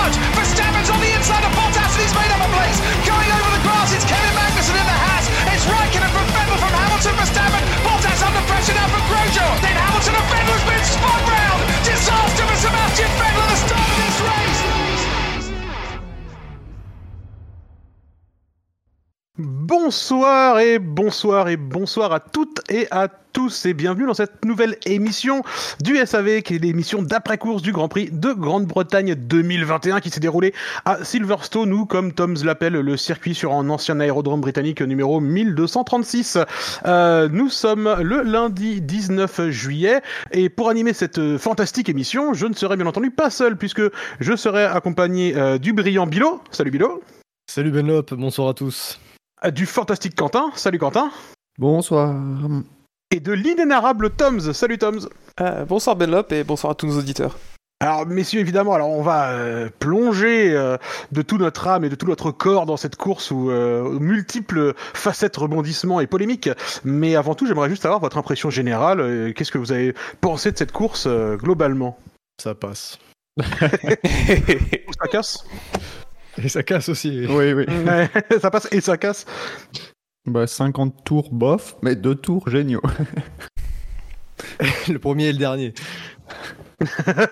charge. Verstappen's on the inside of Bottas and he's made up a place. Going over the grass, it's Kevin Magnussen in the hat. It's Raikkonen from Vettel from Hamilton. Verstappen, Bottas under pressure now from Grosjean. Then Hamilton and Vettel has been spun round. Bonsoir et bonsoir et bonsoir à toutes et à tous et bienvenue dans cette nouvelle émission du SAV qui est l'émission d'après-course du Grand Prix de Grande-Bretagne 2021 qui s'est déroulé à Silverstone ou comme Tom's l'appelle le circuit sur un ancien aérodrome britannique numéro 1236. Euh, nous sommes le lundi 19 juillet et pour animer cette fantastique émission je ne serai bien entendu pas seul puisque je serai accompagné euh, du brillant Bilo. Salut Bilo. Salut Benlop, bonsoir à tous. Euh, du fantastique Quentin. Salut Quentin. Bonsoir. Et de l'inénarrable Toms. Salut Toms. Euh, bonsoir Benlop et bonsoir à tous nos auditeurs. Alors messieurs, évidemment, alors on va euh, plonger euh, de tout notre âme et de tout notre corps dans cette course où euh, multiples facettes, rebondissements et polémiques. Mais avant tout, j'aimerais juste avoir votre impression générale. Euh, Qu'est-ce que vous avez pensé de cette course euh, globalement? Ça passe. Ça casse? Et ça casse aussi. Oui, oui. Ça passe et ça casse. Bah, 50 tours bof, mais deux tours géniaux. le premier et le dernier.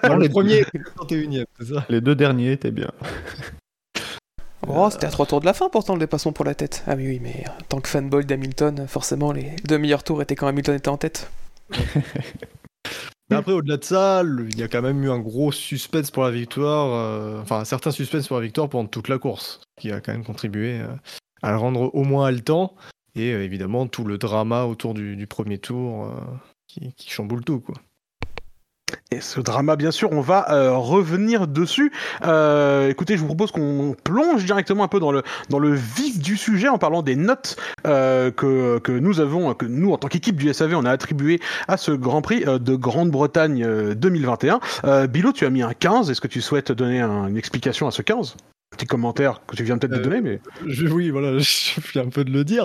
Non, le premier et le 31 e c'est ça les deux derniers étaient bien. Oh, c'était à trois tours de la fin pourtant le dépassement pour la tête. Ah oui, oui, mais en tant que fanboy d'Hamilton, forcément les deux meilleurs tours étaient quand Hamilton était en tête. Mais après, au-delà de ça, il y a quand même eu un gros suspense pour la victoire. euh, enfin, un certain suspense pour la victoire pendant toute la course, qui a quand même contribué euh, à le rendre au moins haletant. Et euh, évidemment, tout le drama autour du, premier tour qui, qui chamboule tout, quoi. Et ce drama, bien sûr, on va euh, revenir dessus. Euh, écoutez, je vous propose qu'on plonge directement un peu dans le, dans le vif du sujet en parlant des notes euh, que, que nous avons, que nous, en tant qu'équipe du SAV, on a attribué à ce Grand Prix de Grande-Bretagne euh, 2021. Euh, Bilo, tu as mis un 15. Est-ce que tu souhaites donner un- une explication à ce 15 Petit commentaire que tu viens peut-être de donner, mais Je- oui, voilà, je viens un peu de le dire.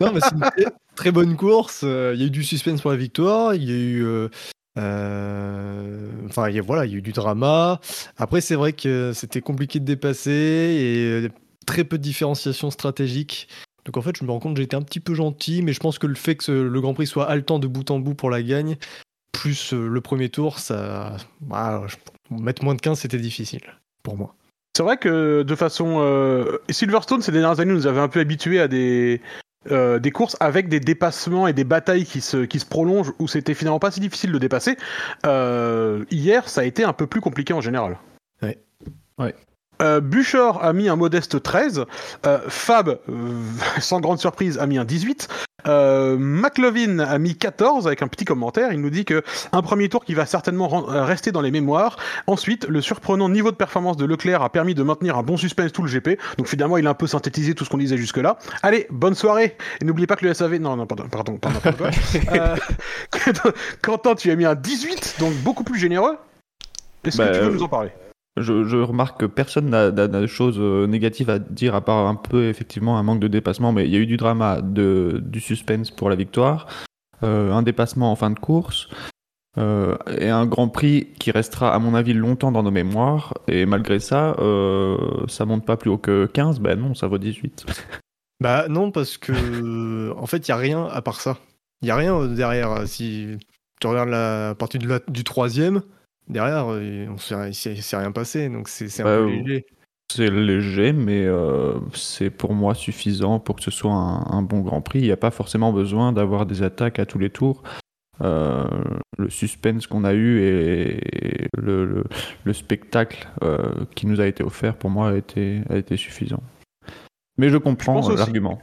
Non, mais c'est une très, bonne course. Il y a eu du suspense pour la victoire. Il y a eu. Euh, Enfin, y a, voilà, il y a eu du drama. Après, c'est vrai que c'était compliqué de dépasser et euh, très peu de différenciation stratégique. Donc en fait, je me rends compte que été un petit peu gentil, mais je pense que le fait que le Grand Prix soit haletant de bout en bout pour la gagne, plus euh, le premier tour, ça. bah, mettre moins de 15, c'était difficile pour moi. C'est vrai que de façon euh, Silverstone ces dernières années nous avait un peu habitués à des euh, des courses avec des dépassements et des batailles qui se qui se prolongent où c'était finalement pas si difficile de dépasser. Euh, hier ça a été un peu plus compliqué en général. Ouais. Euh, Buchor a mis un modeste 13, euh, Fab, euh, sans grande surprise, a mis un 18, euh, McLovin a mis 14 avec un petit commentaire, il nous dit que un premier tour qui va certainement euh, rester dans les mémoires, Ensuite, le surprenant niveau de performance de Leclerc a permis de maintenir un bon suspense tout le GP. Donc finalement, il a un peu synthétisé tout ce qu'on disait jusque-là. Allez, bonne soirée. Et n'oubliez pas que le SAV... Non, non, pardon, pardon, pardon. pardon, euh, Quentin, tu as mis un 18, donc beaucoup plus généreux. Est-ce Bah, que tu veux euh, nous en parler? Je, remarque que personne n'a de choses euh, négatives à dire, à part un peu, effectivement, un manque de dépassement. Mais il y a eu du drama, du suspense pour la victoire, euh, un dépassement en fin de course, euh, et un Grand Prix qui restera, à mon avis, longtemps dans nos mémoires. Et malgré ça, euh, ça monte pas plus haut que 15. Ben non, ça vaut 18. Bah non, parce que en fait, il y a rien à part ça. Il y a rien derrière. Si tu regardes la partie du troisième, derrière, euh, on s'est- il s'est rien passé, donc c'est c'est un Ouais, peu ou- léger. C'est léger, mais euh, c'est pour moi suffisant pour que ce soit un, un bon Grand Prix. Il n'y a pas forcément besoin d'avoir des attaques à tous les tours. Euh, le suspense qu'on a eu et le, le- le spectacle euh, qui nous a été offert, pour moi, a été, a été suffisant. Mais je comprends euh, l'argument.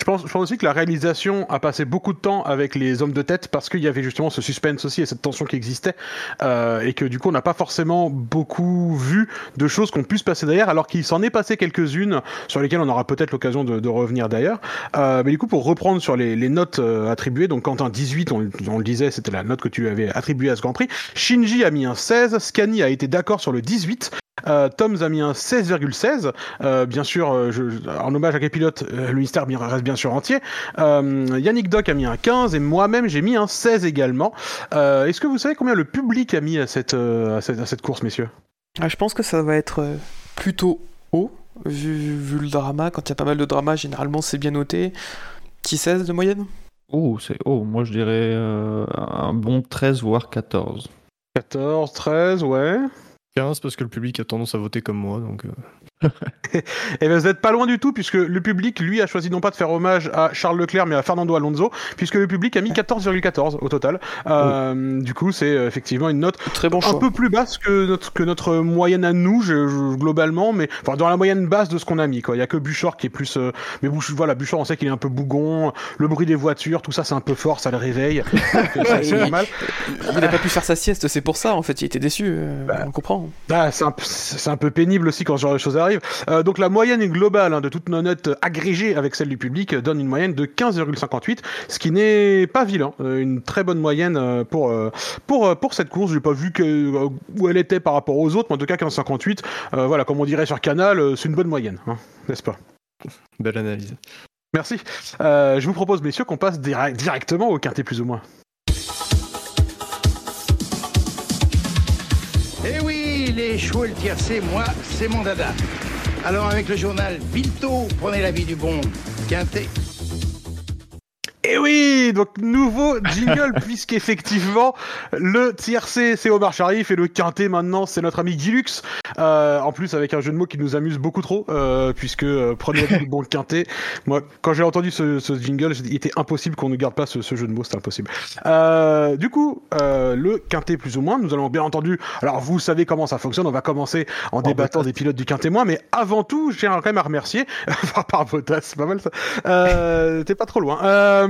Je pense, je pense aussi que la réalisation a passé beaucoup de temps avec les hommes de tête parce qu'il y avait justement ce suspense aussi et cette tension qui existait euh, et que du coup on n'a pas forcément beaucoup vu de choses qu'on puisse passer derrière alors qu'il s'en est passé quelques-unes sur lesquelles on aura peut-être l'occasion de, de revenir d'ailleurs. Euh, mais du coup pour reprendre sur les, les notes euh, attribuées, donc Quentin 18, on, on le disait, c'était la note que tu avais attribuée à ce Grand Prix. Shinji a mis un 16, Scani a été d'accord sur le 18. Euh, Toms a mis un 16,16. Euh, bien sûr, euh, je- en hommage à quel pilote, euh, le mystère reste bien sûr entier. Euh, Yannick Doc a mis un 15 et moi-même j'ai mis un 16 également. Euh, Est-ce que vous savez combien le public a mis à cette, euh, à cette, à cette course, messieurs? Ah, je pense que ça va être plutôt haut, vu, vu le drama. Quand il y a pas mal de drama, généralement c'est bien noté. Petit 16 de moyenne? Oh, c'est oh, moi je dirais euh, un bon 13 voire 14. 14, 13, ouais. 15 parce que le public a tendance à voter comme moi, donc. Et ben vous n'êtes pas loin du tout, puisque le public, lui, a choisi non pas de faire hommage à Charles Leclerc, mais à Fernando Alonso, puisque le public a mis 14,14 au total. Euh, Du coup, c'est euh, effectivement une note Très bon un choix. peu plus basse que notre, que notre moyenne à nous, je- je- globalement, mais enfin, dans la moyenne basse de ce qu'on a mis. quoi. Il y a que Buchor qui est plus. euh, mais voilà, Buchor, on sait qu'il est un peu bougon, le bruit des voitures, tout ça, c'est un peu fort, ça le réveille. C'est- il- normal. Il n'a pas pu faire sa sieste, c'est pour ça en fait, il était déçu, euh, on comprend. Ah, c'est un, un peu pénible aussi quand ce genre de choses arrive. Euh, donc la moyenne globale hein, de toutes nos notes agrégées avec celle du public euh, donne une moyenne de 15,58, ce qui n'est pas vilain. Euh, une très bonne moyenne euh, pour, euh, pour, euh, pour cette course. J'ai pas vu que, euh, où elle était par rapport aux autres, mais en tout cas 15,58, euh, voilà, comme on dirait sur Canal, euh, c'est une bonne moyenne, hein, n'est-ce pas? Belle analyse. Merci. Euh, je vous propose, messieurs, qu'on passe direct- directement au quintet plus ou moins. Eh oui, les chevaux et le tiercé, moi, c'est mon dada. Alors avec le journal Bilto, prenez l'avis du bon Quintet. Et oui, donc nouveau jingle puisqu'effectivement le tiercé c'est Omar Sharif et le quintet maintenant c'est notre ami Guilux. Euh, en plus avec un jeu de mots qui nous amuse beaucoup trop euh, puisque euh, prenez le bon quintet. Moi quand j'ai entendu ce, ce jingle j'ai dit, il était impossible qu'on ne garde pas ce, ce jeu de mots, c'était impossible. Euh, du coup euh, le quintet plus ou moins nous allons bien entendu. Alors vous savez comment ça fonctionne, on va commencer en débattant des pilotes du quintet moins, mais avant tout j'ai quand même à remercier par Bottas, c'est pas mal ça. Euh, T'es pas trop loin.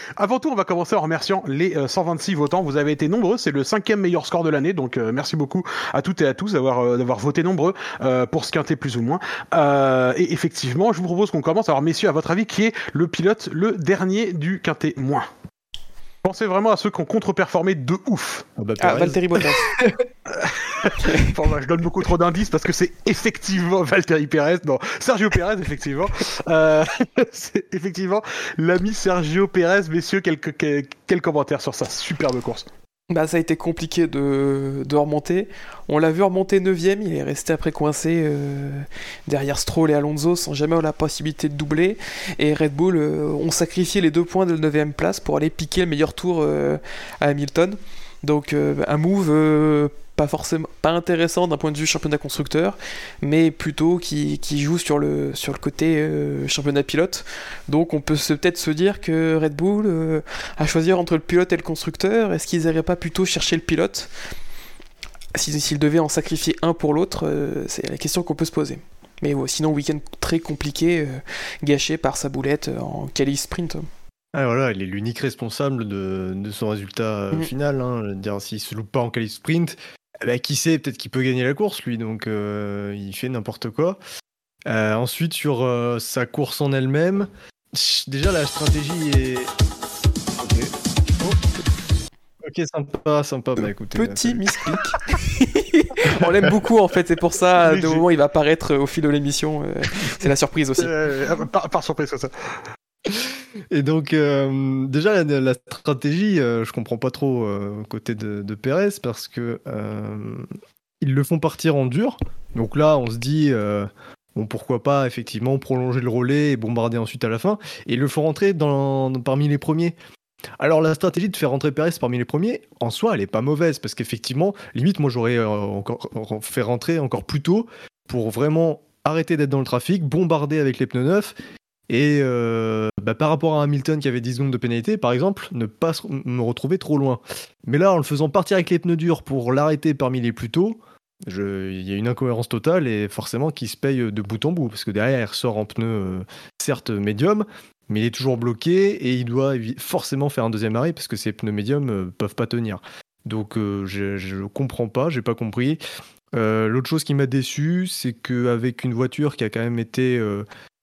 Euh, avant tout, on va commencer en remerciant les euh, 126 votants. Vous avez été nombreux, c'est le cinquième meilleur score de l'année, donc euh, merci beaucoup à toutes et à tous d'avoir euh, voté nombreux euh, pour ce quintet plus ou moins. Euh, et effectivement, je vous propose qu'on commence. Alors messieurs, à votre avis, qui est le pilote le dernier du quintet moins? Pensez vraiment à ceux qui ont contre-performé de ouf. Ah bah, Ah, Perez. Valtteri Bottas. Enfin, moi, je donne beaucoup trop d'indices parce que c'est effectivement Valtteri Perez, non, Sergio Perez, effectivement. Euh, c'est effectivement l'ami Sergio Perez, messieurs, quel commentaire sur sa superbe course Bah, ça a été compliqué de, de remonter. On l'a vu remonter 9ème, il est resté après coincé euh, derrière Stroll et Alonso sans jamais avoir la possibilité de doubler. Et Red Bull euh, ont sacrifié les deux points de la 9ème place pour aller piquer le meilleur tour euh, à Hamilton. Donc un move pas forcément pas intéressant d'un point de vue championnat constructeur, mais plutôt qui, qui joue sur le, sur le côté euh, championnat pilote. Donc on peut peut-être se dire que Red Bull euh, à choisir entre le pilote et le constructeur, est-ce qu'ils n'iraient pas plutôt chercher le pilote? S'ils devaient en sacrifier un pour l'autre, euh, c'est la question qu'on peut se poser. Mais ouais, sinon, week-end très compliqué, euh, gâché par sa boulette en quali sprint. Ah, voilà, il est l'unique responsable de, de son résultat Mhm. final. Hein. S'il se loupe pas en qualif sprint, ben, qui sait, peut-être qu'il peut gagner la course, lui. Donc, euh, il fait n'importe quoi. Euh, ensuite, sur euh, sa course en elle-même, déjà, la stratégie est. Ok. Oh. Ok, sympa, sympa. Bah écoutez. Petit euh, misclick. On l'aime beaucoup en fait, c'est pour ça, de moment il va apparaître au fil de l'émission. euh, c'est la surprise aussi. Euh, par, par surprise, ça. ça. Et donc, euh, déjà, la, stratégie, euh, je comprends pas trop euh, côté de, de Perez parce que euh, ils le font partir en dur. Donc là, on se dit, bon, pourquoi pas effectivement prolonger le relais et bombarder ensuite à la fin. Et ils le font rentrer dans, parmi les premiers. Alors, la stratégie de faire rentrer Perez parmi les premiers, en soi, elle est pas mauvaise parce qu'effectivement, limite, moi, j'aurais encore fait rentrer encore plus tôt pour vraiment arrêter d'être dans le trafic, bombarder avec les pneus neufs et euh, bah, par rapport à Hamilton qui avait 10 secondes de pénalité, par exemple, ne pas me retrouver trop loin. Mais là, en le faisant partir avec les pneus durs pour l'arrêter parmi les plus tôt, il y a une incohérence totale et forcément qui se paye de bout en bout. Parce que derrière, il ressort en pneu, euh, certes médium, mais il est toujours bloqué et il doit forcément faire un deuxième arrêt parce que ces pneus médiums euh, peuvent pas tenir. Donc euh, je, je comprends pas, j'ai pas compris. L'autre chose qui m'a déçu, c'est qu'avec une voiture qui a quand même été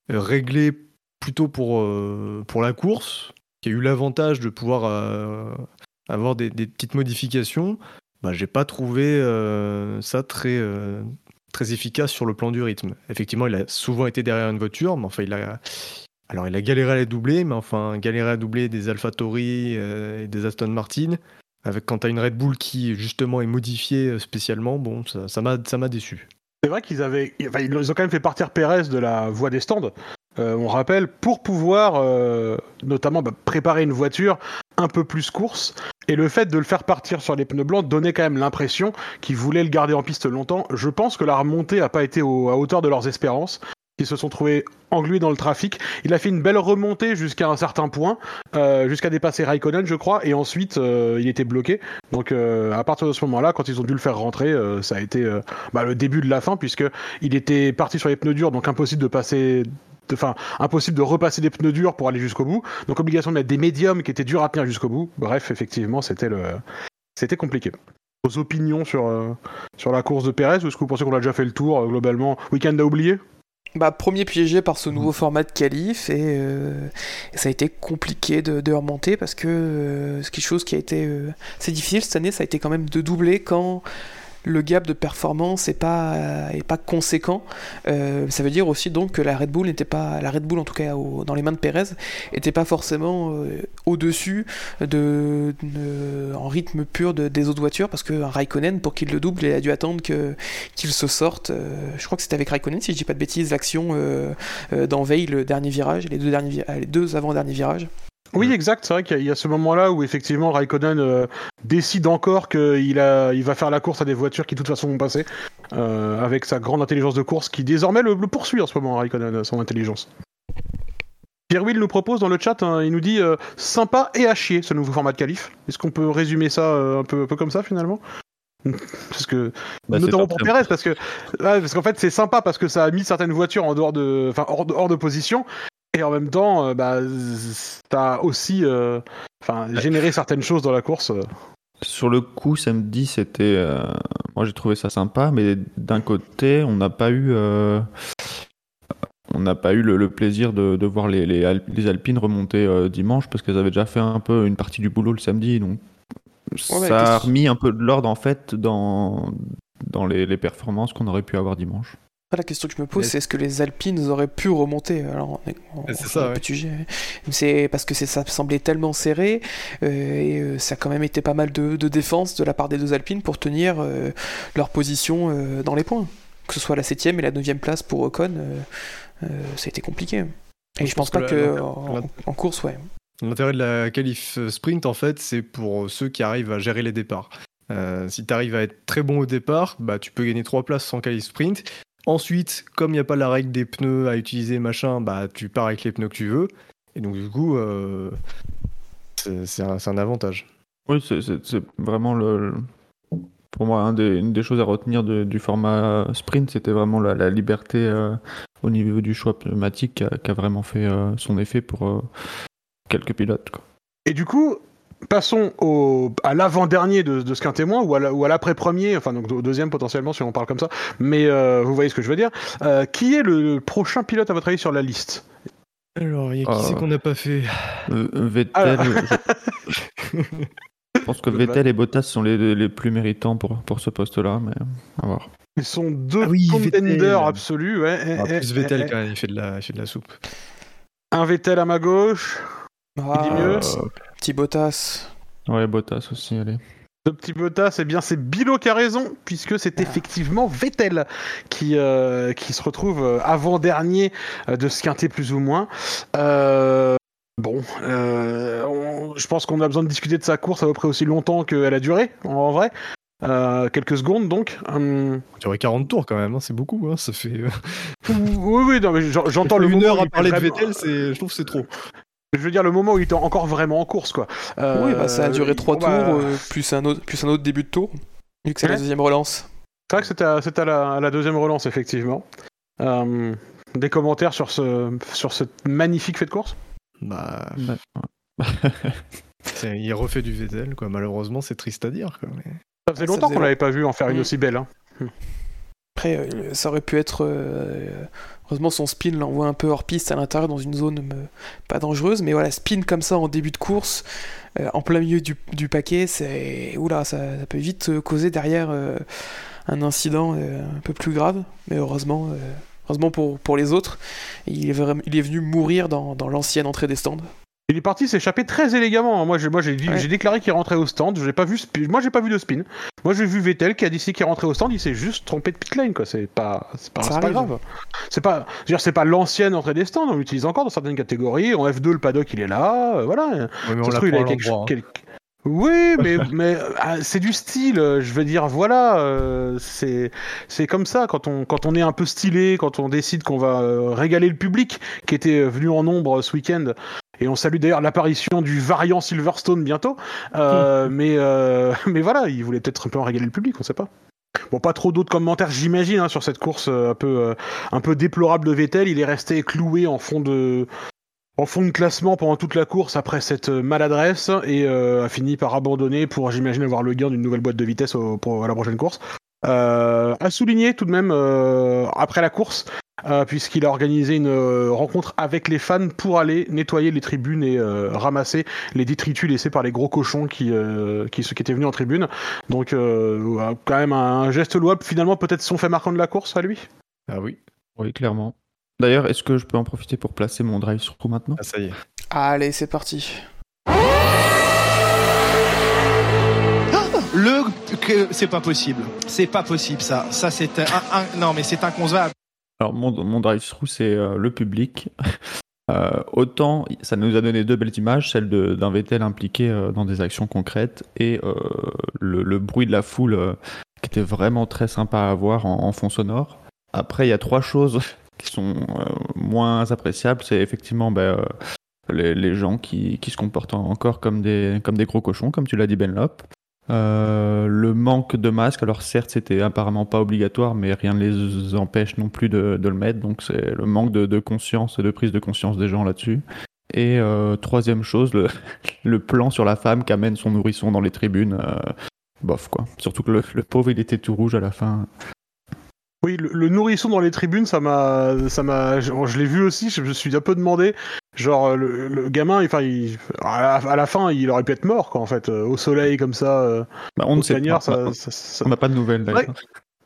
réglée plutôt pour, euh, pour la course, qui a eu l'avantage de pouvoir euh, avoir des, petites modifications, bah, j'ai pas trouvé euh, ça très, très efficace sur le plan du rythme. Effectivement, il a souvent été derrière une voiture, mais enfin, il a. Alors, il a galéré à les doubler, mais enfin, galéré à doubler des AlphaTauri euh, et des Aston Martin. Avec quand t'as une Red Bull qui justement est modifiée spécialement, bon, ça m'a ça déçu. C'est vrai qu'ils avaient, ils ont quand même fait partir Pérez de la voie des stands. Euh, on rappelle pour pouvoir euh, notamment bah, préparer une voiture un peu plus course. Et le fait de le faire partir sur les pneus blancs donnait quand même l'impression qu'il voulait le garder en piste longtemps. Je pense que la remontée a pas été au- à hauteur de leurs espérances. Ils se sont trouvés englués dans le trafic. Il a fait une belle remontée jusqu'à un certain point, euh, jusqu'à dépasser Raikkonen, je crois, et ensuite il était bloqué. Donc à partir de ce moment-là, quand ils ont dû le faire rentrer, ça a été bah, le début de la fin, puisque il était parti sur les pneus durs, donc impossible de passer. Enfin, impossible de repasser des pneus durs pour aller jusqu'au bout. Donc obligation de mettre des médiums qui étaient durs à tenir jusqu'au bout. Bref, effectivement, c'était le, c'était compliqué. Vos opinions sur euh, sur la course de Perez ou est-ce que vous pensez qu'on a déjà fait le tour euh, globalement? Week-end à oublier? Bah, premier piégé par ce nouveau format de qualif et, euh, ça a été compliqué de, remonter parce que c'est quelque chose qui a été euh, c'est difficile cette année ça a été quand même de doubler quand le gap de performance est pas est pas conséquent Euh, ça veut dire aussi donc que la Red Bull n'était pas la Red Bull en tout cas dans les mains de Perez était pas forcément euh, au dessus de, en rythme pur de- des autres voitures parce que un Raikkonen pour qu'il le double il a dû attendre qu'il se sorte. euh, je crois que c'était avec Raikkonen, si je dis pas de bêtises, l'action Veil, le dernier virage, les deux, derniers, les deux avant-derniers virages. Oui, exact. C'est vrai qu'il y, a- ce moment-là où effectivement Raikkonen euh, décide encore qu'il a, il va faire la course à des voitures qui de toute façon vont passer, euh, avec sa grande intelligence de course qui désormais le, le poursuit en ce moment, Raikkonen, son intelligence. Pierre Will nous propose dans le chat, hein, il nous dit euh, sympa et à chier ce nouveau format de qualif. Est-ce qu'on peut résumer ça euh, un, peu, un peu comme ça finalement? Parce que Bah, notamment pour Perez, parce que parce qu'en fait c'est sympa parce que ça a mis certaines voitures en dehors de, enfin hors de, hors de position, et en même temps, euh, bah, ça a aussi, euh, enfin, généré certaines choses dans la course. Sur le coup, samedi, c'était. euh, Moi, j'ai trouvé ça sympa, mais d'un côté, on n'a pas eu. euh, On n'a pas eu le, le plaisir de, de voir les, les, les Alpines remonter euh, dimanche parce qu'elles avaient déjà fait un peu une partie du boulot le samedi. Donc, Ouais, ça a remis un peu de l'ordre en fait dans, dans les, les performances qu'on aurait pu avoir dimanche. Après, la question que je me pose, Mais- c'est est-ce que les Alpines auraient pu remonter Alors, on est- on- C'est ça, ouais. sujet. C'est parce que c'est- ça semblait tellement serré euh, et euh, ça a quand même été pas mal de, de défense de la part des deux Alpines pour tenir euh, leur position euh, dans les points. Que ce soit la 7 et la 9 place pour Ocon, ça a été compliqué. Et je, Je pense pense pas que que, la- en, la- en course, ouais. L'intérêt de la qualif sprint, en fait, c'est pour ceux qui arrivent à gérer les départs. Euh, si tu arrives à être très bon au départ, bah, tu peux gagner 3 places sans qualif sprint. Ensuite, comme il n'y a pas la règle des pneus à utiliser, machin, bah, tu pars avec les pneus que tu veux. Et donc, du coup, euh, c'est un, avantage. Oui, c'est- vraiment le, le- pour moi un des, une des choses à retenir de- du format sprint, c'était vraiment la, la liberté euh, au niveau du choix pneumatique qui a, qui a vraiment fait euh, son effet pour euh, quelques pilotes. quoi. Et du coup, passons au, à l'avant-dernier de, de ce qu'un témoin, ou à la- ou à l'après-premier, enfin donc au deuxième potentiellement si on parle comme ça, mais euh, vous voyez ce que je veux dire. Euh, qui est le prochain pilote à votre avis sur la liste? Alors, il y a qui Euh, c'est qu'on n'a pas fait? Vettel, Ah. je, je pense que Vettel et Bottas sont les, les plus méritants pour, pour ce poste-là, mais à voir. Ils sont deux Ah oui, contenders Vettel. absolus, ouais. Eh, Ah, eh, Plus eh, Vettel, eh. quand même, il fait de la, il fait de la soupe. Un Vettel à ma gauche, Ah, dit mieux? Petit Bottas. Ouais, Bottas aussi, allez. Le petit Bottas, eh bien c'est Bilo qui a raison, puisque c'est effectivement Vettel qui, euh, qui se retrouve euh, avant-dernier euh, de ce quintet plus ou moins. Euh, bon, euh, on- je pense qu'on a besoin de discuter de sa course à peu près aussi longtemps qu'elle a duré, en vrai. Euh, quelques secondes donc. Hum, Tu aurais 40 tours quand même, hein, c'est beaucoup. Hein, ça fait oui, oui, non, mais j'en- j'entends le une heure à parler de Vettel, je trouve que c'est trop. Je veux dire le moment où il était encore vraiment en course, quoi. Euh, oui, bah, ça a duré 3 bon, bah, tours, euh, plus, un autre, plus un autre début de tour, vu que c'est la deuxième relance. C'est vrai que c'était à, la, à la deuxième relance, effectivement. Euh, des commentaires sur ce, sur ce magnifique fait de course? Bah, Ouais. il refait du Vettel, quoi. Malheureusement, c'est triste à dire. Quoi, mais... Ça faisait longtemps faisait qu'on l'avait pas vu en faire une Mm. aussi belle. hein. Après, euh, ça aurait pu être. euh, heureusement, son spin l'envoie un peu hors piste à l'intérieur dans une zone euh, pas dangereuse, mais voilà, spin comme ça en début de course, euh, en plein milieu du, paquet. Oula, ça, peut vite euh, causer derrière un incident un peu plus grave, mais heureusement. pour, les autres, il est, venu mourir dans l'ancienne entrée des stands. Il est parti s'échapper très élégamment. hein. Moi, j'ai, moi, j'ai, dit- Ouais. j'ai déclaré qu'il rentrait au stand. J'ai pas vu, moi, j'ai pas vu de spin. Moi, j'ai vu Vettel qui a dit qu'il rentrait au stand. Il s'est juste trompé de pit lane, quoi. C'est pas, c'est pas, grave. C'est pas, je veux dire, c'est pas l'ancienne entrée des stands. On l'utilise encore dans certaines catégories. En F2, le paddock, il est là. euh, voilà. Ouais, mais on il a quelque quel- Oui, mais, mais ah, c'est du style. euh, Je veux dire, voilà, euh, c'est c'est comme ça quand on quand on est un peu stylé, quand on décide qu'on va euh, régaler le public qui était venu en nombre euh, ce week-end. Et on salue d'ailleurs l'apparition du variant Silverstone bientôt. Euh, mais euh, mais voilà, il voulait peut-être un peu en régaler le public, on sait pas. Bon, pas trop d'autres commentaires, j'imagine, hein, sur cette course euh, un peu euh, un peu déplorable de Vettel. Il est resté cloué en fond de en fond de classement pendant toute la course après cette euh, maladresse et euh, a fini par abandonner pour, j'imagine, avoir le gain d'une nouvelle boîte de vitesse au- pour, à la prochaine course. Euh, à souligner tout de même euh, après la course, euh, puisqu'il a organisé une euh, rencontre avec les fans pour aller nettoyer les tribunes et euh, ramasser les détritus laissés par les gros cochons qui, euh, qui, étaient venus en tribune. Donc, euh, quand même un geste louable. Finalement, peut-être son fait marquant de la course à lui? Ah oui. Oui, clairement. D'ailleurs, est-ce que je peux en profiter pour placer mon drive-through maintenant? Ah, ça y est. Allez, c'est parti. Que c'est pas possible. C'est pas possible ça. Ça c'est un, non mais c'est inconcevable. Alors, mon, drive-through, c'est euh, le public. Euh, autant, ça nous a donné deux belles images, celle d'un Vettel impliqué euh, dans des actions concrètes et le, bruit de la foule qui était vraiment très sympa à voir en, fond sonore. Après, il y a trois choses qui sont moins appréciables. C'est effectivement ben, les, les gens qui, qui se comportent encore comme des, comme des gros cochons, comme tu l'as dit, Benlop. Euh, le manque de masque, alors certes c'était apparemment pas obligatoire, mais rien ne les empêche non plus de, le mettre, donc c'est le manque de, conscience et de prise de conscience des gens là-dessus. Et euh, troisième chose, le, plan sur la femme qui amène son nourrisson dans les tribunes, euh, bof quoi. Surtout que le, le pauvre il était tout rouge à la fin. Oui, le, le nourrisson dans les tribunes, ça m'a, ça m'a, je, je l'ai vu aussi. Je me suis un peu demandé, genre le, le gamin, enfin, il, à, la, à la fin, il aurait pu être mort, quoi, en fait, euh, au soleil comme ça, euh, Bah, on ne sait pas, ça, on ça- ça- on n'a pas de nouvelles d'ailleurs.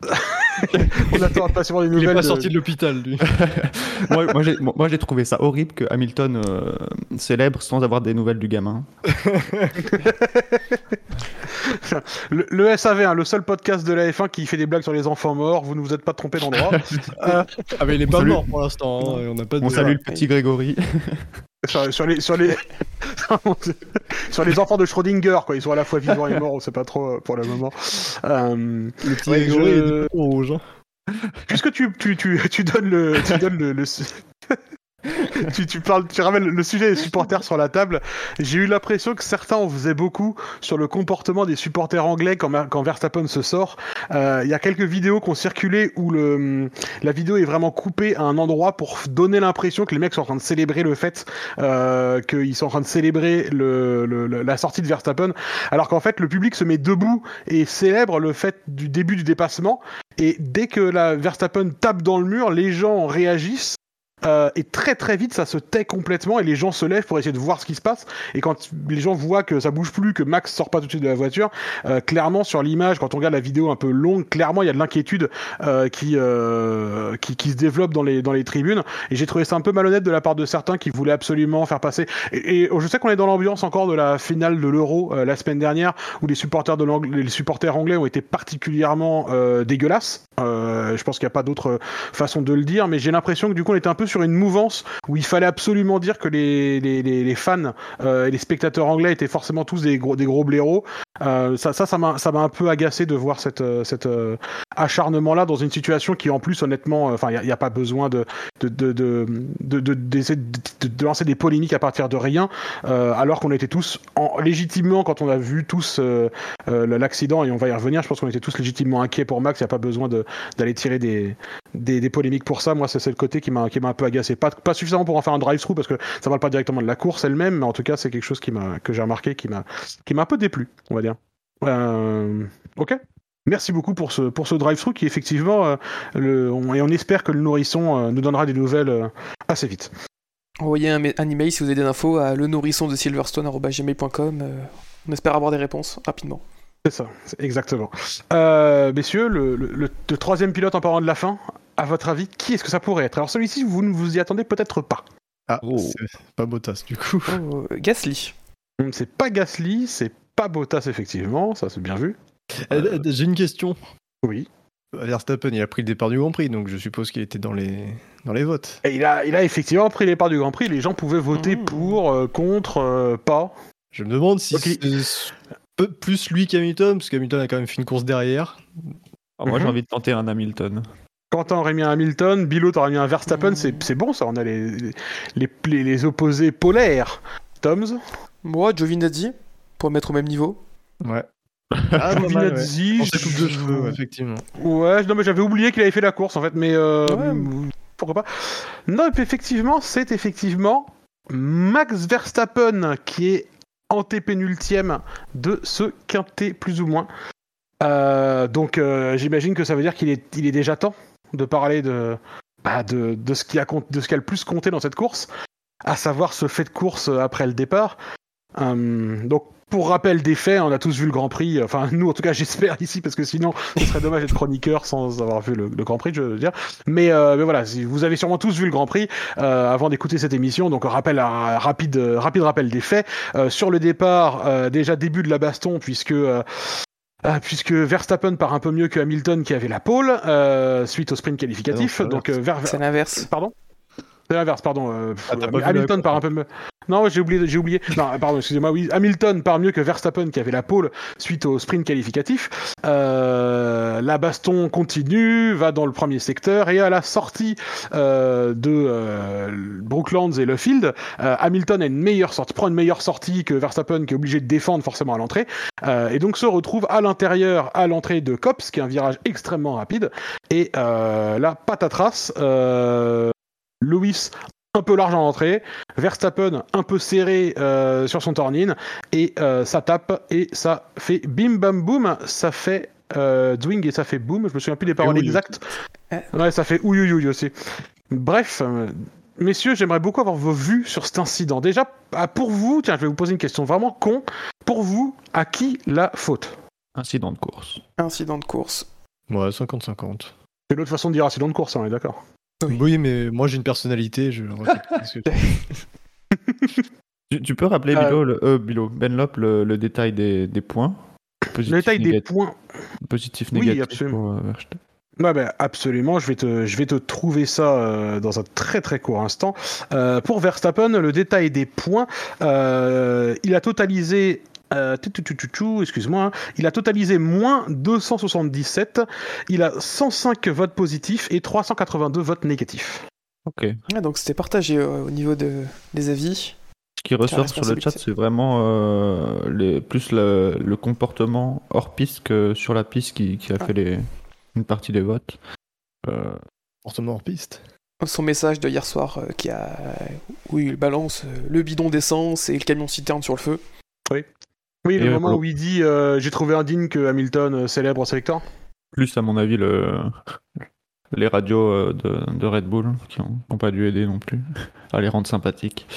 on attend impatiemment des Il est nouvelles. pas de- sorti de l'hôpital, lui. moi, moi, j'ai, moi, j'ai trouvé ça horrible que Hamilton euh, célèbre sans avoir des nouvelles du gamin. Le, le SAV, hein, le seul podcast de la F1 qui fait des blagues sur les enfants morts. Vous ne vous êtes pas trompé d'endroit. Euh, Ah, mais il est pas mort pour l'instant. hein, On n'a pas de. On salue le petit Grégory. sur, sur les, sur les, sur les enfants de Schrödinger, quoi. Ils sont à la fois vivants et morts. On sait pas trop euh, pour le moment. Euh, Le petit Ouais, Grégory je- est rouge. hein. Puisque tu, tu, tu, tu donnes le, tu donnes le, tu, tu parles, tu ramènes le sujet des supporters sur la table. J'ai eu l'impression que certains en faisaient beaucoup sur le comportement des supporters anglais quand, quand Verstappen se sort. Euh, Il y a quelques vidéos qui ont circulé où le, la vidéo est vraiment coupée à un endroit pour donner l'impression que les mecs sont en train de célébrer le fait euh, qu'ils sont en train de célébrer le- le- la sortie de Verstappen, alors qu'en fait le public se met debout et célèbre le fait du début du dépassement. Et dès que la Verstappen tape dans le mur, les gens réagissent. Euh, et très très vite, ça se tait complètement et les gens se lèvent pour essayer de voir ce qui se passe. Et quand les gens voient que ça bouge plus, que Max sort pas tout de suite de la voiture, euh, clairement sur l'image, quand on regarde la vidéo un peu longue, clairement il y a de l'inquiétude euh, qui, euh, qui qui se développe dans les dans les tribunes. Et j'ai trouvé ça un peu malhonnête de la part de certains qui voulaient absolument faire passer. Et, je sais qu'on est dans l'ambiance encore de la finale de l'Euro euh, la semaine dernière, où les supporters de les supporters anglais ont été particulièrement euh, dégueulasses. Je pense qu'il n'y a pas d'autre façon de le dire, mais j'ai l'impression que du coup on était un peu sur une mouvance où il fallait absolument dire que les, les, les, fans euh, et les spectateurs anglais étaient forcément tous des gros, des gros blaireaux. Euh, ça, ça, ça m'a, un peu agacé de voir cette, euh, cet euh, acharnement-là dans une situation qui, en plus, honnêtement, enfin, il n'y a, pas besoin de, de, de, de, de, lancer des polémiques à partir de rien, alors qu'on était tous en, légitimement, quand on a vu tous l'accident, et on va y revenir, je pense qu'on était tous légitimement inquiets pour Max. Il n'y a pas besoin d'aller tirer des, des, des polémiques pour ça. Moi, c'est, le côté qui m'a un peu agacé. Pas, pas suffisamment pour en faire un drive-through parce que ça parle pas directement de la course elle-même, mais en tout cas, c'est quelque chose qui m'a, que j'ai remarqué, qui m'a, qui m'a un peu déplu, on va dire. Euh, ok. Merci beaucoup pour ce, pour ce drive-through qui effectivement, euh, le, on, et on espère que le nourrisson euh, nous donnera des nouvelles assez vite. Envoyez un, un email si vous avez des infos à le nourrisson de silverstone.gmail.com. on espère avoir des réponses rapidement. C'est ça, exactement. Messieurs, le, le- le- le troisième pilote en parlant de la fin, à votre avis, qui est-ce que ça pourrait être? Alors celui-ci, vous ne vous y attendez peut-être pas. Ah, Oh. c'est pas Bottas du coup. Oh, Gasly. Hum, C'est pas Gasly, c'est pas Bottas, effectivement, ça c'est bien vu. Euh, J'ai une question. Oui. Verstappen, il a pris le départ du Grand Prix, donc je suppose qu'il était dans les, dans les votes. Et il a, il a effectivement pris les parts du Grand Prix, les gens pouvaient voter Mmh. pour, euh, contre, euh, pas. Je me demande si c'est peu plus lui qu'Hamilton, parce qu'Hamilton a quand même fait une course derrière. Alors, moi, Mhm. j'ai envie de tenter un Hamilton. Quentin aurait mis un Hamilton, Bilo t'aurait mis un Verstappen, Mmh. c'est c'est bon ça, on a les, les, les, les opposés polaires. Toms, Moi, Giovinazzi, pour le mettre au même niveau. Ouais. Ah, ouais. Giovinazzi, de je- cheveux, ouais, effectivement. Ouais, non mais j'avais oublié qu'il avait fait la course en fait, mais euh, Ouais. pourquoi pas. Non, et puis effectivement, c'est effectivement Max Verstappen qui est antépénultième de ce quintet plus ou moins. Euh, donc euh, j'imagine que ça veut dire qu'il est, il est déjà temps de parler de, bah, de, de ce qui a de ce qui a le plus compté dans cette course, à savoir ce fait de course après le départ. Euh, donc pour rappel des faits, on a tous vu le Grand Prix. Enfin, nous, en tout cas, j'espère ici, parce que sinon, ce serait dommage d'être chroniqueur sans avoir vu le, Grand Prix, je veux dire. Mais, euh, mais voilà, si vous avez sûrement tous vu le Grand Prix euh, avant d'écouter cette émission. Donc, rappel, rapide, euh, rapide rappel des faits. Euh, sur le départ, euh, déjà début de la baston, puisque. Euh, puisque Verstappen part un peu mieux que Hamilton qui avait la pole euh, suite au sprint qualificatif. Ah non, donc euh, Ver- C'est l'inverse. Pardon? C'est l'inverse, pardon. euh, Ah, Hamilton part un peu mieux. Non, j'ai oublié, j'ai oublié. Non, pardon, excusez-moi. Oui, Hamilton part mieux que Verstappen qui avait la pole suite au sprint qualificatif. Euh, la baston continue, va dans le premier secteur et à la sortie euh, de Brooklands et le field, euh, Hamilton a une meilleure sortie, prend une meilleure sortie que Verstappen qui est obligé de défendre forcément à l'entrée et donc se retrouve à l'intérieur à l'entrée de Cops qui est un virage extrêmement rapide et là patatras. Euh, Lewis un peu large en entrée, Verstappen un peu serré euh, sur son turn-in, et euh, ça tape, et ça fait bim bam boum, ça fait euh, dwing et ça fait boum, je me souviens plus des paroles exactes. Ouais. Ouais, ça fait ouïouïouï aussi. Bref, euh, messieurs, j'aimerais beaucoup avoir vos vues sur cet incident. Déjà, ah, pour vous, tiens, je vais vous poser une question vraiment con. Pour vous, à qui la faute? Incident de course. Incident de course. Ouais, 50-50. C'est l'autre façon de dire accident de course, hein, on est d'accord. Oui. Oui. mais moi j'ai une personnalité, je tu- peux rappeler, Euh, Bilo, le, euh, Bilo, Benlop, le, le détail des, des points? Positif, Le détail des points. positif, Oui, négatif absolument. pour, euh. Ouais, bah, absolument, je vais te, je vais te trouver ça euh, dans un très très court instant. Euh, pour Verstappen, le détail des points, euh, il a totalisé. Euh, tout, tout, tout, tout, tout, excuse-moi, hein, il a totalisé moins 277, il a 105 votes positifs et 382 votes négatifs. Ok. Ouais, donc c'était partagé euh, au niveau de, des avis. Ce qui ressort sur le chat, c'est vraiment euh, les, plus le, le comportement hors piste que sur la piste qui, qui a Ah. fait les, une partie des votes. Euh, Comportement hors piste. Son message de hier soir euh, qui a. où il balance euh, le bidon d'essence et le camion citerne sur le feu. Oui, le Et, euh, moment où il dit euh, J'ai trouvé indigne que Hamilton euh, célèbre sa victoire. plus, à mon avis, le, les radios euh, de, de Red Bull qui n'ont pas dû aider non plus à les rendre sympathiques.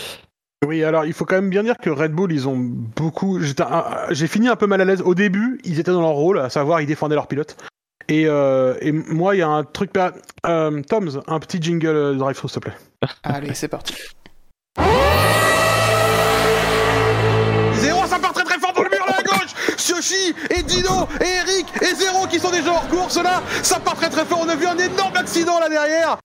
Oui, alors il faut quand même bien dire que Red Bull, ils ont beaucoup. j'étais un- J'ai fini un peu mal à l'aise. Au début, ils étaient dans leur rôle, à savoir, ils défendaient leur pilote. Et, euh, et moi, il y a un truc. pas- Euh, Toms, un petit jingle drive-thru, s'il te plaît. Allez, c'est parti. Et Dino et Eric et Zéro qui sont déjà hors course là Ça part très très fort, on a vu un énorme accident là derrière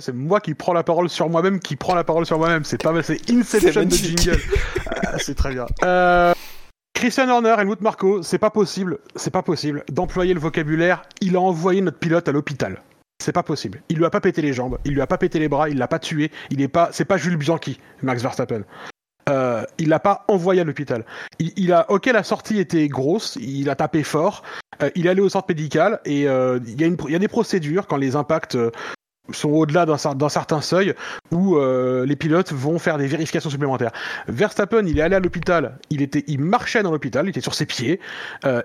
c'est moi qui prends la parole sur moi-même, qui prend la parole sur moi-même. C'est pas mal, c'est Inception de jingle. Ah, c'est très bien. Euh, Christian Horner, Helmut Marco, c'est pas possible, c'est pas possible d'employer le vocabulaire. Il a envoyé notre pilote à l'hôpital. C'est pas possible. Il lui a pas pété les jambes, il lui a pas pété les bras, il l'a pas tué. Il est pas, c'est pas Jules Bianchi, Max Verstappen. Euh, il l'a pas envoyé à l'hôpital. Il, a, ok, la sortie était grosse, il a tapé fort. euh, il est allé au centre médical et euh, il y, a y a des procédures quand les impacts euh, sont au-delà d'un cer- d'un certain seuil où les pilotes vont faire des vérifications supplémentaires. Verstappen, il est allé à l'hôpital, il était, il marchait dans l'hôpital, il était sur ses pieds,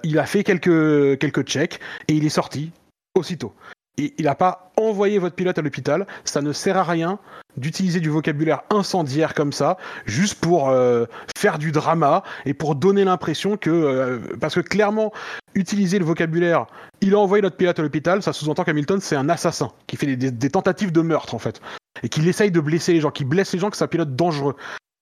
il a fait quelques quelques checks et il est sorti aussitôt. Et il n'a pas envoyé votre pilote à l'hôpital. Ça ne sert à rien d'utiliser du vocabulaire incendiaire comme ça, juste pour euh, faire du drama et pour donner l'impression que, euh, parce que clairement, utiliser le vocabulaire, il a envoyé notre pilote à l'hôpital, ça sous-entend qu'Hamilton c'est un assassin qui fait des, tentatives de meurtre en fait. et qu'il essaye de blesser les gens, qu'il blesse les gens, que c'est un pilote dangereux.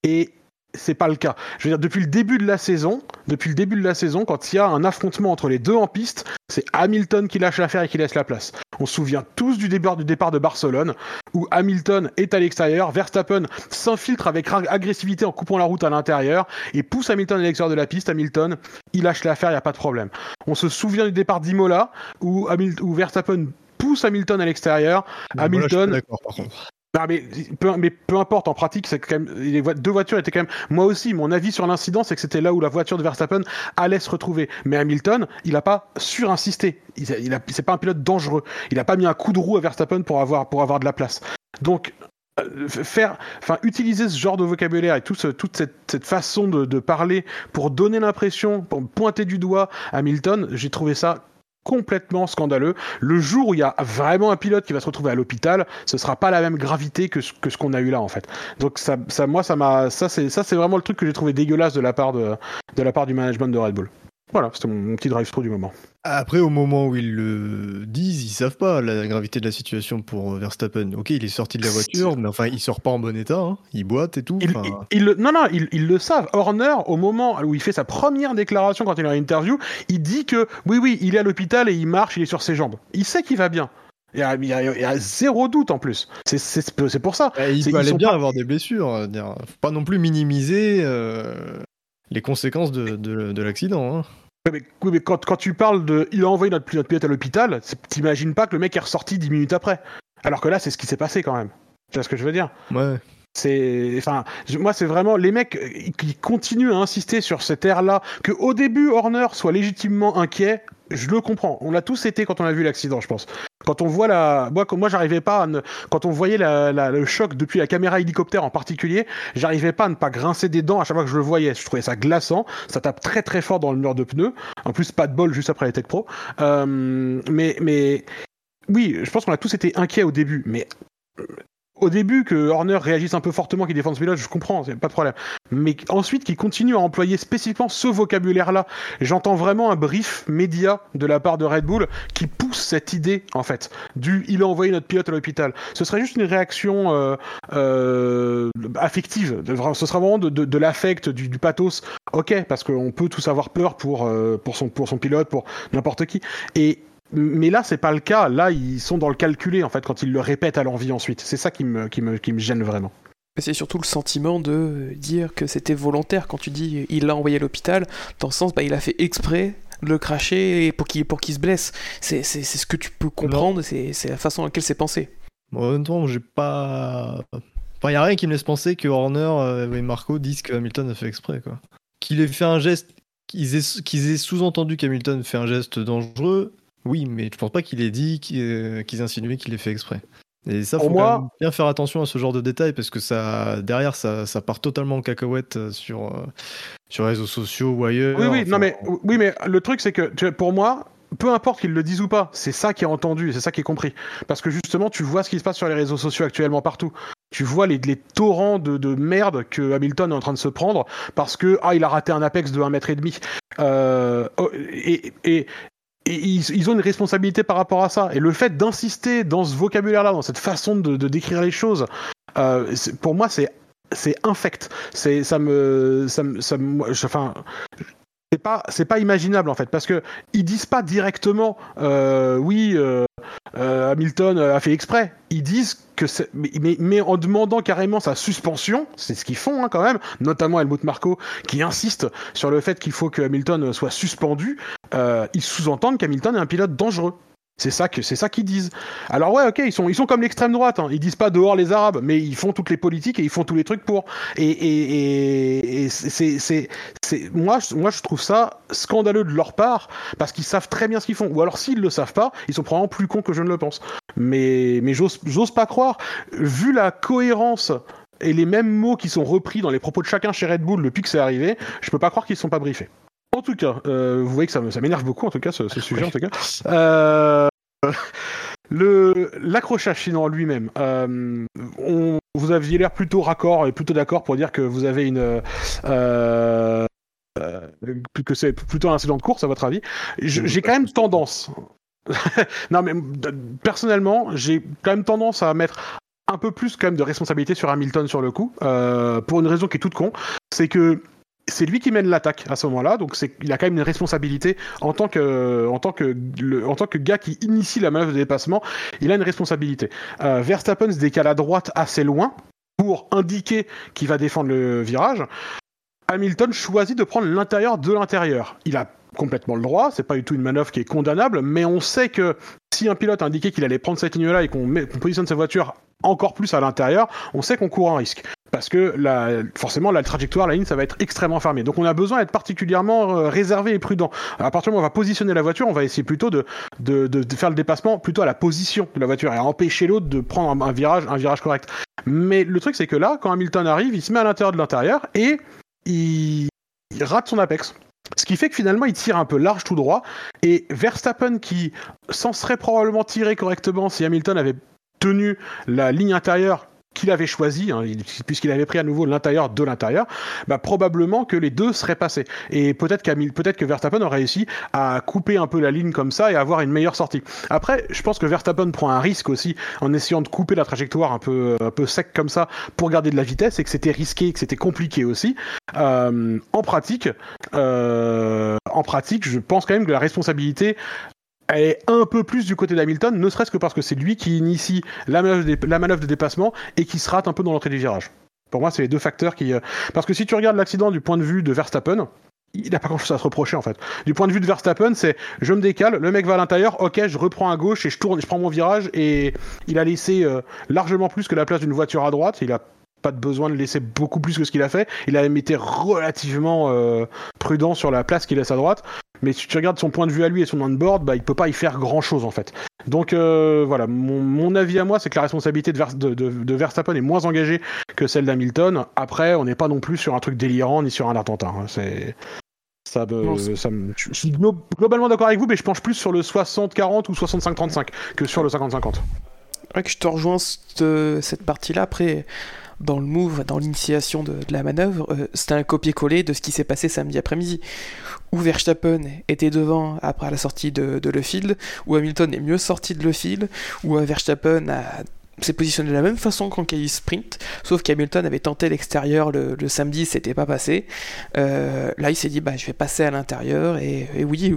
Et c'est pas le cas. Je veux dire, depuis le début de la saison, depuis le début de la saison, quand il y a un affrontement entre les deux en piste, c'est Hamilton qui lâche l'affaire et qui laisse la place. On se souvient tous du départ, du départ de Barcelone, où Hamilton est à l'extérieur, Verstappen s'infiltre avec agressivité en coupant la route à l'intérieur et pousse Hamilton à l'extérieur de la piste. Hamilton, il lâche l'affaire, il n'y a pas de problème. On se souvient du départ d'Imola, où, où Verstappen pousse Hamilton à l'extérieur. Hamilton. d'accord par contre. Non, mais, peu, mais peu importe, en pratique, c'est quand même, les deux voitures étaient quand même. Moi aussi, mon avis sur l'incident, c'est que c'était là où la voiture de Verstappen allait se retrouver. Mais Hamilton, il n'a pas surinsisté. Il, il c'est pas un pilote dangereux. Il n'a pas mis un coup de roue à Verstappen pour avoir, pour avoir de la place. Donc, euh, faire, enfin, utiliser ce genre de vocabulaire et tout toute cette, cette façon de, de, parler pour donner l'impression, pour pointer du doigt Hamilton, j'ai trouvé ça complètement scandaleux. Le jour où il y a vraiment un pilote qui va se retrouver à l'hôpital, ce sera pas la même gravité que ce, que ce qu'on a eu là en fait. Donc ça, ça moi ça m'a ça c'est ça c'est vraiment le truc que j'ai trouvé dégueulasse de la part de de la part du management de Red Bull. Voilà, c'était mon, petit drive-through du moment. Après, au moment où ils le disent, ils savent pas la gravité de la situation pour Verstappen. Ok, il est sorti de la voiture, mais enfin, il sort pas en bon état. Hein. Il boite et tout. Il, non, non, ils, le savent. Horner, au moment où il fait sa première déclaration quand il est en interview, il dit que oui, oui, il est à l'hôpital et il marche, il est sur ses jambes. Il sait qu'il va bien. Il y, a, il, y a, zéro doute en plus. C'est pour ça. il peut aller bien avoir des blessures. Euh, faut pas non plus minimiser euh, les conséquences de, de, l'accident. Hein. Mais, mais quand, quand, tu parles de. Il a envoyé notre, notre pilote à l'hôpital, t'imagines pas que le mec est ressorti 10 minutes après. Alors que là, c'est ce qui s'est passé quand même. Tu vois ce que je veux dire? Ouais. C'est, enfin, moi, c'est vraiment les mecs qui continuent à insister sur cette ère-là, que au début Horner soit légitimement inquiet. Je le comprends. On l'a tous été quand on a vu l'accident, je pense. Quand on voit la, moi, j'arrivais pas à ne... quand on voyait le choc depuis la caméra hélicoptère en particulier, j'arrivais pas à ne pas grincer des dents à chaque fois que je le voyais. Je trouvais ça glaçant. Ça tape très très fort dans le mur de pneus. En plus, pas de bol juste après les Tech Pro. Euh, mais, mais, oui, je pense qu'on a tous été inquiets au début, mais au début que Horner réagisse un peu fortement, qu'il défende ce pilote, je comprends, c'est pas de problème. Mais ensuite qu'il continue à employer spécifiquement ce vocabulaire-là, j'entends vraiment un brief média de la part de Red Bull qui pousse cette idée, en fait, du il a envoyé notre pilote à l'hôpital. Ce serait juste une réaction euh, euh, affective, ce sera vraiment de, l'affect, du, pathos. Ok, parce qu'on peut tous avoir peur pour, euh, son, pour son pilote, pour n'importe qui. Et mais là, c'est pas le cas. Là, ils sont dans le calculé, en fait, quand ils le répètent à l'envie ensuite. C'est ça qui me, qui, me, qui me gêne vraiment. C'est surtout le sentiment de dire que c'était volontaire. Quand tu dis il l'a envoyé à l'hôpital, dans le sens, bah, il a fait exprès de le cracher pour qu'il pour qu'il se blesse. C'est ce que tu peux comprendre, c'est la façon dans laquelle c'est pensé. Bon, honnêtement, j'ai pas. Il n'y a rien qui me laisse penser que Horner euh, et Marco disent que Hamilton a fait exprès. quoi. Qu'il ait fait un geste, qu'ils aient, aient sous-entendu qu'Hamilton fait un geste dangereux, oui, mais je pense pas qu'il ait dit qu'ils qu insinuaient qu'il l'ait fait exprès. Et ça, faut moi... bien faire attention à ce genre de détails parce que ça, derrière, ça, ça part totalement en cacahuète euh, sur, euh, sur les réseaux sociaux ou ailleurs. Oui, oui, non, mais, oui, mais le truc, c'est que pour moi, peu importe qu'ils le disent ou pas, c'est ça qui est entendu, c'est ça qui est compris. Parce que justement, tu vois ce qui se passe sur les réseaux sociaux actuellement partout. Tu vois les, les torrents de, de, merde que Hamilton est en train de se prendre parce que ah il a raté un apex de 1 mètre et demi. Euh, oh, et, ils, ont une responsabilité par rapport à ça. Et le fait d'insister dans ce vocabulaire-là, dans cette façon de, décrire les choses, euh, pour moi, c'est infect. Ça me ça me, enfin c'est pas c'est pas imaginable en fait parce que ils disent pas directement euh, oui euh, euh, Hamilton a fait exprès. Ils disent que mais, en demandant carrément sa suspension, c'est ce qu'ils font hein, quand même, notamment Helmut Marko qui insiste sur le fait qu'il faut que Hamilton soit suspendu. Ils sous-entendent qu'Hamilton est un pilote dangereux. C'est ça que c'est ça qu'ils disent. Alors ouais, ok, ils sont ils sont comme l'extrême droite. Hein. Ils disent pas dehors les Arabes, mais ils font toutes les politiques et ils font tous les trucs pour. Et et, et, c'est c'est c'est moi moi je trouve ça scandaleux de leur part parce qu'ils savent très bien ce qu'ils font. Ou alors s'ils le savent pas, ils sont probablement plus cons que je ne le pense. Mais mais j'ose j'ose pas croire vu la cohérence et les mêmes mots qui sont repris dans les propos de chacun chez Red Bull depuis que c'est arrivé, je peux pas croire qu'ils sont pas briefés. En tout cas, euh, vous voyez que ça, m'énerve beaucoup, en tout cas, ce, sujet, en tout cas. Euh, le l'accrochage sinon lui-même, euh, vous aviez l'air plutôt raccord et plutôt d'accord pour dire que vous avez une que c'est plutôt un incident de course à votre avis. J'ai quand même tendance. non mais personnellement, j'ai quand même tendance à mettre un peu plus quand même de responsabilité sur Hamilton sur le coup, euh, pour une raison qui est toute con, c'est que c'est lui qui mène l'attaque à ce moment-là, donc il a quand même une responsabilité en tant que, gars qui initie la manœuvre de dépassement, il a une responsabilité. Euh, Verstappen se décale à droite assez loin pour indiquer qu'il va défendre le virage. Hamilton choisit de prendre l'intérieur de l'intérieur. Il a complètement le droit, c'est pas du tout une manœuvre qui est condamnable, mais on sait que si un pilote a indiqué qu'il allait prendre cette ligne-là et qu'on, qu'on positionne sa voiture encore plus à l'intérieur, on sait qu'on court un risque. Parce que forcément, la trajectoire, la ligne, ça va être extrêmement fermé. Donc on a besoin d'être particulièrement euh, réservé et prudent. À partir du moment où on va positionner la voiture, on va essayer plutôt de, faire le dépassement plutôt à la position de la voiture et à empêcher l'autre de prendre un, un, virage, un virage correct. Mais le truc, c'est que là, quand Hamilton arrive, il se met à l'intérieur de l'intérieur et il, il rate son apex. Ce qui fait que finalement il tire un peu large tout droit et Verstappen qui s'en serait probablement tiré correctement si Hamilton avait tenu la ligne intérieure qu'il avait choisi, hein, puisqu'il avait pris à nouveau l'intérieur de l'intérieur, bah, probablement que les deux seraient passés. Et peut-être peut que Verstappen aurait réussi à couper un peu la ligne comme ça et avoir une meilleure sortie. Après, je pense que Verstappen prend un risque aussi en essayant de couper la trajectoire un peu, un peu sec comme ça pour garder de la vitesse et que c'était risqué, que c'était compliqué aussi. Euh, en pratique, euh, en pratique, je pense quand même que la responsabilité elle est un peu plus du côté d'Hamilton, ne serait-ce que parce que c'est lui qui initie la manœuvre, de, dépassement et qui se rate un peu dans l'entrée du virage. Pour moi, c'est les deux facteurs qui. Euh... Parce que si tu regardes l'accident du point de vue de Verstappen, il n'a pas grand chose à se reprocher en fait. Du point de vue de Verstappen, c'est je me décale, le mec va à l'intérieur, ok, je reprends à gauche et je tourne, je prends mon virage et il a laissé euh, largement plus que la place d'une voiture à droite. Il a pas de besoin de laisser beaucoup plus que ce qu'il a fait. Il a même été relativement euh, prudent sur la place qu'il laisse à droite. Mais si tu regardes son point de vue à lui et son on-board, bah, il peut pas y faire grand chose en fait. Donc euh, voilà, mon, mon, avis à moi, c'est que la responsabilité de, Vers, de, de, de, Verstappen est moins engagée que celle d'Hamilton. Après, on n'est pas non plus sur un truc délirant ni sur un attentat. Hein. C'est ça me, non, ça me, je suis globalement d'accord avec vous, mais je penche plus sur le 60-40 ou 65-35 que sur le 50-50. Ouais, que je te rejoins cette, cette partie-là. Après, dans le move, dans l'initiation de, la manœuvre, euh, c'était un copier-coller de ce qui s'est passé samedi après-midi. Où Verstappen était devant après la sortie de, de Le Field, où Hamilton est mieux sorti de Le Field, où Verstappen a s'est positionné de la même façon qu'en Kelly Sprint, sauf qu'Hamilton avait tenté l'extérieur le, samedi, c'était pas passé. Euh, là, il s'est dit, bah, je vais passer à l'intérieur, et, oui,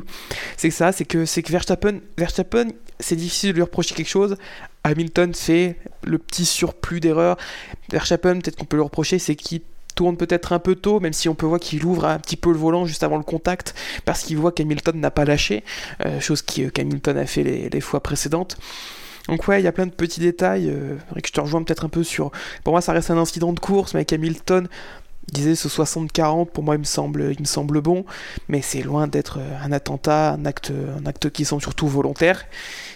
c'est ça, c'est que, c'est que Verstappen, Verstappen, c'est difficile de lui reprocher quelque chose. Hamilton fait le petit surplus d'erreurs. Verstappen, peut-être qu'on peut lui reprocher, c'est qu'il tourne peut-être un peu tôt, même si on peut voir qu'il ouvre un petit peu le volant juste avant le contact, parce qu'il voit qu'Hamilton n'a pas lâché, euh, chose qu'Hamilton a fait les fois précédentes. Donc ouais, il y a plein de petits détails. Euh, que je te rejoins peut-être un peu sur. Pour moi, ça reste un incident de course, mais avec Hamilton, disait ce 60-40, pour moi, il me semble, il me semble bon, mais c'est loin d'être un attentat, un acte, un acte qui sont surtout volontaires.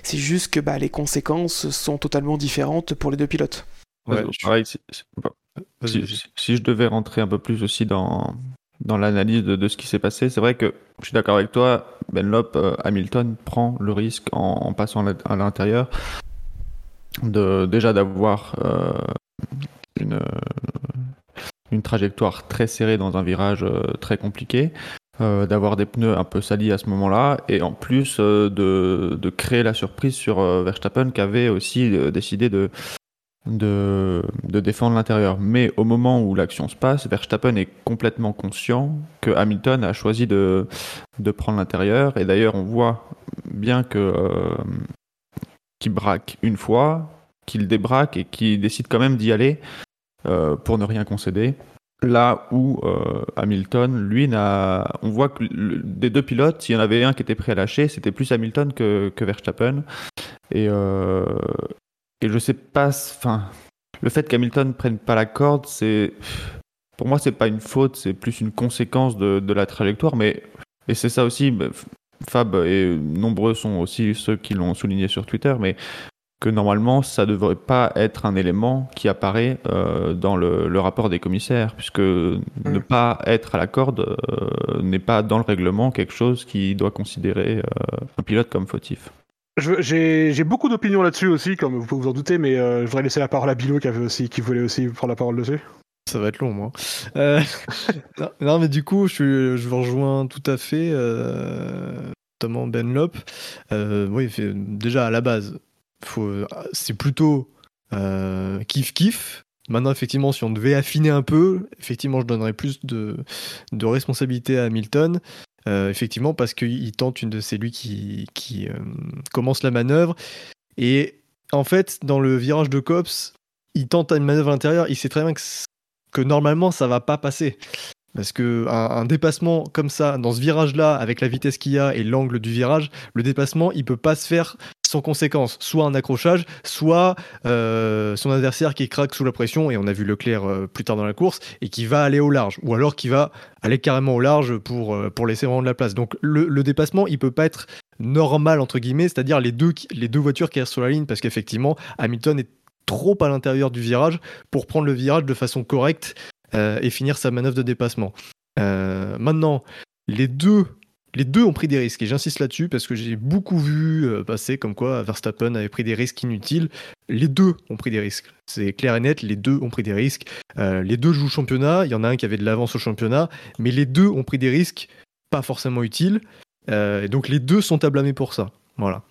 C'est juste que bah, les conséquences sont totalement différentes pour les deux pilotes. Ouais, je... pareil, si, si, si, je devais rentrer un peu plus aussi dans, dans l'analyse de, de, ce qui s'est passé, c'est vrai que je suis d'accord avec toi, Benlop, euh, Hamilton prend le risque en, en passant à l'intérieur déjà d'avoir euh, une, trajectoire très serrée dans un virage euh, très compliqué, euh, d'avoir des pneus un peu salis à ce moment-là, et en plus de, créer la surprise sur Verstappen qui avait aussi décidé de, défendre l'intérieur. Mais au moment où l'action se passe, Verstappen est complètement conscient que Hamilton a choisi de prendre l'intérieur, et d'ailleurs on voit bien que qui braque une fois, qu'il débraque et qui décide quand même d'y aller euh, pour ne rien concéder. Là où euh, Hamilton, lui, n'a. On voit que des deux pilotes, il y en avait un qui était prêt à lâcher, c'était plus Hamilton que, que Verstappen. Et, euh, et je sais pas. Enfin, le fait qu'Hamilton prenne pas la corde, c'est. Pour moi, c'est pas une faute, c'est plus une conséquence de, de la trajectoire. Mais et c'est ça aussi. Fab et nombreux sont aussi ceux qui l'ont souligné sur Twitter, mais que normalement ça ne devrait pas être un élément qui apparaît euh, dans le, le, rapport des commissaires, puisque mmh. ne pas être à la corde euh, n'est pas dans le règlement quelque chose qui doit considérer euh, un pilote comme fautif. J'ai beaucoup d'opinions là-dessus aussi, comme vous pouvez vous en douter, mais euh, je voudrais laisser la parole à Bilo qui, avait aussi, qui voulait aussi prendre la parole dessus. Ça va être long, moi. Euh, non, non, mais du coup, je, je vous rejoins tout à fait, euh, notamment Ben Lop. Euh, oui, déjà à la base, c'est plutôt euh, kiff kiff. Maintenant, effectivement, si on devait affiner un peu, effectivement, je donnerais plus de, de responsabilité à Hamilton. Euh, effectivement, parce qu'il tente une de c'est lui qui, qui euh, commence la manœuvre. Et en fait, dans le virage de Cops, il tente une manœuvre à l'intérieur. Il sait très bien que, que normalement, ça va pas passer. Parce que un, dépassement comme ça, dans ce virage-là, avec la vitesse qu'il y a et l'angle du virage, le dépassement, il peut pas se faire sans conséquence. Soit un accrochage, soit euh, son adversaire qui craque sous la pression, et on a vu Leclerc euh, plus tard dans la course, et qui va aller au large. Ou alors qui va aller carrément au large pour, euh, pour laisser de la place. Donc le, le dépassement, il peut pas être normal, entre guillemets, c'est-à-dire les deux, les deux voitures qui restent sur la ligne, parce qu'effectivement, Hamilton est trop à l'intérieur du virage pour prendre le virage de façon correcte euh, et finir sa manœuvre de dépassement. Euh, maintenant, les deux, ont pris des risques et j'insiste là-dessus parce que j'ai beaucoup vu euh, passer comme quoi Verstappen avait pris des risques inutiles. Les deux ont pris des risques. C'est clair et net, les deux ont pris des risques. Les deux jouent au championnat. Il y en a un qui avait de l'avance au championnat, mais les deux ont pris des risques pas forcément utiles. Et donc les deux sont à blâmer pour ça. Voilà.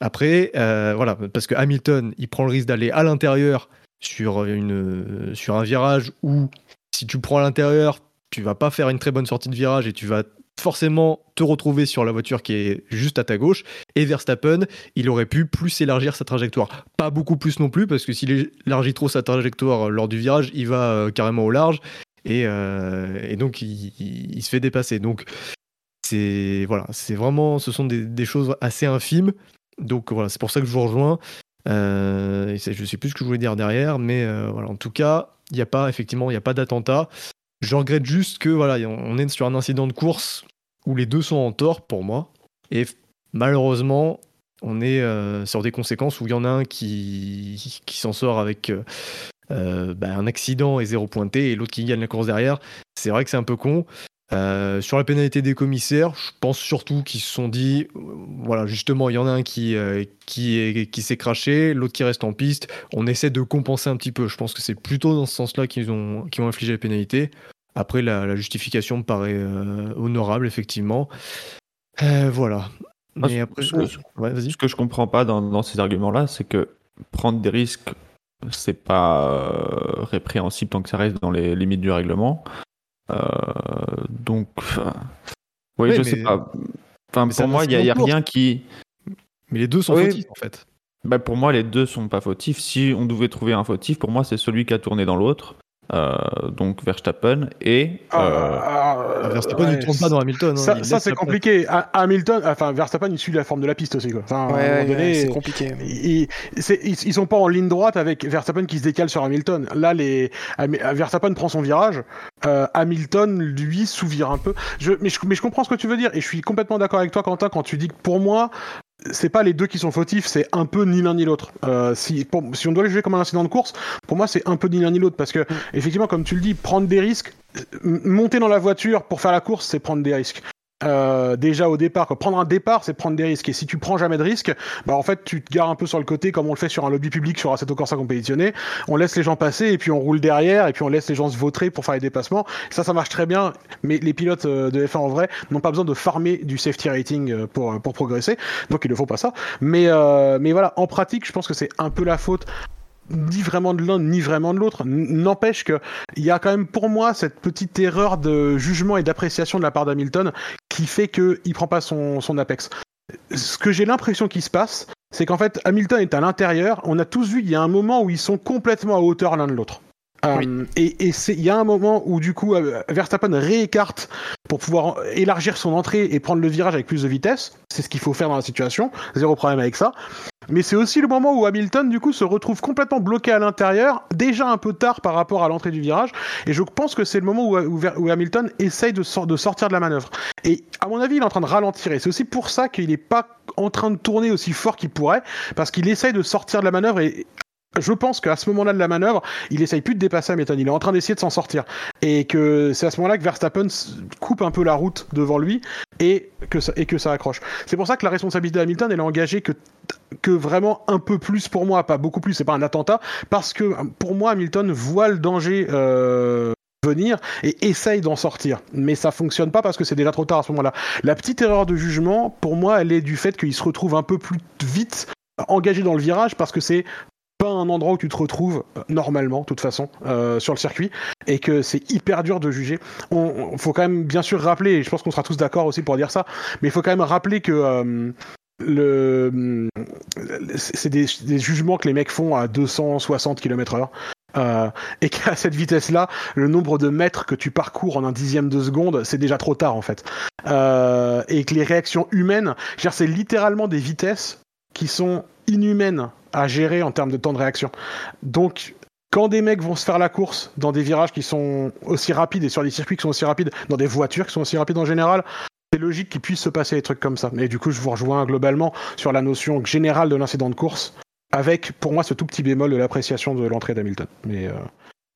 Après, euh, voilà, parce que Hamilton, il prend le risque d'aller à l'intérieur sur, un virage où si tu prends à l'intérieur, tu vas pas faire une très bonne sortie de virage et tu vas forcément te retrouver sur la voiture qui est juste à ta gauche. Et Verstappen, il aurait pu plus élargir sa trajectoire. Pas beaucoup plus non plus, parce que s'il élargit trop sa trajectoire lors du virage, il va euh, carrément au large. Et, euh, donc, il, il- il se fait dépasser. Donc, voilà, c'est vraiment, ce sont des, choses assez infimes. Donc voilà, c'est pour ça que je vous rejoins. Euh, je sais plus ce que je voulais dire derrière, mais euh, voilà, en tout cas, il n'y a pas effectivement, il y a pas d'attentat. Je regrette juste que voilà, on est sur un incident de course où les deux sont en tort pour moi, et malheureusement, on est euh, sur des conséquences où il y en a un qui, qui s'en sort avec bah, un accident et zéro pointé, et l'autre qui gagne la course derrière. C'est vrai que c'est un peu con. Euh, sur la pénalité des commissaires, je pense surtout qu'ils se sont dit, euh, voilà, justement, il y en a un qui, euh, qui, est- qui s'est craché, l'autre qui reste en piste. On essaie de compenser un petit peu. Je pense que c'est plutôt dans ce sens-là qu'ils ont, ont infligé la pénalité. Après, la, la justification me paraît honorable, effectivement. Voilà. Ah, Mais après, ce que- ouais, vas-y. Ce que je comprends pas dans, dans ces arguments-là, c'est que prendre des risques, c'est pas répréhensible tant que ça reste dans les limites du règlement. Euh, donc, oui, Oui, je mais- sais pas. Enfin, pour moi, il y a, rien qui. Mais les deux sont Oui. fautifs, en fait. Bah, pour moi, les deux sont pas fautifs. Si on devait trouver un fautif, pour moi, c'est celui qui a tourné dans l'autre. Euh, donc Verstappen et Ah, euh, ah, Verstappen, ouais, il ne tourne pas dans Hamilton. hein, Ça, c'est compliqué. Ha- Hamilton, enfin Verstappen, il suit la forme de la piste aussi. Quoi. Enfin, à un Ouais, moment ouais, donné, c'est compliqué. ils, ils, ils sont pas en ligne droite avec Verstappen qui se décale sur Hamilton. Là, les Verstappen prend son virage, euh, Hamilton lui sous-vire un peu. Je, mais, je, mais je comprends ce que tu veux dire et je suis complètement d'accord avec toi, Quentin, quand tu dis que pour moi, c'est pas les deux qui sont fautifs, c'est un peu ni l'un ni l'autre. Euh, si, pour- si on doit les jouer comme un incident de course, pour moi, c'est un peu ni l'un ni l'autre parce que effectivement, comme tu le dis, prendre des risques, monter dans la voiture pour faire la course, c'est prendre des risques. Euh, déjà au départ, prendre un départ, c'est prendre des risques. Et si tu prends jamais de risques, bah en fait, tu te gares un peu sur le côté, comme on le fait sur un lobby public sur Assetto Corsa compétitionné. On laisse les gens passer et puis on roule derrière et puis on laisse les gens se vautrer pour faire les dépassements. Ça, ça marche très bien. Mais les pilotes euh, de F1 en vrai n'ont pas besoin de farmer du safety rating euh, pour pour progresser. Donc il ne faut pas ça. Mais euh, mais voilà, en pratique, je pense que c'est un peu la faute ni vraiment de l'un ni vraiment de l'autre. N'empêche que il y a quand même pour moi cette petite erreur de jugement et d'appréciation de la part d'Hamilton qui fait que il prend pas son, son apex. Ce que j'ai l'impression qui se passe, c'est qu'en fait Hamilton est à l'intérieur. On a tous vu, il y a un moment où ils sont complètement à hauteur l'un de l'autre. Euh, et il y a un moment où du coup euh, Verstappen réécarte pour pouvoir élargir son entrée et prendre le virage avec plus de vitesse. C'est ce qu'il faut faire dans la situation. Zéro problème avec ça. Mais c'est aussi le moment où Hamilton, du coup, se retrouve complètement bloqué à l'intérieur, déjà un peu tard par rapport à l'entrée du virage. Et je pense que c'est le moment où, où Ver- où Hamilton essaye de, de sortir de la manœuvre. Et à mon avis, il est en train de ralentir. Et c'est aussi pour ça qu'il n'est pas en train de tourner aussi fort qu'il pourrait, parce qu'il essaye de sortir de la manœuvre. Et je pense qu'à ce moment-là de la manœuvre, il essaye plus de dépasser Hamilton. Il est en train d'essayer de s'en sortir. Et que c'est à ce moment-là que Verstappen coupe un peu la route devant lui et que ça, et que ça accroche. C'est pour ça que la responsabilité d'Hamilton, elle est engagée que que vraiment un peu plus pour moi, pas beaucoup plus, c'est pas un attentat, parce que pour moi Hamilton voit le danger euh, venir et essaye d'en sortir, mais ça fonctionne pas parce que c'est déjà trop tard à ce moment-là. La petite erreur de jugement, pour moi, elle est du fait qu'il se retrouve un peu plus vite engagé dans le virage parce que c'est pas un endroit où tu te retrouves euh, normalement, de toute façon, euh, sur le circuit, et que c'est hyper dur de juger. On, faut quand même bien sûr rappeler, et je pense qu'on sera tous d'accord aussi pour dire ça, mais il faut quand même rappeler que euh, le, c'est des, des, jugements que les mecs font à 260 km/h. Euh, et qu'à cette vitesse-là, le nombre de mètres que tu parcours en un dixième de seconde, c'est déjà trop tard en fait. Euh, et que les réactions humaines, c'est littéralement des vitesses qui sont inhumaines à gérer en termes de temps de réaction. Donc, quand des mecs vont se faire la course dans des virages qui sont aussi rapides et sur des circuits qui sont aussi rapides, dans des voitures qui sont aussi rapides en général, c'est logique qu'il puisse se passer des trucs comme ça. Et du coup, je vous rejoins globalement sur la notion générale de l'incident de course avec pour moi ce tout petit bémol de l'appréciation de l'entrée d'Hamilton. Mais, euh,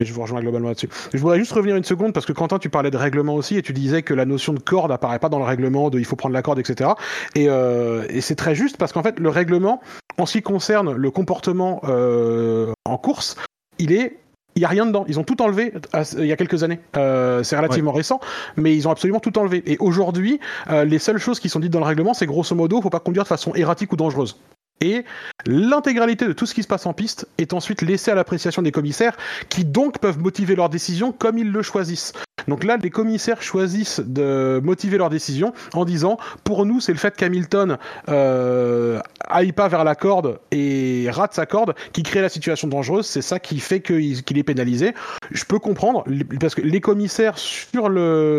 je vous rejoins globalement là-dessus. Je voudrais juste revenir une seconde parce que Quentin, tu parlais de règlement aussi et tu disais que la notion de corde apparaît pas dans le règlement, de il faut prendre la corde, etc. Et, euh, et c'est très juste parce qu'en fait, le règlement, en ce qui concerne le comportement euh, en course, il est il n'y a rien dedans. Ils ont tout enlevé il y a quelques années. Euh, c'est relativement récent, mais ils ont absolument tout enlevé. Et aujourd'hui, euh, les seules choses qui sont dites dans le règlement, c'est grosso modo, faut pas conduire de façon erratique ou dangereuse. Et l'intégralité de tout ce qui se passe en piste est ensuite laissée à l'appréciation des commissaires, qui donc peuvent motiver leurs décisions comme ils le choisissent. Donc là, les commissaires choisissent de motiver leur décision en disant, pour nous, c'est le fait qu'Hamilton euh, aille pas vers la corde et rate sa corde qui crée la situation dangereuse. C'est ça qui fait qu'il est pénalisé. Je peux comprendre parce que les commissaires sur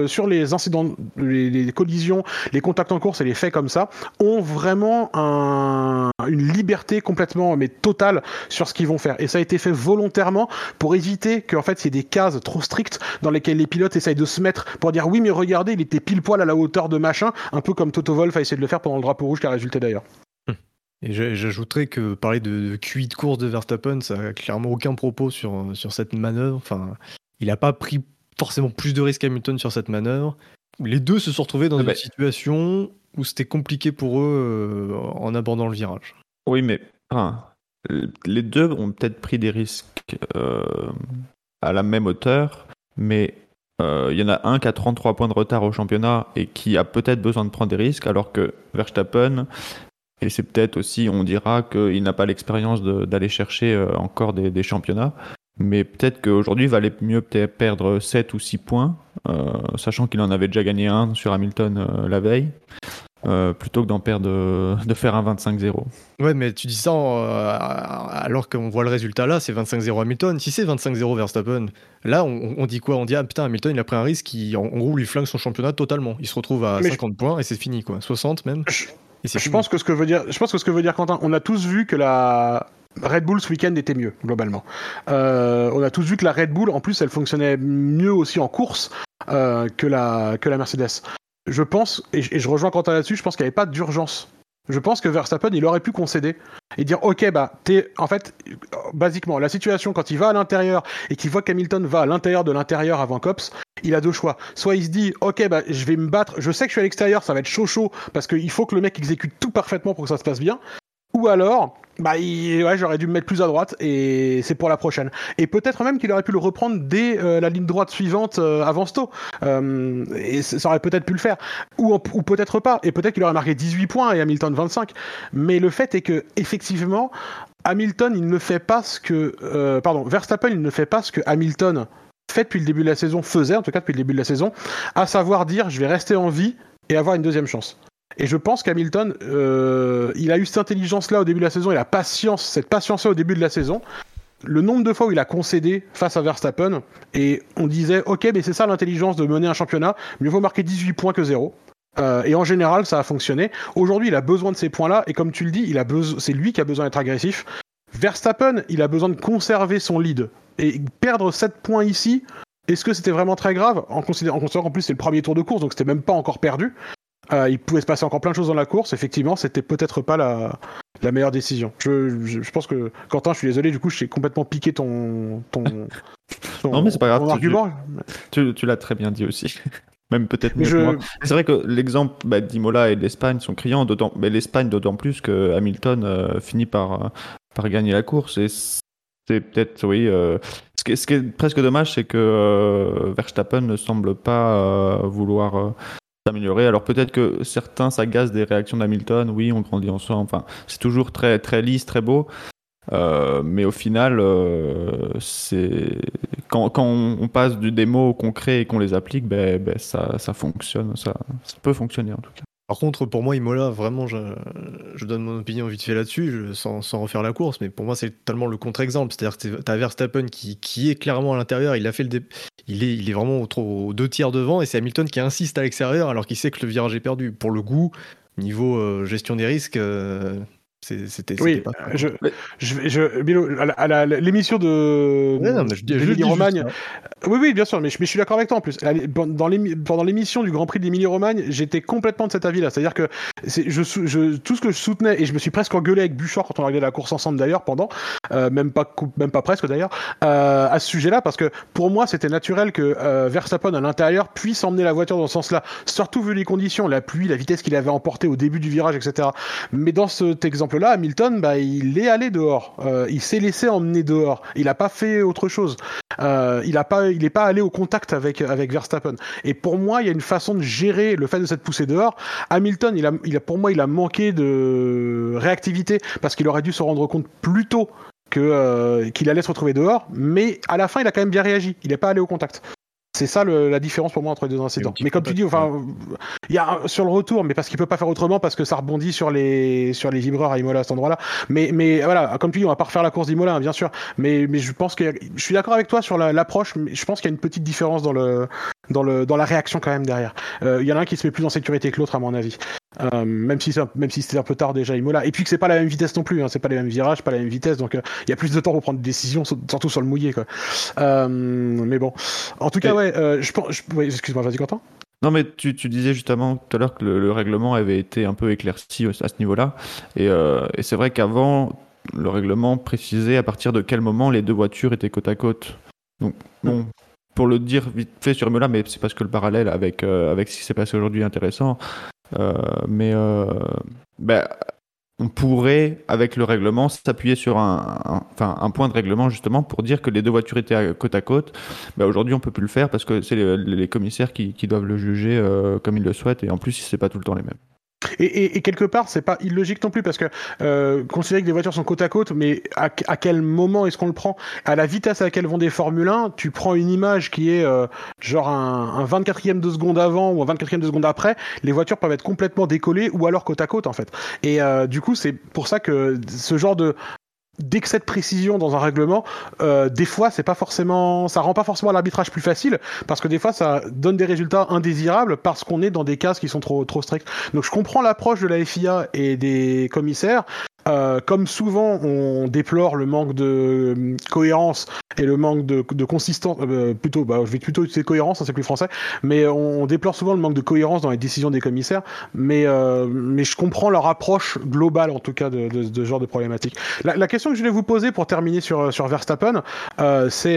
sur les incidents, les, collisions, les contacts en course et les faits comme ça ont vraiment un, une liberté complètement mais totale sur ce qu'ils vont faire. Et ça a été fait volontairement pour éviter qu'en fait il y ait des cases trop strictes dans lesquelles les pilotes essayent de se mettre pour dire oui mais regardez il était pile poil à la hauteur de machin, un peu comme Toto Wolff a essayé de le faire pendant le drapeau rouge qui a résulté d'ailleurs. Et j'ajouterais que parler de QI de course de Verstappen, ça a clairement aucun propos sur, sur cette manœuvre. Enfin, il n'a pas pris forcément plus de risques Hamilton sur cette manœuvre. Les deux se sont retrouvés dans ah une bah situation où c'était compliqué pour eux euh, en abordant le virage. Oui, mais les deux ont peut-être pris des risques euh, à la même hauteur, mais euh, il y en a un qui a 33 points de retard au championnat et qui a peut-être besoin de prendre des risques, alors que Verstappen, et c'est peut-être aussi, on dira qu'il n'a pas l'expérience d'aller chercher encore des, championnats, mais peut-être qu'aujourd'hui, il valait mieux peut-être perdre 7 ou 6 points, sachant qu'il en avait déjà gagné un sur Hamilton la veille. Euh, plutôt que d'en perdre, de faire un 25-0. Ouais, mais tu dis ça euh, alors qu'on voit le résultat là, c'est 25-0 Hamilton. Si c'est 25-0 Verstappen, là on, dit quoi? On dit ah putain Hamilton il a pris un risque qui en, gros lui flingue son championnat totalement. Il se retrouve à 50 points et c'est fini quoi, 60 même. Je, pense que ce que veut dire, je pense que ce que veut dire Quentin, on a tous vu que la Red Bull ce week-end était mieux globalement. Euh, on a tous vu que la Red Bull en plus elle fonctionnait mieux aussi en course que la que la Mercedes je pense, et je, rejoins Quentin là-dessus, je pense qu'il n'y avait pas d'urgence. Je pense que Verstappen, il aurait pu concéder et dire Ok, bah, t'es. En fait, basiquement, la situation, quand il va à l'intérieur et qu'il voit qu'Hamilton va à l'intérieur de l'intérieur avant Cops, il a deux choix. Soit il se dit Ok, bah, je vais me battre, je sais que je suis à l'extérieur, ça va être chaud chaud, parce qu'il faut que le mec exécute tout parfaitement pour que ça se passe bien. Ou alors, bah, ouais, j'aurais dû me mettre plus à droite et c'est pour la prochaine. Et peut-être même qu'il aurait pu le reprendre dès euh, la ligne droite suivante euh, avant Sto. Euh, et ça aurait peut-être pu le faire. Ou, ou peut-être pas. Et peut-être qu'il aurait marqué 18 points et Hamilton 25. Mais le fait est que, effectivement, Hamilton, il ne fait pas ce que. pardon, Verstappen, il ne fait pas ce que Hamilton fait depuis le début de la saison, faisait en tout cas depuis le début de la saison, à savoir dire je vais rester en vie et avoir une deuxième chance. Et je pense qu'Hamilton, euh, il a eu cette intelligence-là au début de la saison, et la patience, cette patience-là au début de la saison. Le nombre de fois où il a concédé face à Verstappen, et on disait, ok, mais c'est ça l'intelligence de mener un championnat, mieux vaut marquer 18 points que 0. Euh, et en général, ça a fonctionné. Aujourd'hui, il a besoin de ces points-là, et comme tu le dis, c'est lui qui a besoin d'être agressif. Verstappen, il a besoin de conserver son lead. Et perdre 7 points ici, est-ce que c'était vraiment très grave? En considérant, en qu'en plus c'est le premier tour de course, donc c'était même pas encore perdu. Euh, il pouvait se passer encore plein de choses dans la course. Effectivement, c'était peut-être pas la, la, meilleure décision. Je, je, pense que Quentin, je suis désolé, du coup, j'ai complètement piqué ton, ton, non, mais c'est pas grave. argument. Tu, tu, l'as très bien dit aussi. Même peut-être mieux je... C'est vrai que l'exemple bah, d'Imola et d'Espagne sont criants, mais l'Espagne d'autant plus que Hamilton euh, finit par, par gagner la course. Et c'est peut-être, oui. Euh, ce, qui est, ce, qui est, presque dommage, c'est que Verstappen ne semble pas vouloir s'améliorer. Alors peut-être que certains s'agacent des réactions d'Hamilton, oui, on grandit ensemble, enfin, c'est toujours très, très lisse, très beau. Euh, mais au final, euh, c'est quand, quand on, passe du démo au concret et qu'on les applique, ben, ben ça, ça fonctionne, ça, ça peut fonctionner en tout cas. Par contre, pour moi, Imola, vraiment, je, donne mon opinion vite fait là-dessus, sans, refaire la course, mais pour moi, c'est totalement le contre-exemple. C'est-à-dire que tu as Verstappen qui, est clairement à l'intérieur, il a fait le dé- il, est, il est vraiment aux, deux tiers devant, et c'est Hamilton qui insiste à l'extérieur alors qu'il sait que le virage est perdu. Pour le coup, niveau euh, gestion des risques, euh, c'était Oui, pas ça. je, je, je, Bilo, à l'émission de, Ouais, non, mais je de juste, hein. Oui, oui, bien sûr, mais je, mais je suis d'accord avec toi en plus. Dans pendant l'émission du Grand Prix de l'Émilie-Romagne, j'étais complètement de cet avis-là. C'est-à-dire que je, tout ce que je soutenais, et je me suis presque engueulé avec Bouchard quand on a regardé la course ensemble d'ailleurs, pendant, euh, même, pas, même pas presque d'ailleurs, euh, à ce sujet-là, parce que pour moi, c'était naturel que euh, Verstappen à l'intérieur puisse emmener la voiture dans ce sens-là, surtout vu les conditions, la pluie, la vitesse qu'il avait emportée au début du virage, etc. Mais dans cet exemple-là, Hamilton, bah, il est allé dehors. Euh, il s'est laissé emmener dehors. Il n'a pas fait autre chose. Euh, il n'est pas allé au contact avec Verstappen. Et pour moi, il y a une façon de gérer le fait de s'être poussé dehors. Hamilton, il a, il a, pour moi, il a manqué de réactivité parce qu'il aurait dû se rendre compte plus tôt euh, qu'il allait se retrouver dehors. Mais à la fin, il a quand même bien réagi. Il n'est pas allé au contact. C'est ça le- la différence pour moi entre les deux incidents. Mais comme tu dis, enfin, il y a un- sur le retour, mais parce qu'il peut pas faire autrement, parce que ça rebondit sur les sur les vibreurs à Imola à cet endroit-là. Mais mais voilà, comme tu dis, on va pas refaire la course d'Imola, hein, bien sûr. Mais mais je pense que je suis d'accord avec toi sur la- l'approche, mais je pense qu'il y a une petite différence dans le dans le dans la réaction quand même derrière. Euh, Il y en a un qui se met plus en sécurité que l'autre à mon avis. Euh, même si c'est un- même si c'était un peu tard déjà Imola. Et puis que c'est pas la même vitesse non plus, hein, c'est pas les mêmes virages, pas la même vitesse, donc euh, il y a plus de temps pour prendre des décisions, surtout sur le mouillé quoi. Euh, mais bon, en tout cas Et- ouais, je pense, excuse-moi, vas-y Quentin. Non, mais tu, tu disais justement tout à l'heure que le, le règlement avait été un peu éclairci à ce niveau-là. Et, euh, et c'est vrai qu'avant, le règlement précisait à partir de quel moment les deux voitures étaient côte à côte. Donc, bon, pour le dire vite fait sur Imola, mais c'est parce que le parallèle avec, euh, avec ce qui s'est passé aujourd'hui est intéressant. Euh, mais ben, on pourrait, avec le règlement, s'appuyer sur un, enfin, un point de règlement justement pour dire que les deux voitures étaient côte à côte. Ben, aujourd'hui, on peut plus le faire parce que c'est les, commissaires qui, qui doivent le juger euh, comme ils le souhaitent et en plus, c'est pas tout le temps les mêmes. Et, quelque part, c'est pas illogique non plus parce que euh, considérer que des voitures sont côte à côte, mais à, à quel moment est-ce qu'on le prend? À la vitesse à laquelle vont des Formule 1, tu prends une image qui est euh, genre un, un 24e de seconde avant ou un 24e de seconde après, les voitures peuvent être complètement décollées ou alors côte à côte en fait. Et euh, du coup, c'est pour ça que ce genre de d'excès de précision dans un règlement, euh, des fois, c'est pas forcément, ça rend pas forcément l'arbitrage plus facile, parce que des fois, ça donne des résultats indésirables parce qu'on est dans des cases qui sont trop trop strictes. Donc, je comprends l'approche de la FIA et des commissaires. Euh, comme souvent, on déplore le manque de euh, cohérence et le manque de, de consistance, euh, plutôt, bah, je vais plutôt utiliser cohérence, hein, c'est plus français, mais on déplore souvent le manque de cohérence dans les décisions des commissaires, mais, euh, mais je comprends leur approche globale, en tout cas, de, de, de ce genre de problématique. La, la question que je voulais vous poser pour terminer sur, sur Verstappen, c'est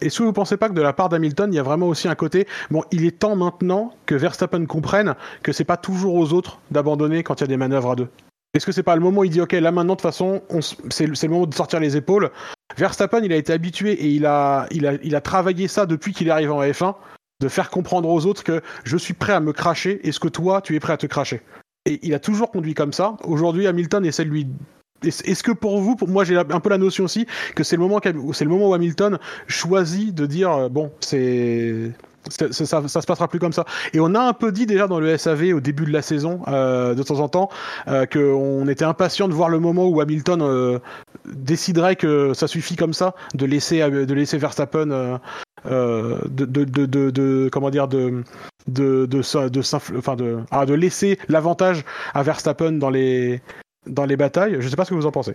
est-ce que vous pensez pas que de la part d'Hamilton, il y a vraiment aussi un côté, bon, il est temps maintenant que Verstappen comprenne que c'est pas toujours aux autres d'abandonner quand il y a des manœuvres à deux? Est-ce que c'est pas le moment où il dit ok là maintenant de toute façon c'est le moment de sortir les épaules. Verstappen il a été habitué et il a il a il a travaillé ça depuis qu'il est arrivé en F1 de faire comprendre aux autres que je suis prêt à me cracher est-ce que toi tu es prêt à te cracher. Et il a toujours conduit comme ça. Aujourd'hui Hamilton essaie de lui est-ce que pour vous, pour moi j'ai un peu la notion aussi que c'est le moment qu'Ham- c'est le moment où Hamilton choisit de dire euh, bon c'est ça, ça se passera plus comme ça. Et on a un peu dit déjà dans le SAV au début de la saison, euh, de temps en temps, euh, qu'on était impatient de voir le moment où Hamilton euh, déciderait que ça suffit comme ça de laisser euh, de laisser Verstappen de, de, de, de, de- de de de ah, de laisser l'avantage à Verstappen dans les dans les batailles. Je sais pas ce que vous en pensez.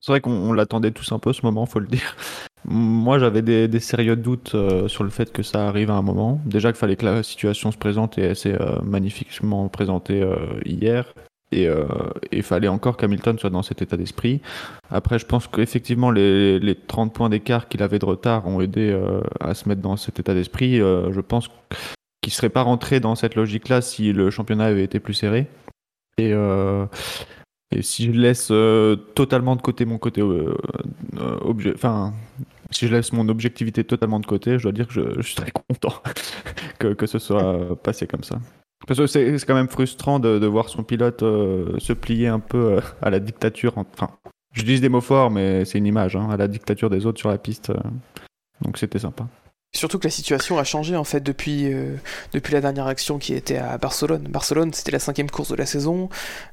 C'est vrai qu'on on l'attendait tous un peu ce moment, faut le dire. Moi, j'avais des, sérieux doutes euh, sur le fait que ça arrive à un moment. Déjà qu'il fallait que la situation se présente et elle s'est euh, magnifiquement présentée euh, hier. Et il fallait encore qu'Hamilton soit dans cet état d'esprit. Après, je pense qu'effectivement, les, les 30 points d'écart qu'il avait de retard ont aidé à se mettre dans cet état d'esprit. Je pense qu'il ne serait pas rentré dans cette logique-là si le championnat avait été plus serré. Et, et si je laisse euh, totalement de côté mon côté euh, euh, obje- enfin si je laisse mon objectivité totalement de côté, je dois dire que je, je suis très content que, que ce soit passé comme ça. Parce que c'est quand même frustrant de, de voir son pilote se plier un peu à la dictature. Enfin, Je dis des mots forts, mais c'est une image, hein, à la dictature des autres sur la piste. Donc c'était sympa. Surtout que la situation a changé en fait depuis, euh, depuis la dernière action qui était à Barcelone. Barcelone c'était la cinquième course de la saison,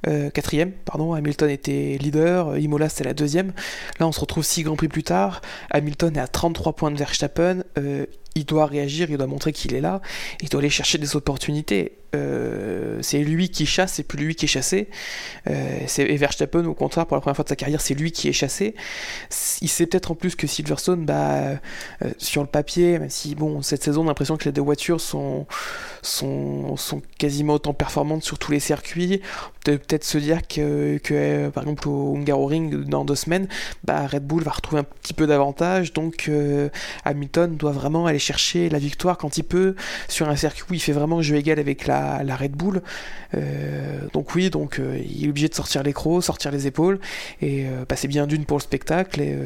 euh, quatrième, pardon. Hamilton était leader, Imola c'était la deuxième. Là on se retrouve six grands prix plus tard. Hamilton est à 33 points de Verstappen. Euh, il doit réagir, il doit montrer qu'il est là, il doit aller chercher des opportunités. Euh, c'est lui qui chasse, c'est plus lui qui est chassé. Euh, et Verstappen, au contraire, pour la première fois de sa carrière, c'est lui qui est chassé. Il sait peut-être en plus que Silverstone, bah, euh, sur le papier, même si bon, cette saison, on a l'impression que les deux voitures sont, sont, sont quasiment autant performantes sur tous les circuits. Peut peut-être se dire que, que euh, par exemple, au Hungaroring, dans deux semaines, bah, Red Bull va retrouver un petit peu d'avantage. Donc, euh, Hamilton doit vraiment aller chercher la victoire quand il peut sur un circuit où il fait vraiment jeu égal avec la, la Red Bull. Euh, donc oui, donc euh, il est obligé de sortir les crocs, sortir les épaules, et euh, bah, c'est bien d'une pour le spectacle, et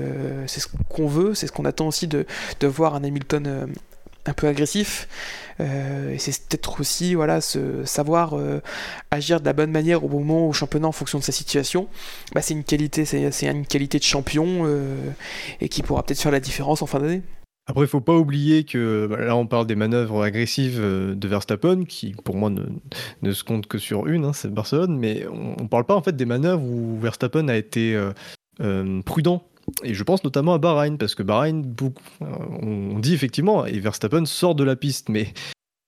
c'est ce qu'on veut, c'est ce qu'on attend aussi de, voir un Hamilton un peu agressif. C'est peut-être aussi voilà, se, savoir agir de la bonne manière au moment au championnat en fonction de sa situation. Bah, c'est une qualité, c'est une qualité de champion et qui pourra peut-être faire la différence en fin d'année. Après, il faut pas oublier que bah, là, on parle des manœuvres agressives euh, de Verstappen, qui pour moi ne, ne se compte que sur une, hein, c'est Barcelone, mais on, on parle pas en fait des manœuvres où Verstappen a été euh, euh, prudent. Et je pense notamment à Bahreïn, parce que Bahreïn, on dit effectivement, et Verstappen sort de la piste, mais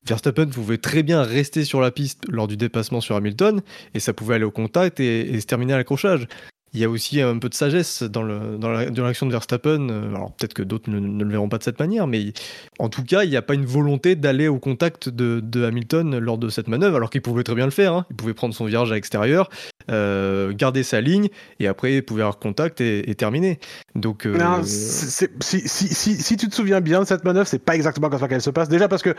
Verstappen pouvait très bien rester sur la piste lors du dépassement sur Hamilton, et ça pouvait aller au contact et, et se terminer à l'accrochage. Il y a aussi un peu de sagesse dans la- dans l'action de Verstappen. Euh, Alors peut-être que d'autres ne, le verront pas de cette manière, mais en tout cas, il n'y a pas une volonté d'aller au contact de, Hamilton lors de cette manœuvre, alors qu'il pouvait très bien le faire. hein. Il pouvait prendre son virage à l'extérieur, euh, garder sa ligne, et après il pouvait avoir contact et, terminer. Donc euh, si, si tu te souviens bien de cette manœuvre, c'est pas exactement comme ça qu'elle se passe. Déjà parce que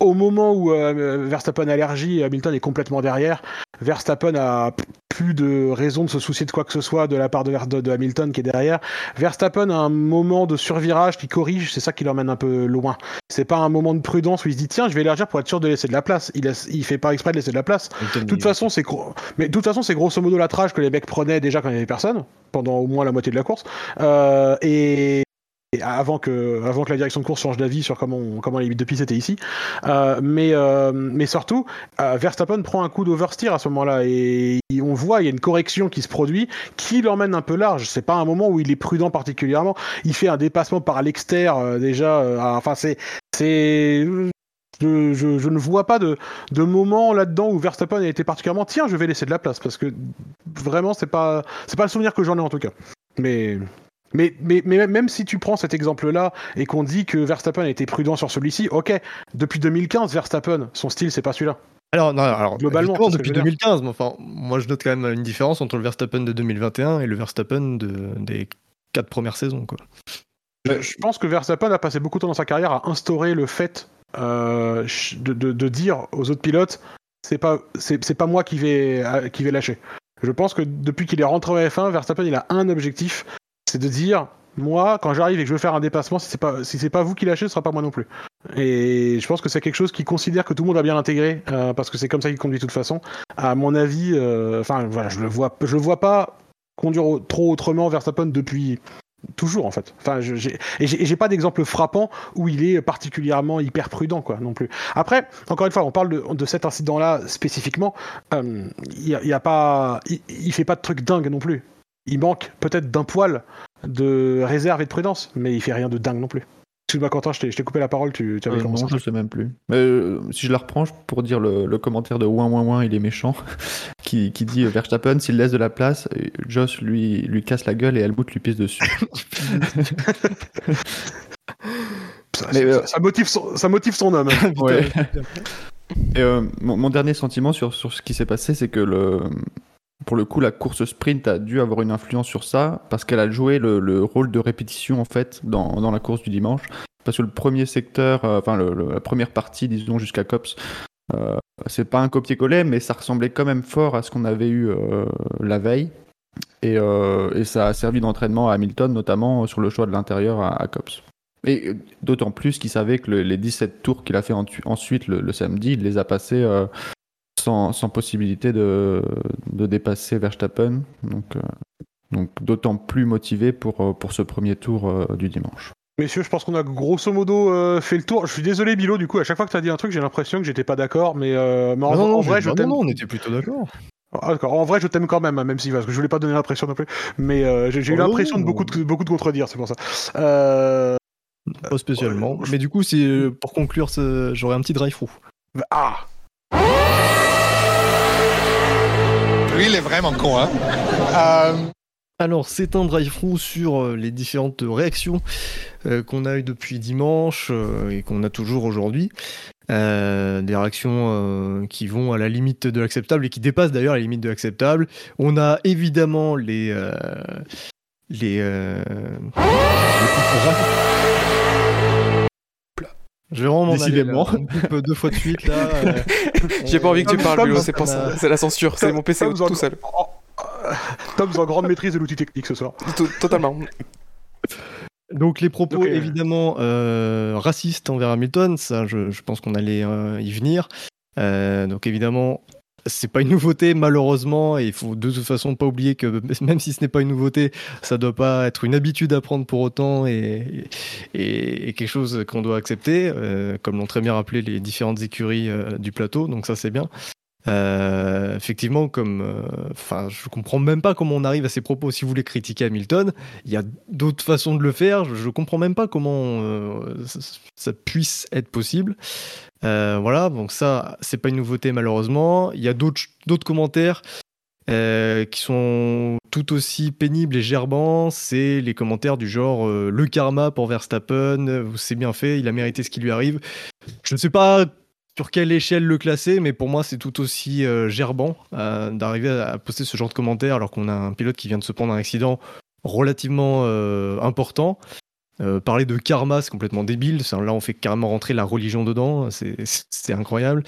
au moment où euh, Verstappen allergie, Hamilton est complètement derrière. Verstappen a plus de raison de se soucier de quoi que ce soit de la part de, de, de Hamilton qui est derrière. Verstappen a un moment de survirage qui corrige, c'est ça qui l'emmène un peu loin. C'est pas un moment de prudence où il se dit tiens, je vais élargir pour être sûr de laisser de la place. Il, laisse, il fait pas exprès de laisser de la place. De toute façon, c'est gros. Mais de toute façon, c'est grosso modo la trage que les mecs prenaient déjà quand il y avait personne, pendant au moins la moitié de la course. Euh, et avant que, avant que la direction de course change d'avis sur comment, comment les limites de piste étaient ici. Euh, mais, euh, mais surtout, euh, Verstappen prend un coup d'oversteer à ce moment-là et on voit, il y a une correction qui se produit qui l'emmène un peu large. C'est pas un moment où il est prudent particulièrement. Il fait un dépassement par l'extérieur déjà. enfin, c'est, c'est, je, je, je ne vois pas de, de moment là-dedans où Verstappen a été particulièrement tiens, je vais laisser de la place parce que vraiment, c'est pas, c'est pas le souvenir que j'en ai en tout cas. Mais mais, mais, mais même si tu prends cet exemple-là et qu'on dit que Verstappen a été prudent sur celui-ci, ok, depuis 2015, Verstappen, son style, c'est pas celui-là. Alors, non, alors Globalement, depuis je veux dire. 2015, mais enfin, moi je note quand même une différence entre le Verstappen de 2021 et le Verstappen de, des quatre premières saisons. Quoi. Je, je pense que Verstappen a passé beaucoup de temps dans sa carrière à instaurer le fait euh, de, de, de dire aux autres pilotes, c'est pas, c'est, c'est pas moi qui vais, euh, qui vais lâcher. Je pense que depuis qu'il est rentré en F1, Verstappen, il a un objectif, c'est de dire, moi, quand j'arrive et que je veux faire un dépassement, si c'est pas, si c'est pas vous qui lâchez, ce sera pas moi non plus. Et je pense que c'est quelque chose qu'il considère que tout le monde a bien intégré, euh, parce que c'est comme ça qu'il conduit de toute façon. À mon avis, euh, enfin voilà, je le vois, je le vois pas conduire trop autrement Verstappen depuis toujours en fait. Enfin, j'ai, et j'ai, pas d'exemple frappant où il est particulièrement hyper prudent quoi non plus. Après, encore une fois, on parle de, cet incident-là spécifiquement. euh, Il il y a pas, il fait pas de truc dingue non plus. Il manque peut-être d'un poil de réserve et de prudence, mais il fait rien de dingue non plus. Excuse-moi Quentin, je t'ai, je t'ai coupé la parole, tu, tu avais Euh, commencé. non, je sais même plus. Mais euh, si je la reprends, pour dire le, le commentaire de ouin ouin ouin, il est méchant, qui, qui dit euh, Verstappen, s'il laisse de la place, euh, Joss lui, lui casse la gueule et Helmut lui pisse dessus. Ça, Mais, ça- ça motive son, ça motive son homme. Ouais. Et, euh, mon, mon dernier sentiment sur, sur ce qui s'est passé, c'est que le, pour le coup, la course sprint a dû avoir une influence sur ça parce qu'elle a joué le, le rôle de répétition en fait dans, la course du dimanche. Parce que le premier secteur, euh, enfin la première partie, disons jusqu'à Cops, euh, c'est pas un copier-coller, mais ça ressemblait quand même fort à ce qu'on avait eu euh, la veille. Et, ça a servi d'entraînement à Hamilton, notamment sur le choix de l'intérieur à, Cops. Et d'autant plus qu'il savait que le- les 17 tours qu'il a fait en- ensuite le, samedi, il les a passés sans, sans possibilité de, de dépasser Verstappen. Donc, euh, Donc d'autant plus motivé pour, euh, pour ce premier tour euh, du dimanche. Messieurs, je pense qu'on a grosso modo euh, fait le tour. Je suis désolé, Bilo, du coup, à chaque fois que tu as dit un truc, j'ai l'impression que j'étais pas d'accord, mais, euh, mais en, non, en vrai, je- t'aime. non, non, on était plutôt d'accord. Ah, d'accord. En vrai, je t'aime quand même, hein, même si parce que je voulais pas donner l'impression non plus. Mais euh, j'ai eu Oh, l'impression de beaucoup de beaucoup de contredire, c'est pour ça. Euh... Pas spécialement. Mais du coup, c'est pour conclure, j'aurais un petit drive-through. Ah. Lui, il est vraiment con, hein. Euh, Alors, c'est un drive-through sur euh, les différentes réactions euh, qu'on a eues depuis dimanche et qu'on a toujours aujourd'hui. Des réactions qui vont à la limite de l'acceptable et qui dépassent d'ailleurs la limite de l'acceptable. On a évidemment les. euh, les. Euh, Je vais vraiment aller, là. Décidément. Coupe deux fois de suite là. euh, J'ai pas envie que tu parles, Bilo, c'est pour ça. C'est la censure, c'est mon PC tout seul. Oh, euh, Tom en grande maîtrise de l'outil technique ce soir. To- Totalement. Donc les propos euh, évidemment euh, racistes envers Hamilton, ça je, je pense qu'on allait euh, y venir. Euh, donc évidemment c'est pas une nouveauté malheureusement et il faut de toute façon pas oublier que même si ce n'est pas une nouveauté, ça doit pas être une habitude à prendre pour autant et, et, et quelque chose qu'on doit accepter, euh, comme l'ont très bien rappelé les différentes écuries euh, du plateau. Donc ça c'est bien. Euh, effectivement, comme, euh, enfin, je comprends même pas comment on arrive à ces propos. Si vous voulez critiquer Hamilton, il y a d'autres façons de le faire. Je, comprends même pas comment euh, ça, ça puisse être possible. Voilà, donc ça, c'est pas une nouveauté malheureusement. Il y a d'autres commentaires qui sont tout aussi pénibles et gerbants. C'est les commentaires du genre le karma pour Verstappen, c'est bien fait, il a mérité ce qui lui arrive. Je ne sais pas sur quelle échelle le classer, mais pour moi, c'est tout aussi euh, gerbant euh, d'arriver à, poster ce genre de commentaires alors qu'on a un pilote qui vient de se prendre un accident relativement euh, important. Parler de karma, c'est complètement débile. C'est- Là, on fait carrément rentrer la religion dedans. C'est- incroyable.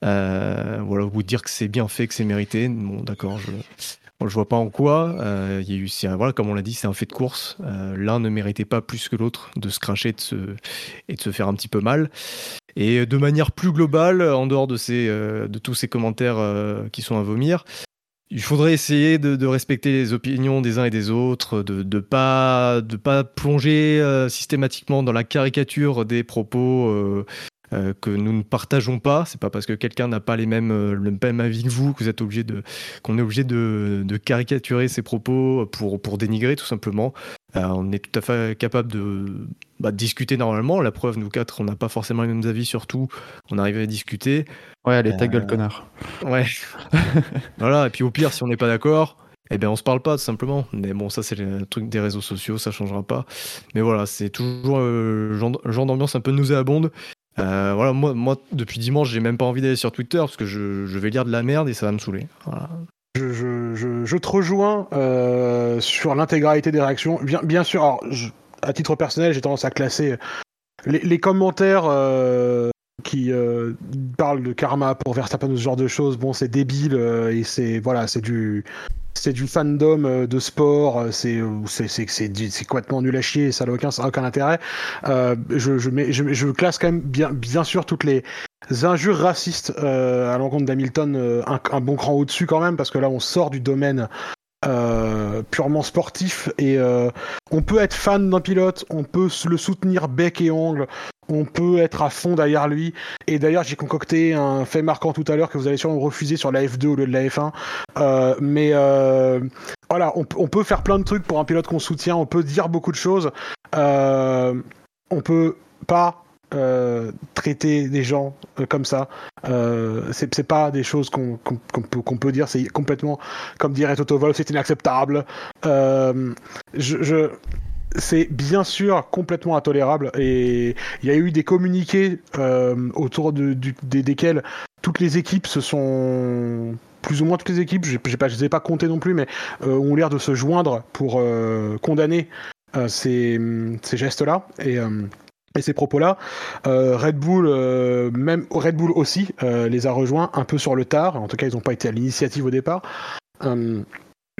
Voilà, vous dire que c'est bien fait, que c'est mérité. Bon, d'accord, je, je vois pas en quoi. Il y a eu, voilà, comme on l'a dit, c'est un fait de course. L'un ne méritait pas plus que l'autre de se cracher de se, et de se faire un petit peu mal. Et de manière plus globale, en dehors de, ces, euh, de tous ces commentaires euh, qui sont à vomir, il faudrait essayer de, de respecter les opinions des uns et des autres, de ne pas, de pas plonger euh, systématiquement dans la caricature des propos euh, euh, que nous ne partageons pas. C'est pas parce que quelqu'un n'a pas les mêmes, euh, le même avis que vous que vous êtes obligé de, qu'on est obligé de, de caricaturer ses propos pour, pour dénigrer tout simplement. Euh, on est tout à fait capable de, bah, de discuter normalement. La preuve, nous quatre, on n'a pas forcément les mêmes avis sur tout. On arrive à discuter. Ouais, allez, ta gueule, connard. Ouais. voilà, et puis au pire, si on n'est pas d'accord, eh bien on se parle pas tout simplement. Mais bon, ça c'est le truc des réseaux sociaux, ça changera pas. Mais voilà, c'est toujours euh, le genre, genre d'ambiance un peu nauséabonde. Euh, voilà, moi, moi, depuis dimanche, j'ai même pas envie d'aller sur Twitter parce que je, vais lire de la merde et ça va me saouler. Je, je, je, te rejoins euh, sur l'intégralité des réactions. Bien, bien sûr, alors, à titre personnel, j'ai tendance à classer les, les commentaires euh, qui euh, parlent de karma pour Verstappen ou ce genre de choses. Bon, c'est débile euh, et c'est voilà, c'est du c'est du fandom euh, de sport. C'est c'est c'est complètement nul à chier. Ça n'a aucun aucun intérêt. Je je, mets, je je classe quand même bien bien sûr toutes les injures racistes à l'encontre d'Hamilton un, bon cran au-dessus quand même parce que là on sort du domaine purement sportif et on peut être fan d'un pilote, on peut le soutenir bec et ongle, on peut être à fond derrière lui et d'ailleurs j'ai concocté un fait marquant tout à l'heure que vous allez sûrement refuser sur la F2 au lieu de la F1 euh, mais euh, voilà on, peut faire plein de trucs pour un pilote qu'on soutient, on peut dire beaucoup de choses euh, on peut pas euh, traiter des gens comme ça. C'est pas des choses qu'on peut, dire. C'est complètement, comme dirait Toto c'est inacceptable. Je- c'est bien sûr complètement intolérable et il y a eu des communiqués euh, autour desquels toutes les équipes se sont plus ou moins toutes les équipes, je les ai pas comptées non plus, mais euh, ont l'air de se joindre pour euh, condamner ces, gestes-là et, ces propos-là. Red Bull, même Red Bull aussi, les a rejoints un peu sur le tard. En tout cas, ils n'ont pas été à l'initiative au départ.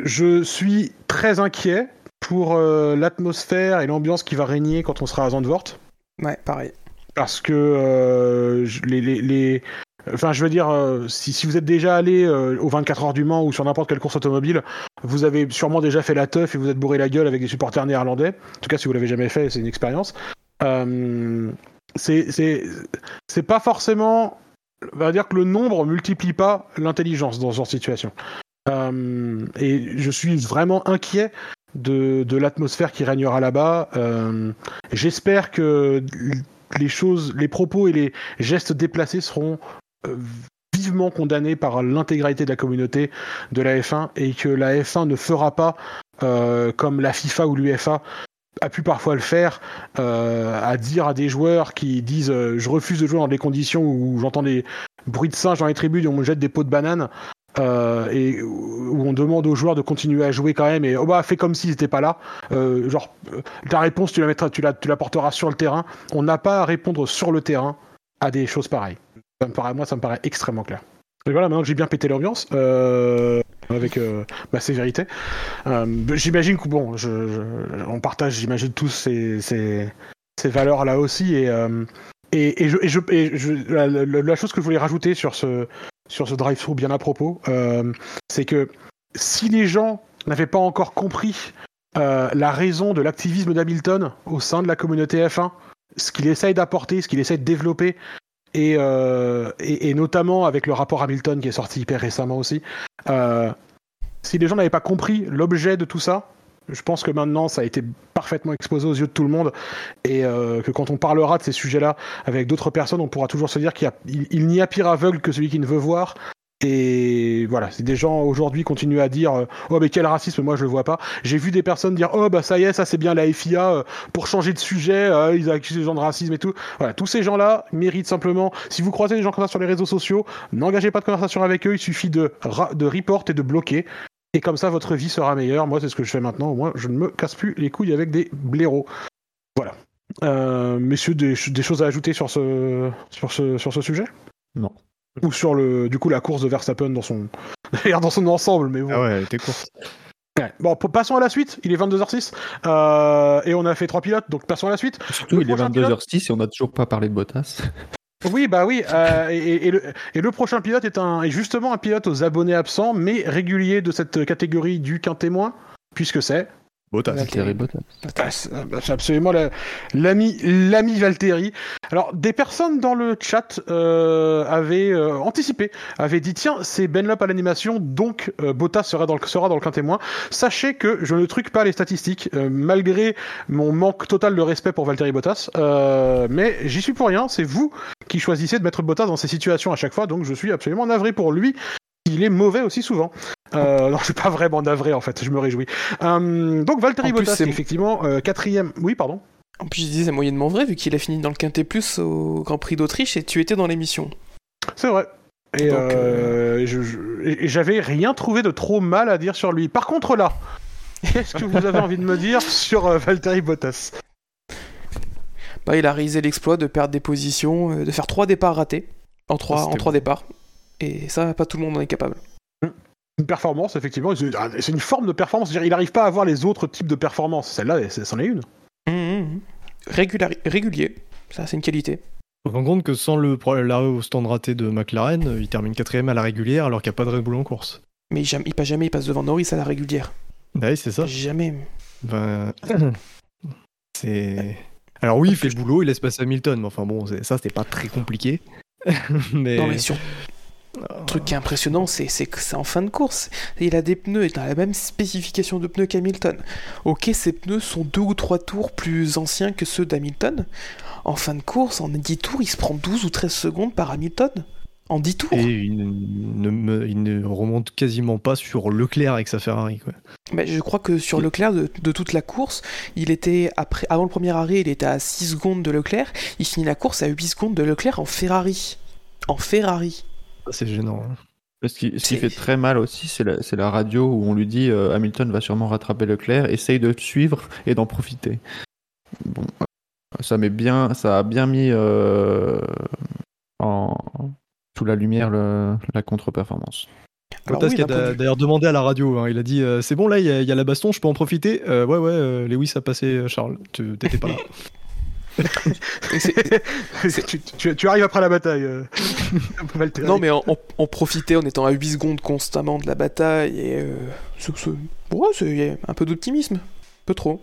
Je suis très inquiet pour euh, l'atmosphère et l'ambiance qui va régner quand on sera à Zandvoort Ouais, pareil. parce que euh, les, les, les, Enfin, je veux dire, euh, si, si vous êtes déjà allé euh, aux 24 heures du Mans ou sur n'importe quelle course automobile, vous avez sûrement déjà fait la teuf et vous êtes bourré la gueule avec des supporters néerlandais. En tout cas, si vous l'avez jamais fait, c'est une expérience. Euh, c'est pas forcément. On va dire que le nombre multiplie pas l'intelligence dans ce genre de situation. Et je suis vraiment inquiet de, l'atmosphère qui régnera là-bas. Euh, J'espère que les choses, les propos et les gestes déplacés seront euh, vivement condamnés par l'intégralité de la communauté de la F1 et que la F1 ne fera pas euh, comme la FIFA ou l'UFA a pu parfois le faire, à dire à des joueurs qui disent je refuse de jouer dans des conditions où j'entends des bruits de singes dans les tribunes et on me jette des pots de banane euh, et où on demande aux joueurs de continuer à jouer quand même et oh bah fais comme s'ils n'étaient pas là. Euh, genre euh, ta réponse tu la mettras tu la tu la porteras sur le terrain. On n'a pas à répondre sur le terrain à des choses pareilles. Ça me paraît moi ça me paraît extrêmement clair. Et voilà maintenant que j'ai bien pété l'ambiance euh, avec euh, ma sévérité euh, j'imagine que bon je, je- on partage j'imagine tous ces, ces, ces valeurs là aussi et et, et je, et je, et je- la chose que je voulais rajouter sur ce sur ce drive-through bien à propos, euh, c'est que si les gens n'avaient pas encore compris euh, la raison de l'activisme d'Hamilton au sein de la communauté F1, ce qu'il essaye d'apporter, ce qu'il essaye de développer, et, euh, et, notamment avec le rapport Hamilton qui est sorti hyper récemment aussi, si les gens n'avaient pas compris l'objet de tout ça, je pense que maintenant ça a été parfaitement exposé aux yeux de tout le monde et euh, que quand on parlera de ces sujets-là avec d'autres personnes, on pourra toujours se dire qu'il n'y a pire aveugle que celui qui ne veut voir. Et voilà, des gens aujourd'hui continuent à dire euh, oh mais quel racisme, moi je le vois pas. J'ai vu des personnes dire oh bah ça y est, ça c'est bien la FIA euh, pour changer de sujet, ils accusent les gens de racisme et tout. Voilà, tous ces gens-là méritent simplement. Si vous croisez des gens comme ça sur les réseaux sociaux, n'engagez pas de conversation avec eux. Il suffit de de report et de bloquer. Et comme ça, votre vie sera meilleure. Moi, c'est ce que je fais maintenant. Au moins, je ne me casse plus les couilles avec des blaireaux. Voilà. Euh, messieurs, des, des choses à ajouter sur ce, sur ce, sur ce sujet? Non. Ou sur le, du coup, la course de Verstappen dans son, dans son ensemble, mais bon. Ah ouais, elle était courte. Ouais. Bon, passons à la suite. Il est 22h06 euh, et on a fait trois pilotes, donc passons à la suite. Surtout, Le il est prochain pilote 22h06 et on n'a toujours pas parlé de Bottas. Oui, bah oui. euh, et, le prochain pilote est, un, est justement un pilote aux abonnés absents, mais régulier de cette catégorie du quintémoin, puisque c'est Bottas. Valtteri. Valtteri Bottas. Ah, c'est absolument la- l'ami l'ami Valtteri. Alors des personnes dans le chat euh, avaient euh, anticipé, avaient dit tiens c'est Benlop à l'animation donc euh, Bottas sera dans le sera dans le quintémoin. Sachez que je ne truque pas les statistiques euh, malgré mon manque total de respect pour Valtteri Bottas, euh, mais j'y suis pour rien. C'est vous qui choisissez de mettre Bottas dans ces situations à chaque fois, donc je suis absolument navré pour lui. Il est mauvais aussi souvent. Euh, non, je suis pas vraiment navré en fait, je me réjouis. Euh, donc Valtteri Bottas, c'est- effectivement, euh, quatrième. Oui, pardon. En plus, je disais c'est moyennement vrai vu qu'il a fini dans le Quintet Plus au Grand Prix d'Autriche et tu étais dans l'émission. C'est vrai. Et, euh, j'avais rien trouvé de trop mal à dire sur lui. Par contre, là, qu'est-ce que vous avez envie de me dire sur Valtteri Bottas? Bah, il a réalisé l'exploit de perdre des positions, de faire trois départs ratés en trois, en bon. départs. Et ça, pas tout le monde en est capable. Une performance, effectivement. C'est ah, c'est une forme de performance. Il n'arrive pas à avoir les autres types de performances. Celle-là, c'est- c'en est une. Régulari- régulier, ça c'est une qualité. On se rend compte que sans le l'arrêt au stand raté de McLaren, euh, il termine quatrième à la régulière alors qu'il n'y a pas de Red Bull en course. Mais il, jamais, il passe jamais, il passe devant Norris à la régulière. Bah oui, c'est ça. Jamais. Ben, c'est. Alors oui, il fait le boulot, il laisse passer Hamilton, mais enfin bon, ça c'était pas très compliqué. mais... Non mais sur... Le truc qui est impressionnant, c'est que c'est en fin de course. Il a des pneus, il a la même spécification de pneus qu'Hamilton. Ok, ces pneus sont deux ou trois tours plus anciens que ceux d'Hamilton. En fin de course, en 10 tours, il se prend 12 ou 13 secondes par Hamilton. En 10 tours. Et il ne, me- il ne remonte quasiment pas sur Leclerc avec sa Ferrari. Quoi. Mais je crois que sur Leclerc, de, de toute la course, il était après, avant le premier arrêt, il était à 6 secondes de Leclerc. Il finit la course à 8 secondes de Leclerc en Ferrari. En Ferrari. C'est gênant. hein. Ce qui, ce qui C'est- fait très mal aussi, c'est la, radio où on lui dit euh, Hamilton va sûrement rattraper Leclerc, essaye de te suivre et d'en profiter. Bon, euh, ça, met bien, ça a bien mis euh, en, sous la lumière le- la contre-performance. Bottas oui, qui a d'ailleurs demandé à la radio, hein, il a dit euh, c'est bon là, il y, y a la baston, je peux en profiter Euh, Ouais, ouais, euh, Lewis a passé Charles, tu t'étais pas là. Tu, tu- tu arrives après la bataille. euh. Non, mais on, on- on profitait en étant à 8 secondes constamment de la bataille et. Euh, c'est- ouais, un peu d'optimisme. Un peu trop.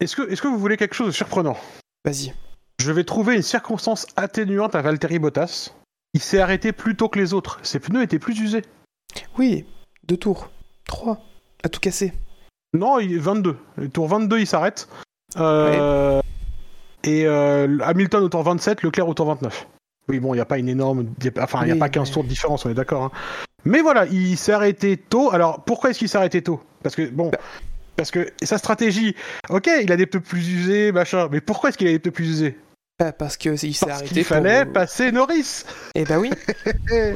Est-ce que, est-ce que vous voulez quelque chose de surprenant? Vas-y. Je vais trouver une circonstance atténuante à Valtteri Bottas. Il s'est arrêté plus tôt que les autres. Ses pneus étaient plus usés. Oui, deux tours. Trois. À tout casser. Non, il est 22. Le tour 22, il s'arrête. Euh, Et euh, Hamilton au tour 27, Leclerc au tour 29. Oui, bon, il n'y a pas une énorme. y a Enfin, il n'y a pas 15 mais- tours de différence, on est d'accord. hein. Mais voilà, il s'est arrêté tôt. Alors, pourquoi est-ce qu'il s'est arrêté tôt? Parce que, bon. Parce que sa stratégie, ok, il a des pneus plus usés, machin, mais pourquoi est-ce qu'il a des pneus plus usés? Bah, parce que il s'est Parce arrêté. qu'il fallait pour... passer Norris Eh bah oui.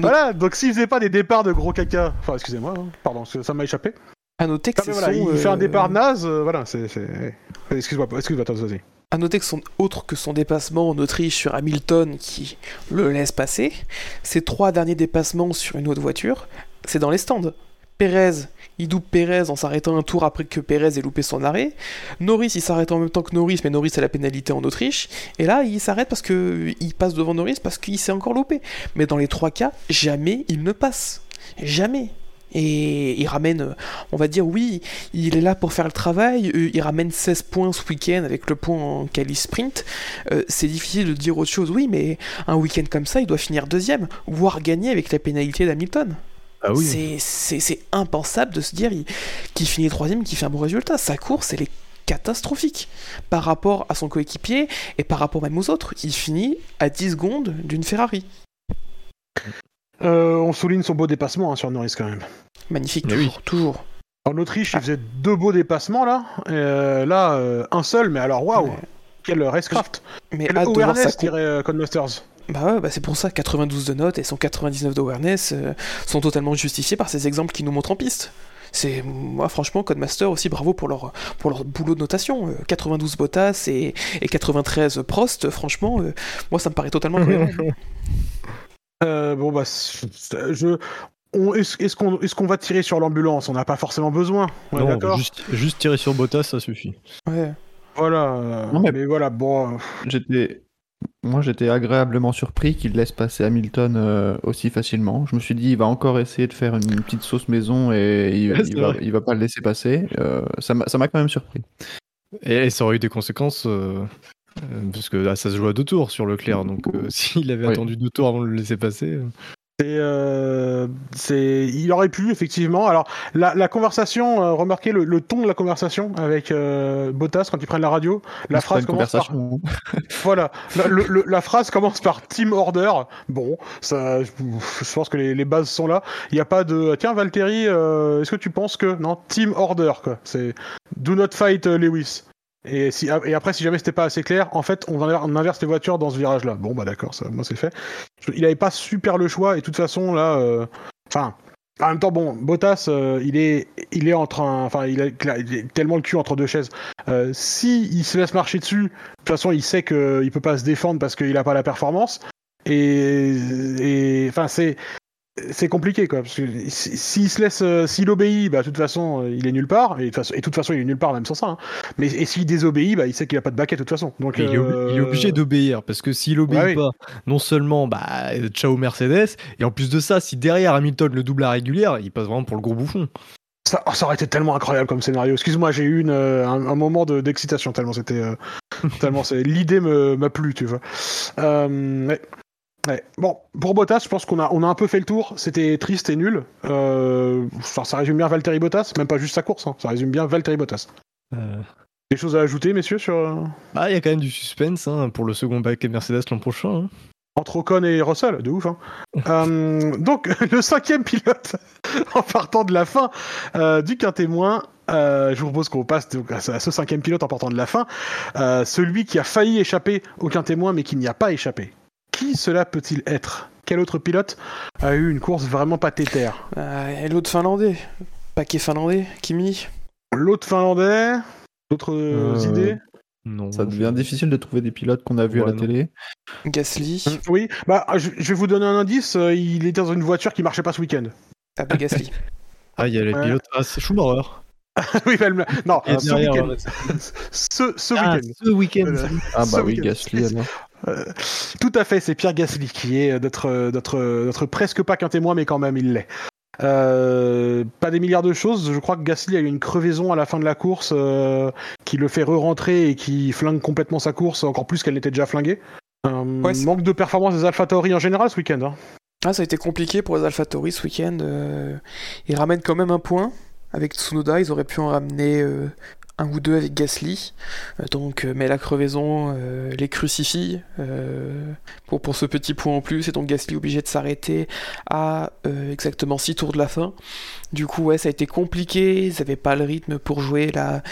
Voilà, donc s'il faisait pas des départs de gros caca, enfin excusez-moi, hein, pardon, ça m'a échappé. à noter que Ah, voilà, il fait un euh, départ naze, euh, voilà, c'est. Excuse-moi, excuse-moi, vas-y. À noter que son autre que son dépassement en Autriche sur Hamilton qui le laisse passer, ses trois derniers dépassements sur une autre voiture, c'est dans les stands. Pérez, il double Pérez en s'arrêtant un tour après que Pérez ait loupé son arrêt. Norris, il s'arrête en même temps que Norris, mais Norris a la pénalité en Autriche. Et là, il s'arrête parce que il passe devant Norris parce qu'il s'est encore loupé. Mais dans les trois cas, jamais il ne passe. Jamais. Et il ramène, on va dire, oui, il est là pour faire le travail, euh, il ramène 16 points ce week-end avec le point en quali sprint. Euh, c'est difficile de dire autre chose, oui, mais un week-end comme ça, il doit finir deuxième, voire gagner avec la pénalité d'Hamilton. Ah oui. C'est- impensable de se dire il- qu'il finit troisième, qu'il fait un bon résultat. Sa course, elle est catastrophique par rapport à son coéquipier et par rapport même aux autres. Il finit à 10 secondes d'une Ferrari. Euh, on souligne son beau dépassement hein, sur Norris quand même. Magnifique, Mais toujours, oui. toujours. En Autriche, il faisait deux beaux dépassements là. Euh, là, euh, un seul, mais alors waouh, Ouais. quel racecraft. Mais Quel awareness, dirait euh, Codemasters. Bah ouais, bah c'est pour ça 92 de notes et son 99 d'awareness euh, sont totalement justifiés par ces exemples qui nous montrent en piste. C'est moi franchement Codemaster aussi bravo pour leur pour leur boulot de notation. Euh, 92 Bottas et, et 93 Prost, franchement euh, moi ça me paraît totalement cohérent. Euh, bon bah, je. Est-ce qu'on est va tirer sur l'ambulance? On n'a pas forcément besoin. On Non, juste, juste tirer sur Bottas, ça suffit. Ouais. Voilà. Non, mais- mais... voilà, bon. euh, J'étais, moi, j'étais agréablement surpris qu'il laisse passer Hamilton euh, aussi facilement. Je me suis dit, il va encore essayer de faire une petite sauce maison et il, Ouais, il va, vrai. il va pas le laisser passer. Euh, ça m'a quand même surpris. Et ça aurait eu des conséquences, parce que là, ça se joue à deux tours sur Leclerc, donc euh, s'il avait Oui. attendu deux tours avant de le laisser passer. euh, C'est, euh, il aurait pu effectivement. Alors la, la conversation, euh, remarquez le, le ton de la conversation avec euh, Bottas quand ils prennent la radio. La phrase commence par voilà. La, le- le- la phrase commence par Team Order. Bon, ça, je pense que les, les bases sont là. Il n'y a pas de tiens Valtteri, euh, est-ce que tu penses que non Team Order quoi. C'est Do not fight euh, Lewis. Et, si, et après, si jamais c'était pas assez clair, en fait, on inverse, on inverse les voitures dans ce virage-là. Bon, bah d'accord, ça, moi c'est fait. Il avait pas super le choix, et de toute façon, là, euh, enfin, en même temps, bon, Bottas, euh, il est, il est en train, enfin, il, est tellement le cul entre deux chaises. Euh, si il se laisse marcher dessus, de toute façon, il sait qu'il peut pas se défendre parce qu'il a pas la performance. Et enfin, c'est, c'est compliqué quoi. Parce que si- s'il se laisse, euh, s'il obéit, bah de toute façon, euh, il est nulle part. Et de toute façon, toute il est nulle part même sans ça. hein. Mais et s'il désobéit, bah il sait qu'il a pas de baquet de toute façon. Donc il, est euh, il est obligé d'obéir, parce que s'il obéit oui. pas, non seulement, bah, ciao Mercedes, et en plus de ça, si derrière Hamilton le double à régulière, il passe vraiment pour le gros bouffon. Ça, oh, ça aurait été tellement incroyable comme scénario. Excuse-moi, j'ai eu une, euh, un, un moment de- d'excitation tellement c'était, euh, tellement c'est l'idée me m'a plu, tu vois. Ouais. Ouais. Bon, pour Bottas, je pense qu'on a, on a un peu fait le tour. C'était triste et nul. Euh, enfin, ça résume bien Valtteri Bottas, même pas juste sa course. hein. Ça résume bien Valtteri Bottas. Euh, Des choses à ajouter, messieurs, sur euh, Ah, il y a quand même du suspense hein, pour le second paquet Mercedes l'an prochain. hein. entre Ocon et Russell, de ouf. Euh, donc, le cinquième pilote, en partant de la fin du quintémoin, euh, je vous propose qu'on passe donc à ce cinquième pilote en partant de la fin, euh, celui qui a failli échapper au quintémoin mais qui n'y a pas échappé. Qui cela peut-il être? Quel autre pilote a eu une course vraiment pathétaire Euh, et l'autre finlandais, paquet finlandais, Kimi. L'autre finlandais D'autres euh, Euh, idées? Non. Ça devient difficile de trouver des pilotes qu'on a vus Ouais, à la non. télé. Gasly. Oui, bah je, je vais vous donner un indice. euh, il était dans une voiture qui marchait pas ce week-end. Ah bah Gasly. Ah, il y a les Ouais. pilotes. Ah, c'est Schumacher. oui, mais elle- non, Et ce derrière, week-end. Ce, ce Ah, week-end. ce week-end. Euh, Ah bah oui, week-end. Gasly alors. Euh, tout à fait, c'est Pierre Gasly qui est notre, notre, notre presque pas qu'un témoin, mais quand même il l'est. Euh, pas des milliards de choses. Je crois que Gasly a eu une crevaison à la fin de la course euh, qui le fait re-rentrer et qui flingue complètement sa course, encore plus qu'elle n'était déjà flinguée. Ouais, manque de performance des AlphaTauri en général ce week-end. hein. Ah, ça a été compliqué pour les AlphaTauri ce week-end. ils ramènent quand même un point avec Tsunoda. Ils auraient pu en ramener un ou deux avec Gasly. Euh, donc, euh, mais la crevaison euh, les crucifie pour, pour ce petit point en plus. Et donc Gasly obligé de s'arrêter à exactement 6 tours de la fin. Du coup, ouais, ça a été compliqué. Ils n'avaient pas le rythme pour jouer la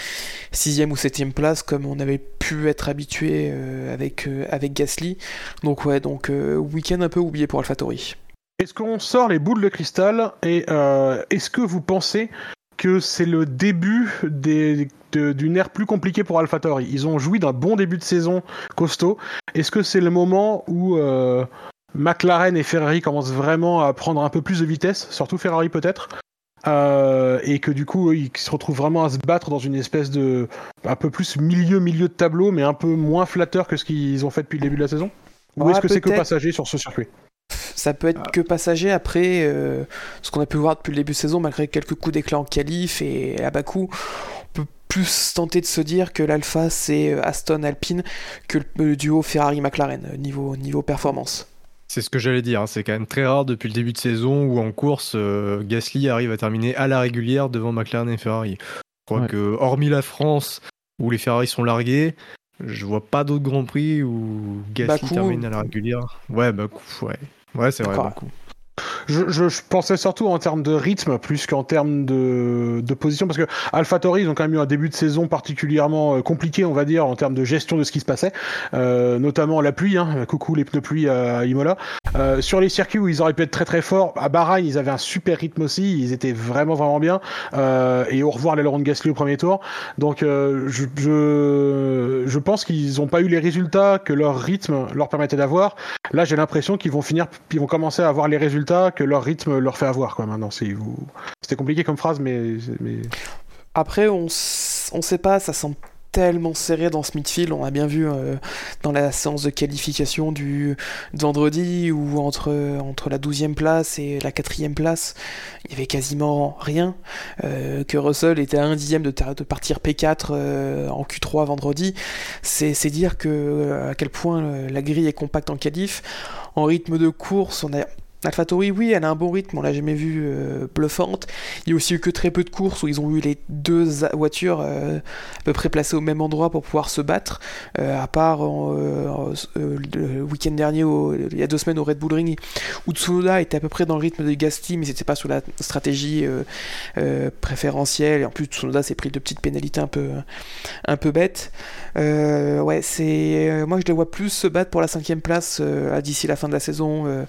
sixième ou septième place comme on avait pu être habitué avec, avec Gasly. Donc ouais, donc week-end un peu oublié pour AlphaTauri. Est-ce qu'on sort les boules de cristal et est-ce que vous pensez que c'est le début des- de- d'une ère plus compliquée pour AlphaTauri Ils ont joui d'un bon début de saison costaud. Est-ce que c'est le moment où euh, McLaren et Ferrari commencent vraiment à prendre un peu plus de vitesse, surtout Ferrari peut-être euh, et que du coup ils se retrouvent vraiment à se battre dans une espèce de un peu plus milieu milieu de tableau mais un peu moins flatteur que ce qu'ils ont fait depuis le début de la saison? Ou Ouais, est-ce que c'est que passager sur ce circuit? Ça peut être que passager après euh, ce qu'on a pu voir depuis le début de saison, malgré quelques coups d'éclat en qualif et à Bakou. On peut plus tenter de se dire que l'Alpha c'est euh, Aston Alpine que le, le duo Ferrari-McLaren euh, niveau, niveau performance. C'est ce que j'allais dire. hein. C'est quand même très rare depuis le début de saison où en course, euh, Gasly arrive à terminer à la régulière devant McLaren et Ferrari. Je crois Ouais. que, hormis la France où les Ferrari sont largués, je vois pas d'autres grands prix où Gasly termine à la régulière. Ouais, Bakou, ouais. Ouais, c'est vrai. D'accord. Je, je- je pensais surtout en termes de rythme plus qu'en termes de, de position parce que AlphaTauri ils ont quand même eu un début de saison particulièrement euh, compliqué on va dire en termes de gestion de ce qui se passait euh, notamment la pluie hein, coucou les pneus pluie à Imola. Euh, sur les circuits où ils auraient pu être très très forts à Bahreïn ils avaient un super rythme aussi ils étaient vraiment vraiment bien euh, et au revoir l'aileron de Gasly au premier tour. Donc euh, je, je, je pense qu'ils n'ont pas eu les résultats que leur rythme leur permettait d'avoir. Là, j'ai l'impression qu'ils vont finir, ils vont commencer à avoir les résultats que leur rythme leur fait avoir, quoi. Maintenant, c'est vous... c'était compliqué comme phrase, mais. Après, on, s- on sait pas, ça semble tellement serré dans ce midfield. On a bien vu euh, dans la séance de qualification du vendredi où entre, entre la 12e place et la 4e place, il y avait quasiment rien. Euh, que Russell était à un dixième de, partir P4 euh, en Q3 vendredi. C'est dire que à quel point la grille est compacte en qualif. En rythme de course, on a AlphaTauri, oui, elle a un bon rythme, on l'a jamais vu euh, bluffante. Il y a aussi eu que très peu de courses où ils ont eu les deux voitures euh, à peu près placées au même endroit pour pouvoir se battre. Euh, à part le week-end dernier, il y a deux semaines au Red Bull Ring, où Tsunoda était à peu près dans le rythme de Gasly, mais c'était pas sur la stratégie préférentielle. Et en plus, Tsunoda s'est pris de petites pénalités un peu, un peu bêtes. Euh, ouais, c'est euh, moi je les vois plus se battre pour la cinquième place euh, d'ici la fin de la saison euh,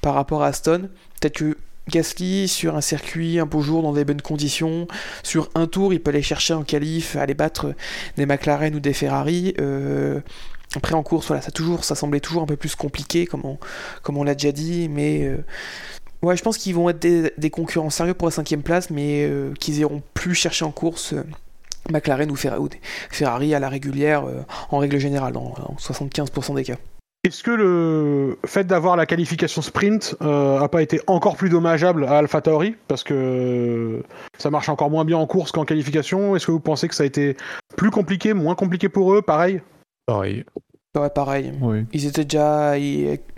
par rapport à Aston. Peut-être que Gasly sur un circuit un beau jour dans des bonnes conditions, sur un tour il peut aller chercher en qualif, aller battre des McLaren ou des Ferrari. Après en course, voilà, ça toujours, ça semblait toujours un peu plus compliqué, comme on, comme on l'a déjà dit, mais ouais, je pense qu'ils vont être des, des concurrents sérieux pour la cinquième place, mais qu'ils iront plus chercher en course. Euh, McLaren ou Ferrari, à la régulière euh, en règle générale, dans, dans 75% des cas. Est-ce que le fait d'avoir la qualification sprint euh, a pas été encore plus dommageable à AlphaTauri parce que ça marche encore moins bien en course qu'en qualification Est-ce que vous pensez que ça a été plus compliqué, moins compliqué pour eux? Pareil? Pareil. Ouais, pareil. Oui. Ils étaient déjà.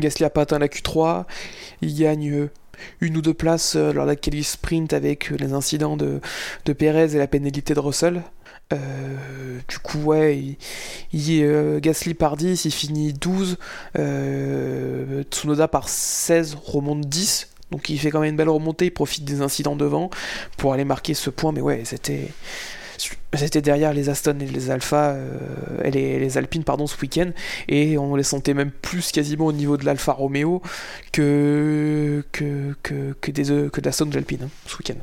Gasly a pas atteint la Q3. Il gagne euh, une ou deux places euh, lors de la qualif sprint avec euh, les incidents de, de Perez et la pénalité de Russell. Euh, du coup, ouais, il, il, euh, Gasly par 10, il finit 12. Euh, Tsunoda par 16 remonte 10. Donc il fait quand même une belle remontée, il profite des incidents devant pour aller marquer ce point. Mais ouais, c'était. C'était derrière les Aston et les Alpha, euh, et les, les Alpines pardon, ce week-end, et on les sentait même plus quasiment au niveau de l'Alfa Romeo que, que, que, que, des, euh, que de l'Aston de l'Alpine hein, ce week-end.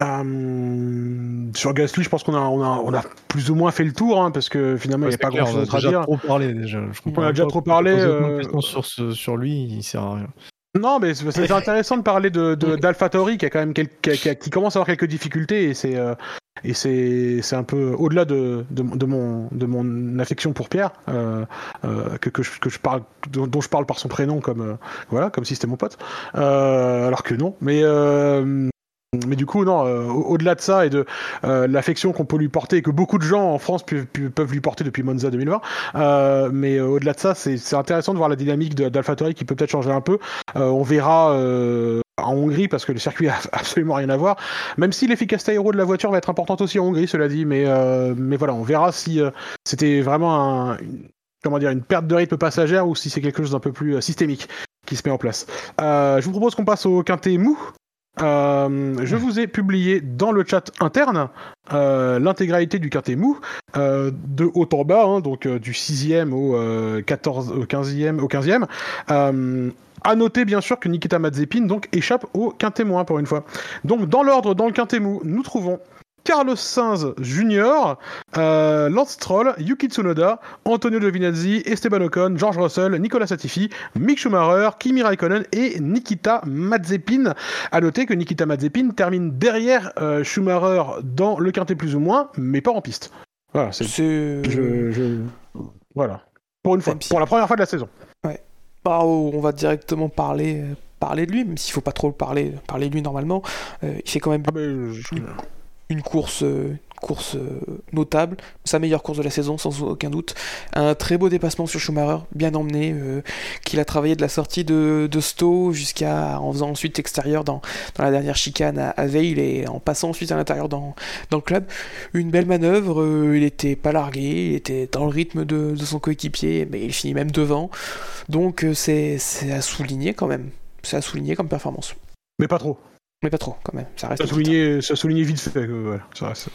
Euh, sur Gasly, je pense qu'on a, on a, on a plus ou moins fait le tour, hein, parce que finalement, il n'y a pas c'est clair, grand-chose on a à déjà dire. trop parlé déjà. Je On a déjà trop parlé, euh, sur, ce- sur lui, il sert à rien. Non, mais c'est intéressant de parler de, de, qui a quand même quel- qui, a- commence à avoir quelques difficultés et c'est euh, et c'est c'est un peu au-delà de, de, de mon de mon affection pour Pierre euh, euh, que que je, que je parle dont, dont je parle par son prénom comme voilà comme si c'était mon pote. Alors que non mais mais du coup, non, euh, au- au-delà de ça et de euh, l'affection qu'on peut lui porter et que beaucoup de gens en France peuvent lui porter depuis Monza 2020, euh, mais au-delà de ça, c'est intéressant de voir la dynamique de- d'AlphaTauri qui peut peut-être changer un peu. On verra en Hongrie parce que le circuit a absolument rien à voir. Même si l'efficacité aéro de la voiture va être importante aussi en Hongrie, cela dit, mais mais voilà, on verra si c'était vraiment un, une- comment dire une perte de rythme passagère ou si c'est quelque chose d'un peu plus systémique qui se met en place. Je vous propose qu'on passe au quintet mou. Euh, je vous ai publié dans le chat interne euh, l'intégralité du quintet mou euh, de haut en bas, hein, donc du 6e au, euh, 14, au 15e. Au 15e. À noter bien sûr que Nikita Mazepin donc échappe au quintet pour une fois. Donc dans l'ordre, dans le quintet nous trouvons Carlos Sainz Jr., euh, Lance Stroll, Yuki Tsunoda, Antonio Giovinazzi, Esteban Ocon, George Russell, Nicolas Latifi, Mick Schumacher, Kimi Raikkonen et Nikita Mazepin. À noter que Nikita Mazepin termine derrière euh, Schumacher dans le quintet plus ou moins, mais pas en piste. Voilà, c'est je, je- voilà. Pour une fois, si- pour la première fois de la saison. Bah, oh, on va directement parler, euh, parler de lui, même s'il faut pas trop parler, parler de lui normalement. Euh, il fait quand même Ah je- une course, euh, course euh, notable, sa meilleure course de la saison sans aucun doute. Un très beau dépassement sur Schumacher, bien emmené, euh, qu'il a travaillé de la sortie de, de Stowe jusqu'à en faisant ensuite extérieur dans, dans la dernière chicane à, Veil et en passant ensuite à l'intérieur dans, le club. Une belle manœuvre, il était pas largué, il était dans le rythme de, son coéquipier, mais il finit même devant. Donc c'est à souligner quand même. C'est à souligner comme performance. Mais pas trop. Mais pas trop quand même, ça reste. Ça a souligné, ça a souligné vite fait. que, voilà, ça reste.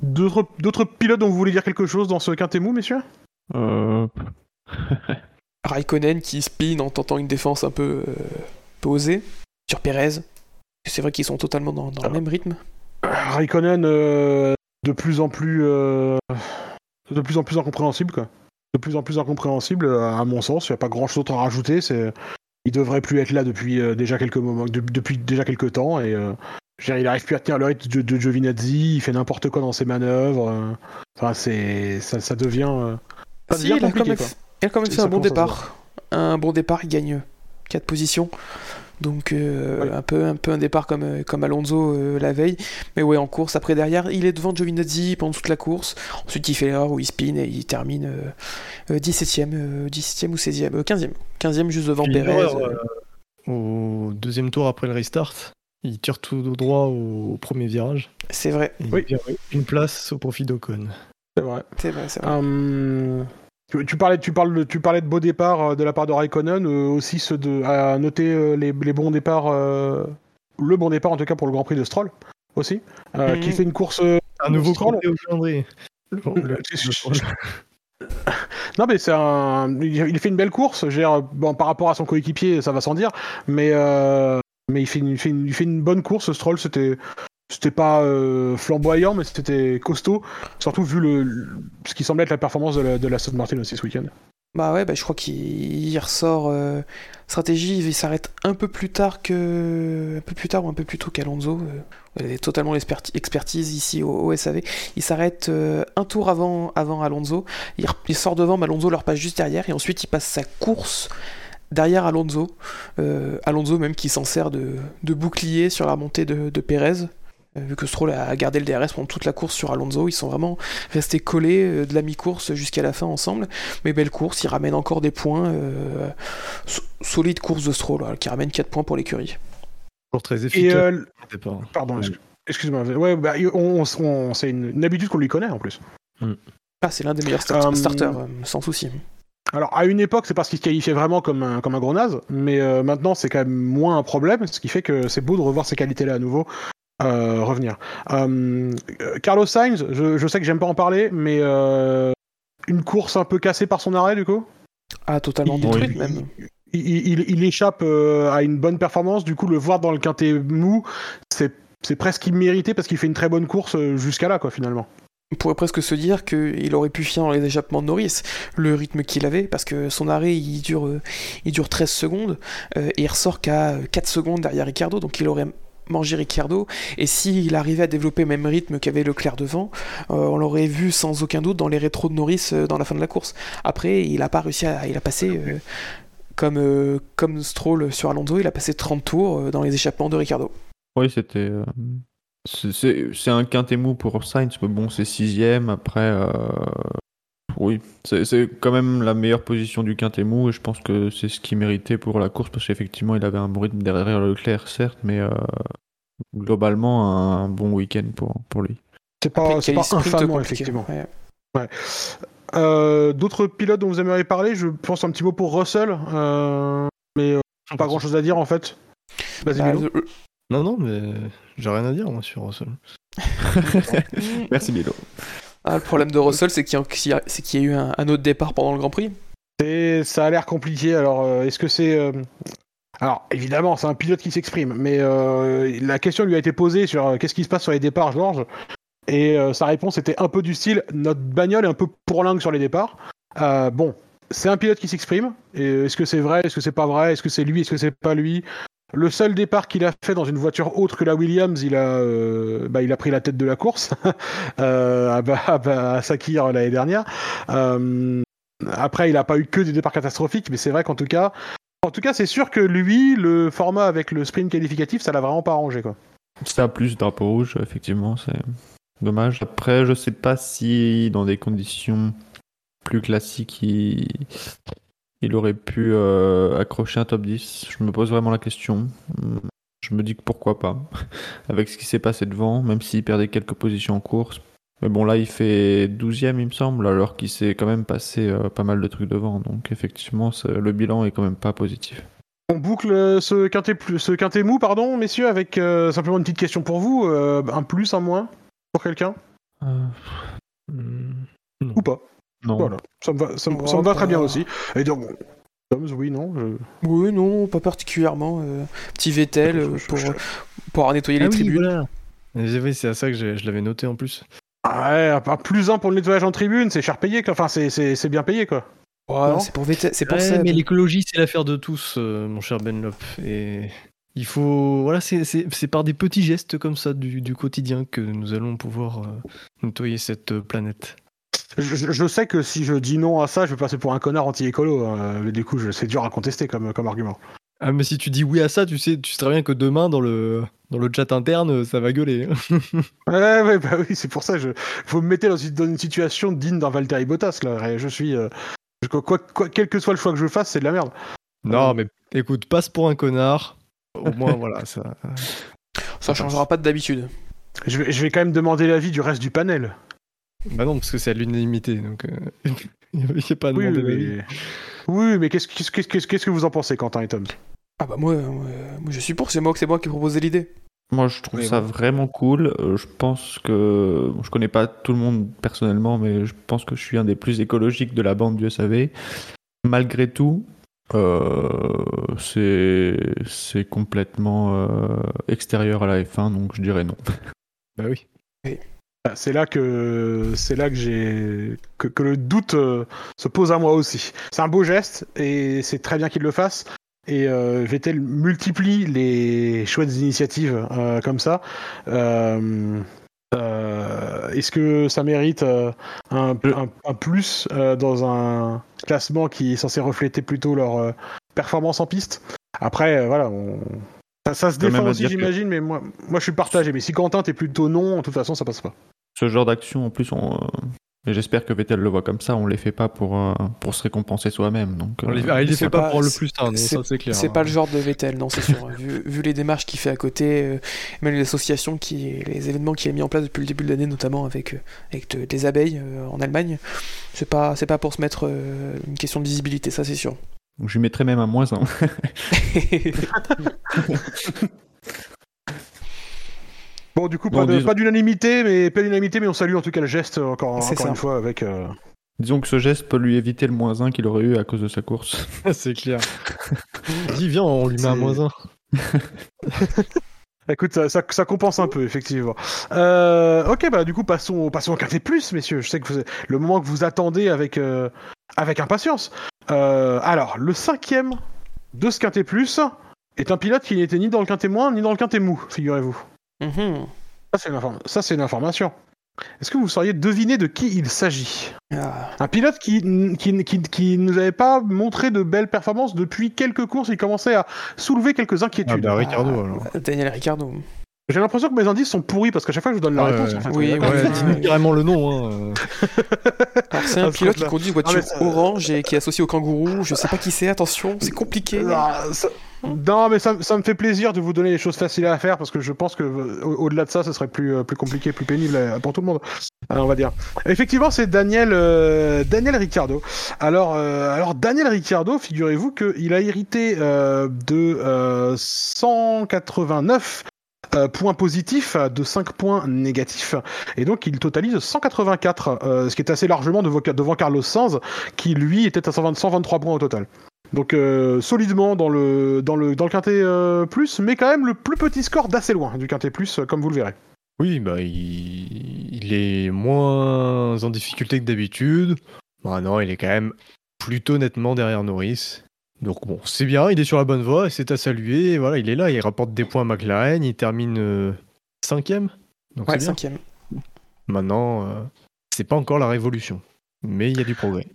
D'autres d'autres pilotes dont vous voulez dire quelque chose dans ce quintet mou, messieurs? Euh, Raikkonen qui spin en tentant une défense un peu, euh, peu osée sur Perez. C'est vrai qu'ils sont totalement dans, dans le même rythme. Raikkonen euh, de plus en plus euh, de plus en plus incompréhensible quoi. De plus en plus incompréhensible à mon sens. Il n'y a pas grand chose à rajouter. C'est il devrait plus être là depuis euh, déjà quelques moments, de- depuis déjà quelques temps et euh, dire, il arrive plus à tenir le rythme de, de Giovinazzi. Il fait n'importe quoi dans ses manœuvres. euh. Enfin c'est ça, ça devient euh, ça Si, devient il a quand compliqué même, quoi. il a quand même fait un bon départ. Un bon départ, il gagne 4 positions. Donc euh, un, peu, un peu un départ comme, euh, comme Alonso euh, la veille. Mais ouais, en course, après derrière, il est devant Giovinazzi pendant toute la course. Ensuite, il fait l'erreur où il spin et il termine euh, euh, 17ème, euh, 17e ou 16e, euh, 15e. 15e juste devant Perez. Au deuxième tour après le restart, il tire tout droit au premier virage. C'est vrai, Oui. une place au profit d'Ocon. C'est vrai. c'est vrai, c'est vrai. Hum, tu, tu parlais, tu, parles de, tu parlais de beaux départs euh, de la part de Raikkonen, euh, aussi ceux de, à noter euh, les, les bons départs, euh, le bon départ en tout cas pour le Grand Prix de Stroll aussi, euh, Mhm. qui fait une course. Un nouveau Stroll. calendrier. Le- le- le- non mais c'est un, il fait une belle course. bon par rapport à son coéquipier, ça va sans dire, mais euh, mais il fait, une, il fait une, il fait une bonne course. Stroll, c'était c'était pas euh, flamboyant, mais c'était costaud, surtout vu le, ce qui semblait être la performance de la, de la Martin aussi ce week-end. Bah ouais, bah je crois qu'il il ressort euh, stratégie, il s'arrête un peu plus tard que un peu plus tard ou un peu plus tôt qu'Alonso. Euh, a totalement expertise ici au, SAV. Il s'arrête euh, un tour avant avant Alonso. Il sort devant, mais Alonso leur passe juste derrière et ensuite il passe sa course derrière Alonso. Euh, Alonso même qui s'en sert de, de bouclier sur la montée de, de Pérez. Euh, Vu que Stroll a gardé le DRS pendant toute la course sur Alonso, ils sont vraiment restés collés euh, de la mi-course jusqu'à la fin ensemble. Mais belle course, il ramène encore des points. euh, so- solide course de Stroll, voilà, qui ramène 4 points pour l'écurie. Toujours très Et efficace euh. Pardon, excuse-moi. Ouais, bah, on, on- on- c'est une, une habitude qu'on lui connaît en plus. Ah, c'est l'un des meilleurs start- starters, sans souci. Alors, à une époque, c'est parce qu'il se qualifiait vraiment comme un, comme un gros naze, mais euh, maintenant, c'est quand même moins un problème, ce qui fait que c'est beau de revoir ces qualités-là à nouveau euh, revenir. Euh, euh, Carlos Sainz, je, je sais que j'aime pas en parler, mais euh, une course un peu cassée par son arrêt, du coup? Ah, totalement il- détruite il- même. il, il- il échappe euh, à une bonne performance, du coup, le voir dans le quintet mou, c'est presque immérité parce qu'il fait une très bonne course jusqu'à là, quoi, finalement. On pourrait presque se dire qu'il aurait pu finir dans les échappements de Norris, le rythme qu'il avait, parce que son arrêt il dure, il dure 13 secondes, euh, et il ressort qu'à 4 secondes derrière Ricardo, donc il aurait manger Ricciardo. Et s'il arrivait à développer le même rythme qu'avait Leclerc devant, euh, on l'aurait vu sans aucun doute dans les rétros de Norris euh, dans la fin de la course. Après, il a pas réussi à. Il a passé. euh, comme, comme Stroll sur Alonso, il a passé 30 tours dans les échappements de Ricciardo. Oui, c'était. c'est- un quintet mou pour Sainz, mais bon, c'est sixième. Après, oui, c'est c'est quand même la meilleure position du quintet mou, et je pense que c'est ce qu'il méritait pour la course, parce qu'effectivement, il avait un bon rythme derrière Leclerc, certes, mais euh, globalement, un bon week-end pour, pour lui. C'est pas, pas infamant, effectivement. Ouais. Euh, D'autres pilotes dont vous aimeriez parler, je pense un petit mot pour Russell, euh, mais euh, pas grand chose à dire en fait. Vas-y, Bah, Non, non, mais j'ai rien à dire moi sur Russell. Merci Milo. Ah, le problème de Russell, c'est qu'il y, y a- eu un, autre départ pendant le Grand Prix. Ça a l'air compliqué. Alors, euh, est-ce que c'est. euh, Alors, évidemment, c'est un pilote qui s'exprime, mais euh, la question lui a été posée sur qu'est-ce qui se passe sur les départs, Georges? Et sa réponse était un peu du style notre bagnole est un peu pourlingue sur les départs. Bon, c'est un pilote qui s'exprime. Est-ce que c'est vrai Est-ce que c'est pas vrai Est-ce que c'est lui Est-ce que c'est pas lui? Le seul départ qu'il a fait dans une voiture autre que la Williams, il a, euh, bah, pris la tête de la course euh, à Sakir l'année dernière. Euh, après, il n'a pas eu que des départs catastrophiques, mais c'est vrai qu'en tout cas, en tout cas, c'est sûr que lui, le format avec le sprint qualificatif, ça l'a vraiment pas arrangé, quoi. Ça a plus drapeau rouge, effectivement, c'est dommage. Après, je sais pas si dans des conditions plus classiques, il, il aurait pu euh, accrocher un top 10. Je me pose vraiment la question. Je me dis que pourquoi pas, avec ce qui s'est passé devant, même s'il perdait quelques positions en course. Mais bon, là, il fait 12ème, il me semble, alors qu'il s'est quand même passé euh, pas mal de trucs devant. Donc, effectivement, le bilan est quand même pas positif. On boucle euh, ce quintet, plus- ce quintet mou, pardon, messieurs, avec euh, simplement une petite question pour vous. euh, un plus, un moins pour quelqu'un? Euh, Hmm. Ou pas non. Voilà, ça me va, ça me, Oh, ça me va très bien aussi. Et donc, Toms, oui, non je- Oui, non, pas particulièrement. euh, petit Vettel euh, je- pour, je- pour nettoyé Ah les oui, tribunes. voilà. Et Oui, c'est à ça que j'ai- je l'avais noté en plus. Ah Ouais, plus un pour le nettoyage en tribune, c'est cher payé, quoi. enfin c'est- c'est c'est bien payé quoi. C'est pour Vettel, c'est pour Ouais, ça. mais l'écologie, c'est l'affaire de tous, euh, mon cher Benlop. Et il faut. Voilà, c'est- c'est c'est par des petits gestes comme ça du, du quotidien que nous allons pouvoir euh, nettoyer cette euh, planète. Je, je- sais que si je dis non à ça, je vais passer pour un connard anti-écolo, hein, mais du coup je- c'est dur à contester comme, comme argument. Ah, mais si tu dis oui à ça, tu sais, tu sais très bien que demain, dans le, dans le chat interne, ça va gueuler. Ouais, ouais, bah oui, c'est pour ça, je... vous me mettez dans une, dans une situation digne d'un Valtteri Bottas là, et je suis... euh, je- quoi, quoi- quoi- quel que soit le choix que je fasse, c'est de la merde. non, mais écoute, passe pour un connard. Au moins, voilà, ça. Ça changera pas de d'habitude. Je vais, je vais quand même demander l'avis du reste du panel. Bah non, parce que c'est à l'unanimité, donc. euh, Il n'y a pas à Oui, oui, d'avis. mais... oui, mais qu'est-ce qu'est-ce- qu'est-ce- qu'est-ce que vous en pensez, Quentin et Tom? Ah bah moi, euh, moi je suis pour, c'est moi, c'est moi qui ai proposé l'idée. Moi, je trouve Oui, ça bon. vraiment cool. Euh, je pense que je connais pas tout le monde personnellement, mais je pense que je suis un des plus écologiques de la bande du SAV. Malgré tout, euh, c'est c'est complètement euh, extérieur à la F1, donc je dirais non. Bah oui. Ah, C'est là que c'est là que j'ai que, que le doute euh, se pose à moi aussi. C'est un beau geste et c'est très bien qu'il le fasse. Et euh, Vettel multiplie les chouettes initiatives euh, comme ça. Euh, Est-ce que ça mérite un, un- un plus dans un classement qui est censé refléter plutôt leur performance en piste? Après, voilà, on- ça, ça se défend aussi, que- j'imagine, mais moi, moi je suis partagé. Mais si Quentin t'es plutôt non, de toute façon, ça passe pas. Ce genre d'action, en plus, on, euh, j'espère que Vettel le voit comme ça, on les fait pas pour, euh, pour se récompenser soi-même. Donc, On les, euh, ah, il les fait pas, pas- pour le plus tard, c'est clair. C'est hein. pas le genre de Vettel, non, c'est sûr. vu, vu les démarches qu'il fait à côté, euh, même les associations, qui, les événements qu'il a mis en place depuis le début de l'année, notamment avec, avec de- des abeilles euh, en Allemagne, c'est pas, c'est pas pour se mettre euh, une question de visibilité, ça c'est sûr. donc je lui mettrais même un moins 1. Bon, du coup, pas de- disons- pas d'unanimité, mais pas d'unanimité, mais on salue en tout cas le geste encore, encore une fois avec. euh, Disons que ce geste peut lui éviter le moins 1 qu'il aurait eu à cause de sa course. c'est clair. Dis, viens, on lui met un moins un. Écoute, ça, ça- ça compense un peu, effectivement. Euh, ok, bah du coup, passons, passons au Quintet Plus, messieurs. Je sais que vous, le moment que vous attendez avec, euh, avec impatience. Euh, alors, le cinquième de ce Quintet Plus, est un pilote qui n'était ni dans le quintet moins ni dans le quintet mou, figurez-vous. Mhm. Ça, c'est une, inform- ça, c'est une information. Est-ce que vous sauriez deviner de qui il s'agit? Ah. Un pilote qui, qui, qui, qui nous avait pas montré de belles performances depuis quelques courses. Il commençait à soulever quelques Ah inquiétudes. bah Ricardo alors. Daniel Ricciardo. J'ai l'impression que mes indices sont pourris parce qu'à chaque fois que je vous donne la Ouais, réponse, ouais. en fait, Oui. Ouais, carrément le nom. Hein. Alors c'est Ah, un pilote qui conduit une Ah, voiture orange et qui est associé au kangourou. Je sais pas qui c'est, attention, c'est compliqué. Ah, ça- Non, mais ça, me fait plaisir de vous donner des choses faciles à faire parce que je pense que au- au-delà de ça, ce serait plus, euh, plus compliqué, plus pénible euh, pour tout le monde. On va dire. Effectivement, c'est Daniel, euh, Daniel Ricciardo. Alors, euh, alors Daniel Ricciardo, figurez-vous qu'il a hérité euh, de euh, 189 euh, points positifs de 5 points négatifs et donc il totalise 184 euh, ce qui est assez largement devant, Carlos Sainz qui lui était à 120 123 points au total donc euh, solidement dans le dans le dans le quintet euh, plus mais quand même le plus petit score d'assez loin du quintet plus euh, comme vous le verrez Oui, bah il... il est moins en difficulté que d'habitude. Bah non, il est quand même plutôt nettement derrière Norris. Donc bon, c'est bien, il est sur la bonne voie et c'est à saluer. Voilà, il est là, il rapporte des points à McLaren, il termine euh, cinquième. Donc Ouais, cinquième. Maintenant, euh, c'est pas encore la révolution, mais il y a du progrès.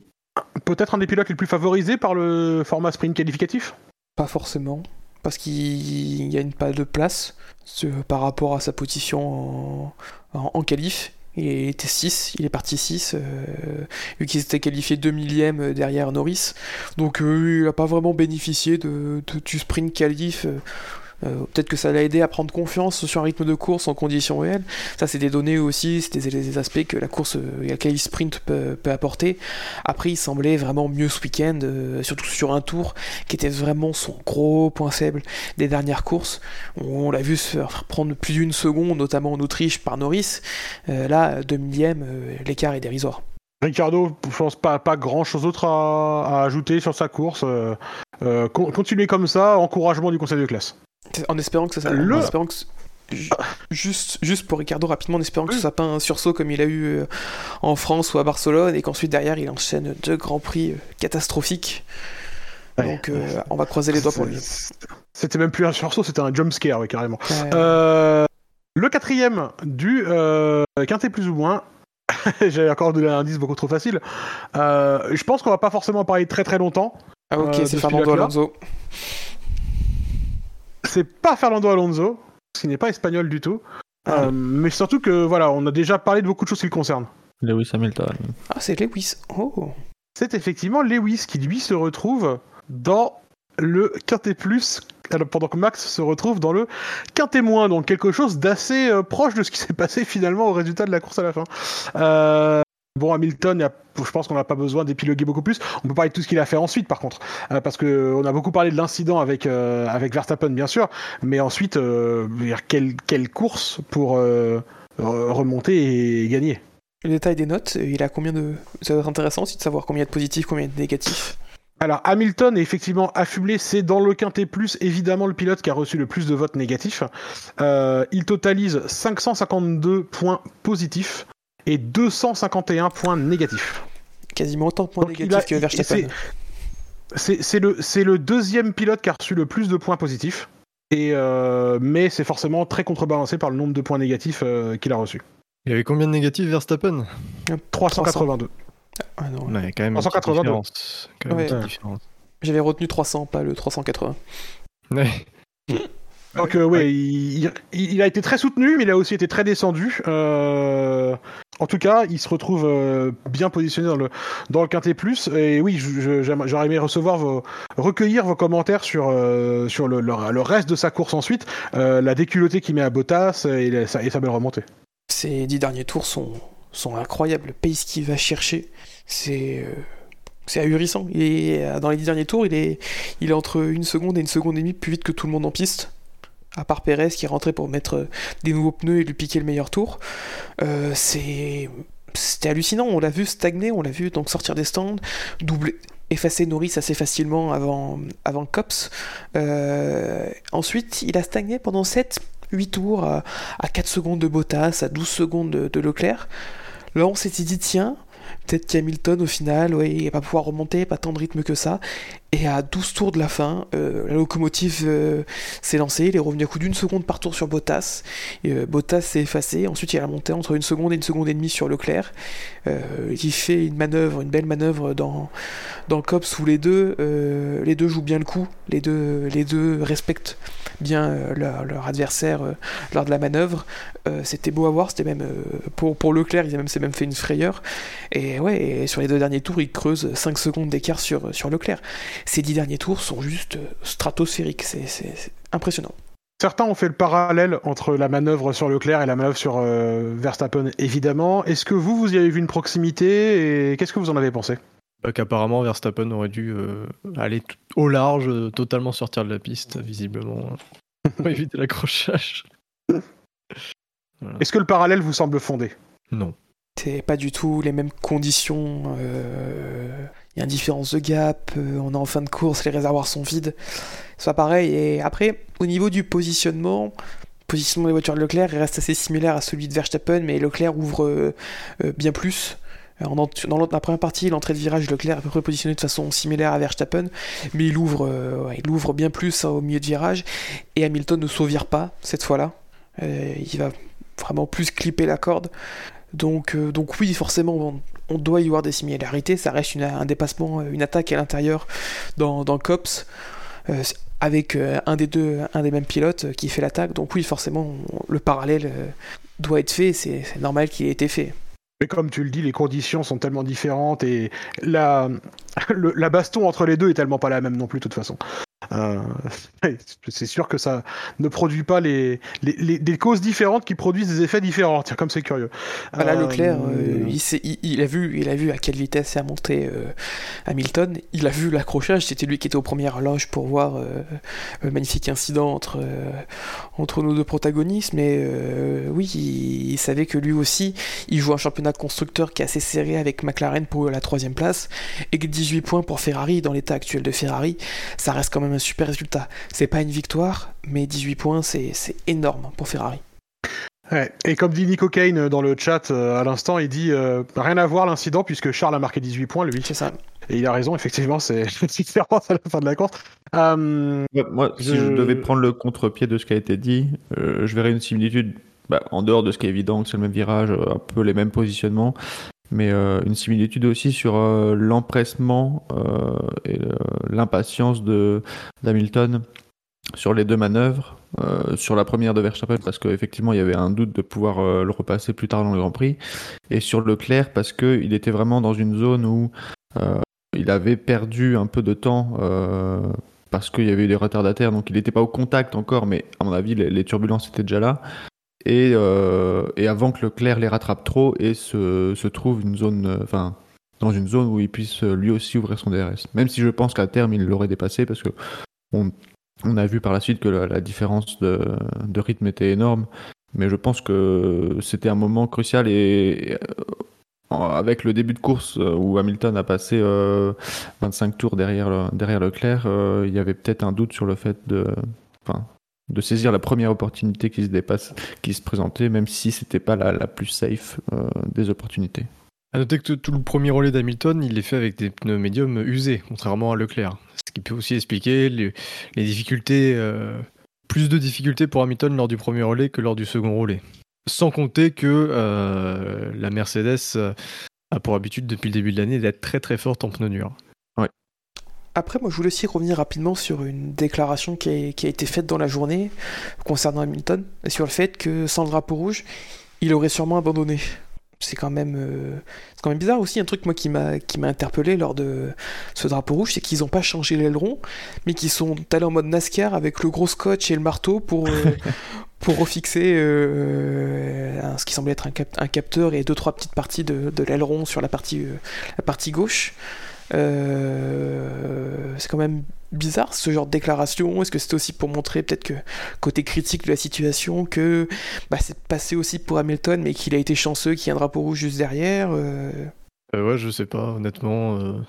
Peut-être un des pilotes les plus favorisés par le format sprint qualificatif Pas forcément. Parce qu'il gagne pas de place ce- par rapport à sa position en, qualif. Il était 6, il est parti 6, euh, vu qu'il s'était qualifié 2 millième derrière Norris. Donc euh, il n'a pas vraiment bénéficié de, du sprint qualif. euh, euh, Peut-être que ça l'a aidé à prendre confiance sur un rythme de course en conditions réelles. Ça, c'est des données aussi, c'est des, aspects que la course, euh, et la qualif sprint peut, apporter. Après, il semblait vraiment mieux ce week-end, euh, surtout sur un tour qui était vraiment son gros point faible des dernières courses. On, l'a vu se faire prendre plus d'une seconde, notamment en Autriche, par Norris. Euh, là, 2 millième, euh, l'écart est dérisoire. Ricardo, je pense pas, grand chose d'autre à, ajouter sur sa course. Euh, euh, con- continuez comme ça, encouragement du conseil de classe. En espérant que ça, Le- en espérant que ce- ju- juste, juste pour Ricardo rapidement, en espérant que ce soit pas un sursaut comme il a eu euh, en France ou à Barcelone et qu'ensuite derrière il enchaîne deux grands prix euh, catastrophiques. Ouais. Donc euh, on va croiser les doigts pour lui. C'était même plus un sursaut, c'était un jump scare, oui, carrément. Ouais. Euh, le quatrième du euh, quintet plus ou moins. J'ai encore donné un indice beaucoup trop facile. Je pense qu'on va pas forcément en parler très très longtemps. ah ok, c'est Fernando. Alonso. C'est pas Fernando Alonso, ce qui n'est pas espagnol du tout. Ah. Euh, mais surtout que voilà, on a déjà parlé de beaucoup de choses qui le concernent. Lewis Hamilton. Ah c'est Lewis. Oh. C'est effectivement Lewis qui lui se retrouve dans le quintet plus alors, pendant que Max se retrouve dans le quintet moins, donc quelque chose d'assez euh, proche de ce qui s'est passé finalement au résultat de la course à la fin. Euh, bon, Hamilton, a- je pense qu'on n'a pas besoin d'épiloguer beaucoup plus. On peut parler de tout ce qu'il a fait ensuite, par contre, Euh, parce que on a beaucoup parlé de l'incident avec euh, avec Verstappen, bien sûr, mais ensuite, euh, quelle quelle course pour euh, re- remonter et gagner? Le détail des notes, euh, il a combien de. Ça va être intéressant aussi de savoir combien de positifs, combien de négatifs. Alors Hamilton est effectivement affublé, c'est dans le quintet plus évidemment le pilote qui a reçu le plus de votes négatifs. Euh, il totalise 552 points positifs et 251 points négatifs. Quasiment autant de points Donc, négatifs a- que Verstappen. C'est c'est le, c'est le deuxième pilote qui a reçu le plus de points positifs, et, euh, mais c'est forcément très contrebalancé par le nombre de points négatifs euh, qu'il a reçus. Il y avait combien de négatifs Verstappen? 382. Ah non, Ouais, il y a quand même une petite 382. différence. Quand même une Ouais. J'avais retenu 300, pas le 380. Ouais. Donc euh, ouais, il, il- il a été très soutenu, mais il a aussi été très descendu. Euh, en tout cas, il se retrouve euh, bien positionné dans le dans le quintet plus. Et oui, j'aurais aimé recevoir vos recueillir vos commentaires sur euh, sur le, reste de sa course ensuite, euh, la déculottée qu'il met à Bottas et, la- et sa belle remontée. Ces dix derniers tours sont, sont incroyables. Le pace qu'il va chercher, c'est c'est ahurissant. Il est, dans les dix derniers tours, il est, il est entre une seconde et une seconde et demie plus vite que tout le monde en piste. À part Perez qui rentré pour mettre euh, des nouveaux pneus et lui piquer le meilleur tour. Euh, c'est c'était hallucinant. On l'a vu stagner, on l'a vu donc sortir des stands, doubler, effacer Norris assez facilement avant, avant Cops. Euh, ensuite, il a stagné pendant 7 8 tours à, à 4 secondes de Bottas, à 12 secondes de, de Leclerc. Là, on s'était dit, tiens, peut-être qu'Hamilton, au final, ouais, il va pas pouvoir remonter, pas tant de rythme que ça. Et à 12 tours de la fin, euh, la locomotive euh, s'est lancée, il est revenu à coup d'une seconde par tour sur Bottas. Euh, Bottas s'est effacé, ensuite il a monté entre une seconde et une seconde et demie sur Leclerc. Il fait une manœuvre, une belle manœuvre dans, dans le COPS où les deux, les deux jouent bien le coup, les deux, les deux respectent bien leur, adversaire lors de la manœuvre. C'était beau à voir, c'était même pour, pour Leclerc, il a même, s'est même fait une frayeur. Et ouais, sur les deux derniers tours, il creuse 5 secondes d'écart sur, sur Leclerc. Ces 10 derniers tours sont juste euh, stratosphériques, c'est impressionnant. Certains ont fait le parallèle entre la manœuvre sur Leclerc et la manœuvre sur euh, Verstappen, évidemment. Est-ce que vous, vous y avez vu une proximité et qu'est-ce que vous en avez pensé? Bah, Qu'apparemment, Verstappen aurait dû euh, aller au large, euh, totalement sortir de la piste, visiblement, hein, pour éviter l'accrochage. Est-ce que le parallèle vous semble fondé? Non. C'est pas du tout les mêmes conditions. Il y a une différence de gap. euh, on est en fin de course, les réservoirs sont vides. C'est pas pareil. Et après, au niveau du positionnement, le positionnement des voitures de Leclerc reste assez similaire à celui de Verstappen, mais Leclerc ouvre euh, euh, bien plus. Dans la première partie, l'entrée de virage, Leclerc est à peu près positionné de façon similaire à Verstappen, mais il ouvre, bien plus hein, au milieu de virage. Et Hamilton ne s'auvire pas cette fois-là. Il va vraiment plus clipper la corde. Donc, donc oui, forcément, on doit y voir des similarités. Ça reste un dépassement, euh, une attaque à l'intérieur dans, dans Cops, euh, avec euh, un des deux, un des mêmes pilotes qui fait l'attaque. Donc oui, forcément, le parallèle doit être fait. C'est c'est normal qu'il ait été fait. Mais comme tu le dis, les conditions sont tellement différentes et la, le- la baston entre les deux est tellement pas la même non plus, de toute façon. Euh, c'est sûr que ça ne produit pas les, les, les- des causes différentes qui produisent des effets différents. Tiens, comme c'est curieux. Voilà, Euh, Leclerc, euh, il, s'est- il- il a vu, il a vu à quelle vitesse est monté euh, Hamilton. Il a vu l'accrochage. C'était lui qui était aux premières loges pour voir euh, le magnifique incident entre euh, entre nos deux protagonistes. Mais euh, oui, il, il savait que lui aussi, il joue un championnat constructeur qui est assez serré avec McLaren pour la troisième place et que 18 points pour Ferrari dans l'état actuel de Ferrari, ça reste quand même un super résultat. C'est pas une victoire, mais 18 points, c'est c'est énorme pour Ferrari. Ouais. Et comme dit Nico Kane dans le chat euh, à l'instant, il dit euh, rien à voir l'incident puisque Charles a marqué 18 points, lui. C'est ça. Et il a raison, effectivement, c'est une différence à la fin de la course. Euh, Ouais, Moi, si Je- je devais prendre le contre-pied de ce qui a été dit, euh, je verrais une similitude, bah, en dehors de ce qui est évident, que c'est le même virage, euh, un peu les mêmes positionnements, mais euh, une similitude aussi sur euh, l'empressement euh, et l'impatience de d'Hamilton sur les deux manœuvres. sur la première de Verstappen parce qu'effectivement il y avait un doute de pouvoir le repasser plus tard dans le Grand Prix et sur Leclerc parce qu'il était vraiment dans une zone où il avait perdu un peu de temps parce qu'il y avait eu des retardataires, donc il n'était pas au contact encore, mais à mon avis, les turbulences étaient déjà là. Et, euh, et avant que Leclerc les rattrape trop et se, trouve euh, dans une zone où il puisse euh, lui aussi ouvrir son DRS. Même si je pense qu'à terme, il l'aurait dépassé parce que on, a vu par la suite que la, différence de, rythme était énorme. Mais je pense que c'était un moment crucial et, avec le début de course où Hamilton a passé euh, 25 tours derrière, le- derrière Leclerc, il y avait peut-être un doute sur le fait de, de saisir la première opportunité qui se dépasse, qui se présentait, même si c'était pas la, la plus safe euh, des opportunités. À noter que tout le premier relais d'Hamilton, il est fait avec des pneus médiums usés, contrairement à Leclerc. Ce qui peut aussi expliquer les, difficultés, euh, plus de difficultés pour Hamilton lors du premier relais que lors du second relais. Sans compter que euh, la Mercedes a pour habitude depuis le début de l'année d'être très très forte en pneus durs. Après, moi, je voulais aussi revenir rapidement sur une déclaration qui a, qui a été faite dans la journée concernant Hamilton, et sur le fait que sans le drapeau rouge, il aurait sûrement abandonné. C'est quand même, euh, quand même bizarre aussi. Un truc moi qui m'a qui m'a interpellé lors de ce drapeau rouge, c'est qu'ils n'ont pas changé l'aileron, mais qu'ils sont allés en mode NASCAR avec le gros scotch et le marteau pour euh, pour refixer euh, ce qui semblait être un, cap- un capteur et deux trois petites parties de, de l'aileron sur la partie euh, la partie gauche. Euh, c'est quand même bizarre ce genre de déclaration. Est-ce que c'était aussi pour montrer peut-être que côté critique de la situation que bah, c'est passé aussi pour Hamilton, mais qu'il a été chanceux, qu'il y ait un drapeau rouge juste derrière. euh, Euh, ouais, je sais pas, honnêtement.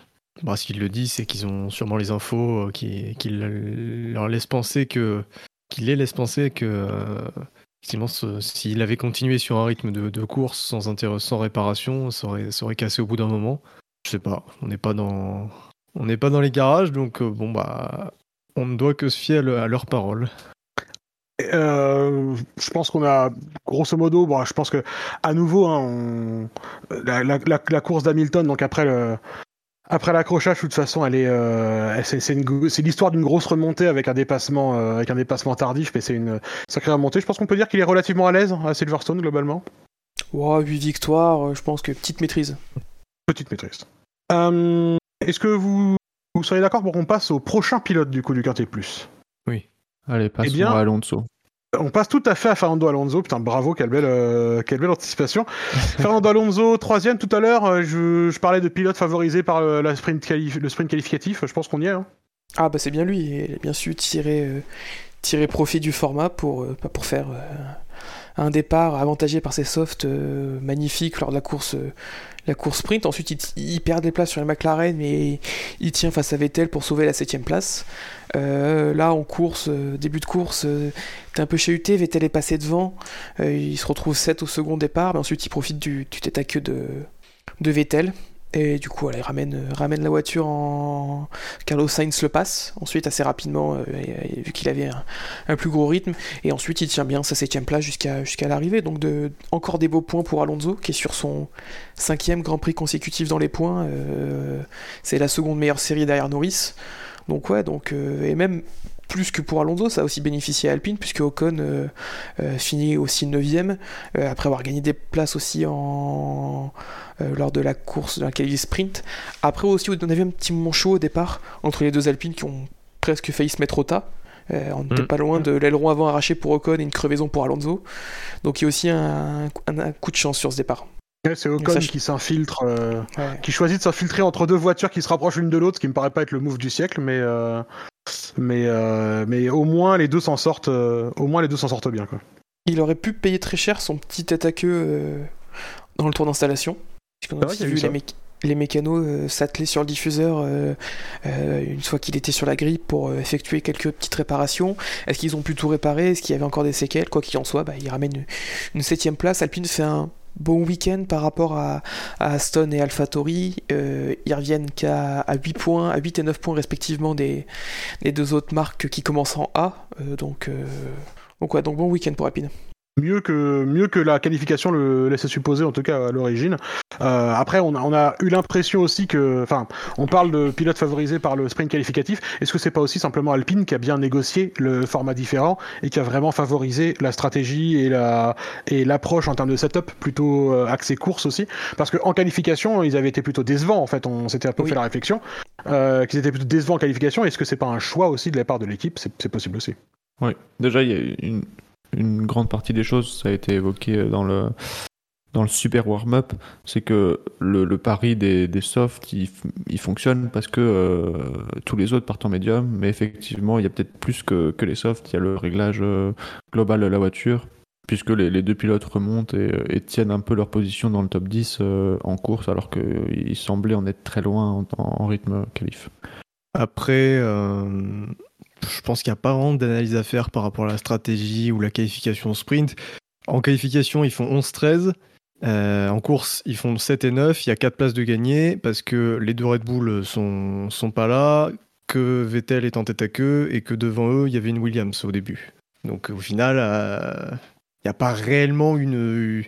bah, ce qu'il le dit, c'est qu'ils ont sûrement les infos qui, qui le- leur laissent penser que. les laissent penser que. s'il avait continué sur un rythme de, course sans, sans réparation, ça aurait cassé au bout d'un moment. Je sais pas, on n'est pas dans. On n'est pas dans les garages, donc euh, bon bah, on ne doit que se fier à, le- à leurs paroles. Euh, je pense qu'on a, grosso modo, bon, je pense que à nouveau, hein, on- la, la- la- la course d'Hamilton, donc après le, après l'accrochage, de toute façon, elle est, euh, c'est, une l'histoire d'une grosse remontée avec un dépassement, euh, avec un dépassement tardif, mais c'est une sacrée remontée. Je pense qu'on peut dire qu'il est relativement à l'aise à Silverstone globalement. Ouah, 8 victoires, je pense que petite maîtrise. Petite maîtrise. Euh, est-ce que vous, vous seriez d'accord pour qu'on passe au prochain pilote du coup du Quintet Plus? Allez, passons bien, à Alonso. On passe tout à fait à Fernando Alonso. Putain, bravo, quelle belle, euh, quelle belle anticipation. Fernando Alonso, troisième tout à l'heure. euh, Je, je parlais de pilote favorisé par le, la sprint qualif- le sprint qualificatif. Je pense qu'on y est. hein. Ah bah c'est bien lui, il a bien su tirer, euh, tirer profit du format pour, euh, pour faire euh, un départ avantagé par ses softs euh, magnifiques lors de la course, euh, la course sprint. Ensuite il, perd des places sur les McLaren mais il tient face à Vettel pour sauver la 7ème place. Euh, là en course, euh, début de course, euh, t'es un peu chahuté, Vettel est passé devant, il se retrouve 7 au second départ, mais ensuite il profite du, du tête à queue de Vettel. Et du coup, il ramène, euh, ramène la voiture en. Carlos Sainz le passe, ensuite assez rapidement, euh, vu qu'il avait un, plus gros rythme. Et ensuite, il tient bien sa septième place jusqu'à l'arrivée. Donc, de, encore des beaux points pour Alonso, qui est sur son cinquième Grand Prix consécutif dans les points. Euh, C'est la seconde meilleure série derrière Norris. Donc, ouais, donc, et même plus que pour Alonso, ça a aussi bénéficié à Alpine, puisque Ocon euh, euh, finit aussi 9ème, euh, après avoir gagné des places aussi en, euh, lors de la course, de la qualif sprint. Après aussi, on avait un petit moment chaud au départ entre les deux Alpines qui ont presque failli se mettre au tas. Euh, on n'était Mm. pas loin de l'aileron avant arraché pour Ocon et une crevaison pour Alonso. Donc il y a aussi un, un- un coup de chance sur ce départ. Ouais, c'est Ocon Ça, je- qui s'infiltre, euh, Ouais. qui choisit de s'infiltrer entre deux voitures qui se rapprochent l'une de l'autre, ce qui me paraît pas être le move du siècle, mais euh, mais euh, mais au moins les deux s'en sortent, euh, au moins les deux s'en sortent bien quoi. Il aurait pu payer très cher son petit tête à queue euh, dans le tour d'installation. Puisqu'on a aussi vu les, méc- les mécanos euh, s'atteler sur le diffuseur euh, euh, une fois qu'il était sur la grille pour euh, effectuer quelques petites réparations. Est-ce qu'ils ont pu tout réparer? Est-ce qu'il y avait encore des séquelles? Quoi qu'il en soit, bah, il ramène une, une septième place. Alpine fait un bon week-end par rapport à, Aston et AlphaTauri. Euh, ils reviennent qu'à à 8 points, à 8 et 9 points respectivement des, deux autres marques qui commencent en A. Euh, donc, euh, donc, donc bon week-end pour Alpine. Mieux que mieux que la qualification le laissait supposer en tout cas à l'origine. Euh, après on a, on a eu l'impression aussi que, enfin, on parle de pilote favorisé par le sprint qualificatif. Est-ce que c'est pas aussi simplement Alpine qui a bien négocié le format différent et qui a vraiment favorisé la stratégie et la et l'approche en termes de setup plutôt euh, axé course aussi? Parce que en qualification ils avaient été plutôt décevants en fait. On s'était un peu Oui. fait la réflexion euh, qu'ils étaient plutôt décevants en qualification. Est-ce que c'est pas un choix aussi de la part de l'équipe? C'est c'est possible aussi. Oui, déjà, il y a une, une grande partie des choses, ça a été évoqué dans le, dans le super warm-up, c'est que le, pari des, des softs, il, il fonctionne parce que euh, tous les autres partent en médium, mais effectivement, il y a peut-être plus que, que les softs, il y a le réglage euh, global de la voiture, puisque les, les deux pilotes remontent et, euh, tiennent un peu leur position dans le top 10 euh, en course, alors qu'ils semblaient en être très loin en, en rythme qualif. Après, euh, je pense qu'il n'y a pas vraiment d'analyse à faire par rapport à la stratégie ou la qualification sprint. En qualification, ils font 11-13. Euh, en course, ils font 7 et 9. Il y a 4 places de gagner parce que les deux Red Bull sont, sont pas là, que Vettel est en tête à queue et que devant eux, il y avait une Williams au début. Donc au final, euh, il n'y a pas réellement une.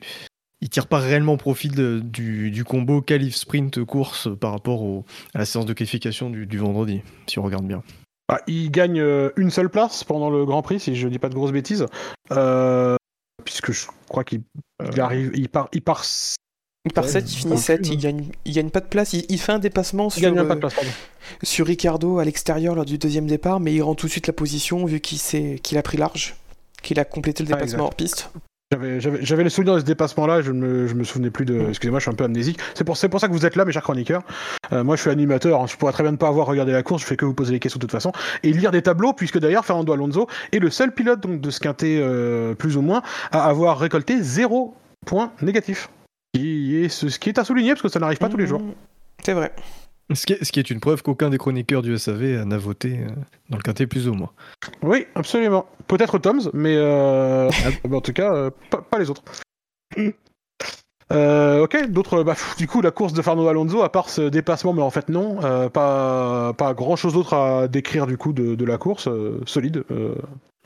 Ils tirent pas réellement profit du, combo qualif sprint course par rapport au, à la séance de qualification du vendredi, si on regarde bien. Bah, il gagne euh, une seule place pendant le Grand Prix, si je dis pas de grosses bêtises. Euh, puisque je crois qu'il il arrive, il part, il part. Il part Ouais, 7, il finit aucune, 7, hein. il gagne, il gagne pas de place, il, il fait un dépassement sur, gagne même pas euh, de place, pardon. sur Ricardo à l'extérieur lors du deuxième départ, mais il rend tout de suite la position vu qu'il qu'il a pris large, qu'il a complété le Ah, dépassement hors piste. J'avais, le souvenir de ce dépassement-là, je me, je me souvenais plus de. Excusez-moi, je suis un peu amnésique. C'est pour, ça que vous êtes là, mes chers chroniqueurs. Euh, moi, je suis animateur, hein, je pourrais très bien ne pas avoir regardé la course, je fais que vous poser les questions de toute façon. Et lire des tableaux, puisque d'ailleurs, Fernando Alonso est le seul pilote donc, de ce quintet, euh, plus ou moins, à avoir récolté zéro point négatif. Qui est, ce, ce qui est à souligner, parce que ça n'arrive pas tous les jours. Mmh, C'est vrai. Ce qui est, ce qui est une preuve qu'aucun des chroniqueurs du SAV n'a voté euh, dans le quintet plus ou moins. Oui, absolument. Peut-être Toms, mais, euh, mais en tout cas, euh, pas, pas les autres. Euh, ok, d'autres. Bah, du coup, la course de Fernando Alonso, à part ce dépassement, mais en fait non, euh, pas pas grand chose d'autre à décrire du coup de, de la course, euh, solide, euh,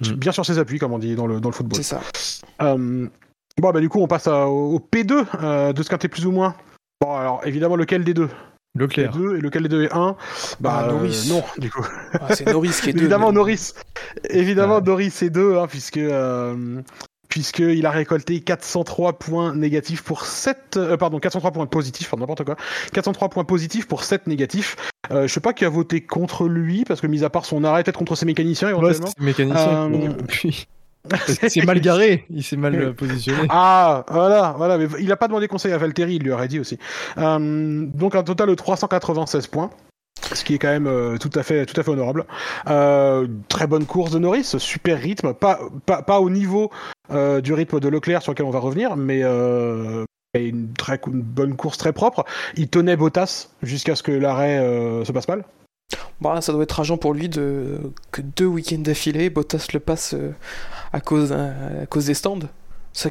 Mm. bien sur ses appuis comme on dit dans le dans le football. C'est ça. Euh, bon, bah du coup, on passe à- au, au P2 euh, de ce quintet plus ou moins. Bon, alors évidemment, lequel des deux? Leclerc. P2 et lequel des deux est 1 Bah Ah, Norris. euh, non, du coup. Ah, c'est Norris qui est deux. Évidemment, mais- Norris. Évidemment, Ouais. Norris est 2, hein, puisque. Euh, Puisqu'il a récolté 403 points négatifs pour 7... euh, pardon, 403 points positifs, pardon, n'importe quoi. 403 points positifs pour 7 négatifs. Euh, je sais pas qui a voté contre lui, parce que mis à part son arrêt, peut-être contre ses mécaniciens Ouais, éventuellement. c'est mécanicien. Euh, Puis, il s'est mal garé, il s'est mal euh, positionné. Ah, voilà, voilà, mais il a pas demandé conseil à Valtteri, il lui aurait dit aussi. Euh, donc un total de 396 points. Ce qui est quand même euh, tout à fait, tout à fait honorable. Euh, très bonne course de Norris, super rythme, pas, pas, pas au niveau euh, du rythme de Leclerc sur lequel on va revenir, mais euh, une très une bonne course très propre. Il tenait Bottas jusqu'à ce que l'arrêt euh, se passe mal. Bah, ça doit être rageant pour lui de que deux week-ends d'affilée, Bottas le passe euh, à cause, à cause des stands.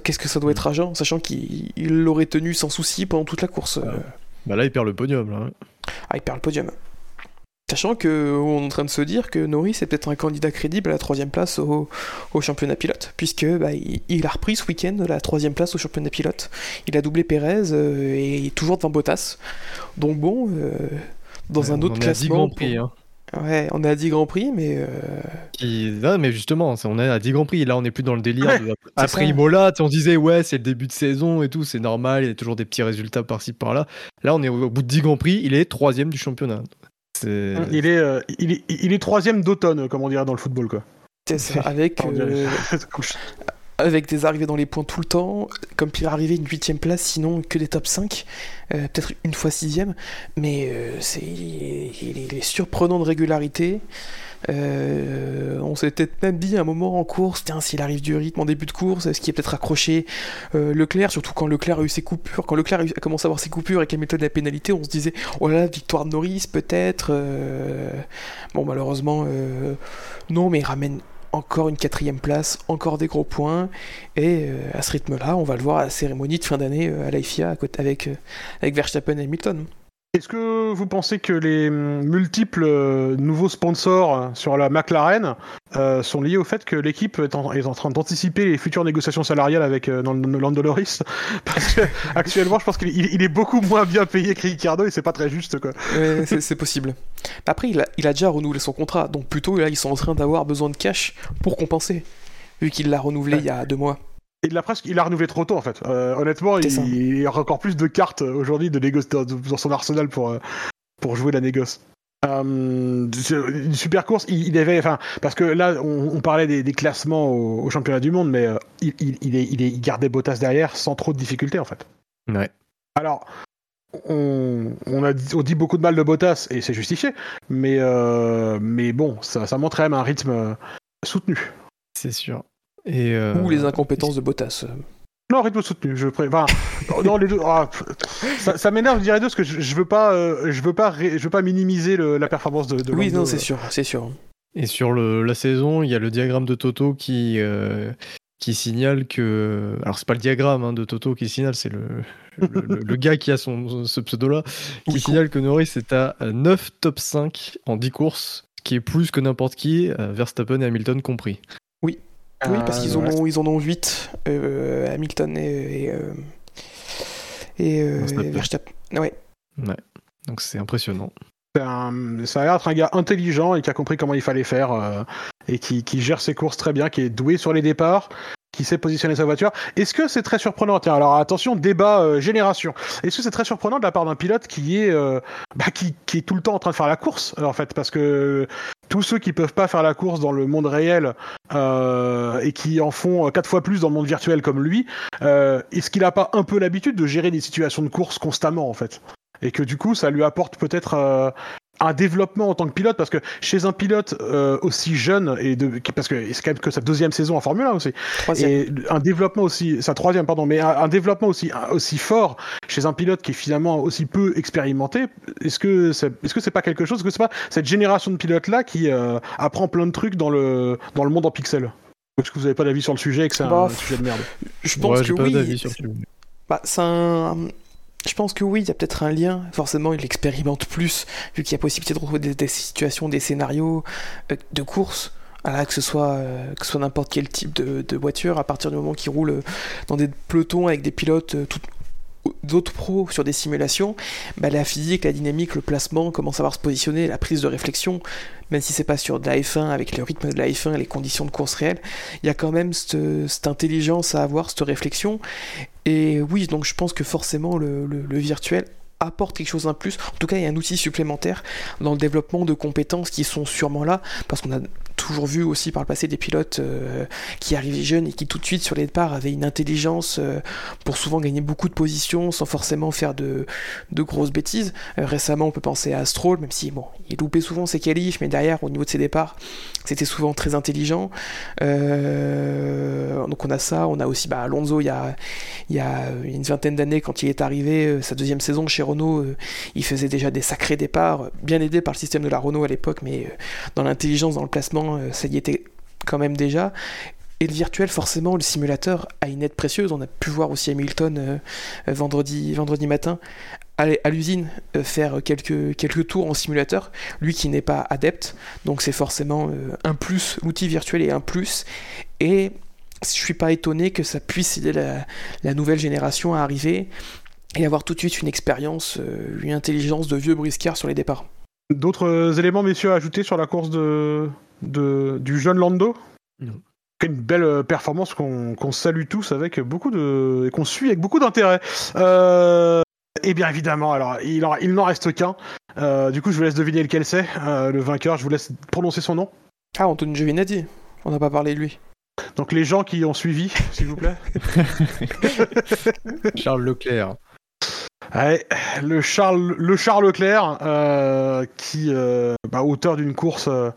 Qu'est-ce que ça doit être rageant, sachant qu'il il l'aurait tenu sans souci pendant toute la course. euh. Bah là, il perd le podium. Là. Ah, il perd le podium. Sachant que on est en train de se dire que Norris est peut-être un candidat crédible à la troisième place au, au championnat pilote, puisque bah, il, il a repris ce week-end la troisième place au championnat pilote. Il a doublé Pérez euh, et toujours devant Bottas. Donc bon, euh, dans un autre en est à 10 classement. Prix. hein. Ouais, on est à 10 Grands Prix, mais euh, Qui... Non, mais justement, on est à 10 Grands Prix. Là, on n'est plus dans le délire. Ouais, de- Après. Imola, on disait, ouais, c'est le début de saison et tout, c'est normal, il y a toujours des petits résultats par-ci par-là. Là, on est au bout de 10 Grands Prix, il est troisième du championnat. Il est, euh, il est, il est troisième d'automne, comme on dirait dans le football, quoi. c'est ça, avec, euh, avec des arrivées dans les points tout le temps, comme est arrivé une huitième place, sinon que des top 5, euh, peut-être une fois sixième, mais euh, c'est, il, est, surprenant de régularité. Euh, on s'est peut-être même dit à un moment en course, tiens, s'il arrive du rythme en début de course, est-ce qu'il est peut-être accroché Leclerc, surtout quand Leclerc a eu ses coupures, quand Leclerc a, commencé à avoir ses coupures et qu'Hamilton a la pénalité, on se disait, oh là là, victoire de Norris peut-être. Bon, malheureusement, non, mais il ramène encore une quatrième place, encore des gros points, et euh, à ce rythme-là, on va le voir à la cérémonie de fin d'année euh, à l'IFIA avec, euh, avec Verstappen et Hamilton. Est-ce que vous pensez que les multiples euh, nouveaux sponsors euh, sur la McLaren euh, sont liés au fait que l'équipe est en, est en train d'anticiper les futures négociations salariales avec euh, Nan- Nan- Lando Norris? Parce que actuellement, je pense qu'il il- il est beaucoup moins bien payé que Ricciardo et c'est pas très juste quoi. Ouais, c'est possible. Après, il a, il a déjà renouvelé son contrat, donc plutôt là, ils sont en train d'avoir besoin de cash pour compenser, vu qu'il l'a renouvelé il y a deux mois. Et il a presque, il a renouvelé trop tôt en fait. Euh, honnêtement, il, y a encore plus de cartes euh, aujourd'hui de négoce dans, dans son arsenal pour euh, pour jouer la négoce. Euh, une super course. Il, il avait, enfin, parce que là, on, on parlait des, des classements au, au championnat du monde, mais euh, il, il, il, est, il, gardait Bottas derrière sans trop de difficultés en fait. Ouais. Alors, on, on a dit, on dit beaucoup de mal de Bottas et c'est justifié, mais euh, mais bon, ça, ça montre quand même un rythme soutenu. C'est sûr. Et euh, Ou les incompétences de Bottas. Non, rythme soutenu. Je pré... enfin, non, les deux. ah, ça ça m'énerve, je dirais deux, parce que je, je veux pas, euh, je veux pas, ré- je veux pas minimiser le- la performance de. de Oui, non, c'est euh. sûr, c'est sûr. Et sur le, la saison, il y a le diagramme de Toto qui, euh, qui signale que. Alors, c'est pas le diagramme hein, de Toto qui signale, c'est le, le, le- le gars qui a son, ce pseudo-là, qui Oui, signale que Norris est à 9 top 5 en 10 courses, ce qui est plus que n'importe qui, Verstappen et Hamilton compris. Oui, parce qu'ils en ont, ils en ont 8, euh, Hamilton et, et, euh, et, euh, Verstappen. Verstappen. Ouais. Donc, c'est impressionnant. Un- ça a l'air d'être un gars intelligent et qui a compris comment il fallait faire euh, et qui, gère ses courses très bien, qui est doué sur les départs, qui sait positionner sa voiture. Est-ce que c'est très surprenant? Tiens, alors attention, débat euh, génération. Est-ce que c'est très surprenant de la part d'un pilote qui est, euh, bah, qui, est tout le temps en train de faire la course en fait, parce que tous ceux qui peuvent pas faire la course dans le monde réel et qui en font quatre fois plus dans le monde virtuel comme lui, est-ce qu'il a pas un peu l'habitude de gérer des situations de course constamment en fait? Et que du coup ça lui apporte peut-être euh, un développement en tant que pilote parce que chez un pilote euh, aussi jeune et de, qui- parce que c'est quand même que sa deuxième saison en Formule 1 aussi Troisième. et un développement aussi sa troisième pardon mais un, un développement aussi aussi fort chez un pilote qui est finalement aussi peu expérimenté est-ce que c'est est-ce que c'est pas quelque chose est-ce que c'est pas cette génération de pilotes là qui euh, apprend plein de trucs dans le dans le monde en pixels? Est-ce que vous avez pas d'avis sur le sujet et que c'est Bah, un sujet de merde? Je pense Ouais, que pas oui. d'avis sur le sujet. Bah, c'est un... Je pense que oui, il y a peut-être un lien. Forcément, il expérimente plus, vu qu'il y a possibilité de retrouver des, situations, des scénarios euh, de course. Que ce soit, euh, soit n'importe quel type de, de voiture, à partir du moment qu'il roule euh, dans des pelotons avec des pilotes euh, tout- d'autres pros sur des simulations, bah, la physique, la dynamique, le placement, comment savoir se positionner, la prise de réflexion, même si c'est pas sur de la F1 avec le rythme de la F1 et les conditions de course réelles, il y a quand même cette, intelligence à avoir, cette réflexion. Et oui, donc je pense que forcément le virtuel apporte quelque chose en plus. En tout cas, il y a un outil supplémentaire dans le développement de compétences qui sont sûrement là, parce qu'on a toujours vu aussi par le passé des pilotes euh, qui arrivaient jeunes et qui tout de suite sur les départs avaient une intelligence euh, pour souvent gagner beaucoup de positions sans forcément faire de, grosses bêtises. Euh, récemment, on peut penser à Stroll, même si bon, il loupait souvent ses qualifs, mais derrière, au niveau de ses départs, c'était souvent très intelligent. Euh, donc on a ça, on a aussi bah, Alonso, il y a, une vingtaine d'années, quand il est arrivé, euh, sa deuxième saison chez Renault, euh, il faisait déjà des sacrés départs, bien aidé par le système de la Renault à l'époque, mais dans l'intelligence, dans le placement, ça y était quand même déjà. Et le virtuel, forcément, le simulateur a une aide précieuse. On a pu voir aussi Hamilton vendredi, vendredi matin aller à l'usine euh, faire quelques, quelques tours en simulateur, lui qui n'est pas adepte. Donc c'est forcément euh, un plus, l'outil virtuel est un plus. Et je suis pas étonné que ça puisse aider la, la nouvelle génération à arriver et avoir tout de suite une expérience, euh, une intelligence de vieux briscard sur les départs. D'autres éléments, messieurs, à ajouter sur la course de, de- du jeune Lando? Non. Une belle performance qu'on qu'on salue tous avec beaucoup de. et qu'on suit avec beaucoup d'intérêt. Euh, et bien évidemment, alors il, en- il n'en reste qu'un. Euh, du coup, je vous laisse deviner lequel c'est. Euh, le vainqueur, je vous laisse prononcer son nom. Ah, Antonio Giovinazzi, on n'a pas parlé de lui. Donc les gens qui ont suivi, s'il vous plaît. Charles Leclerc. Ouais, le Charles, le Charles Leclerc, euh, qui, euh, bah, auteur d'une course euh,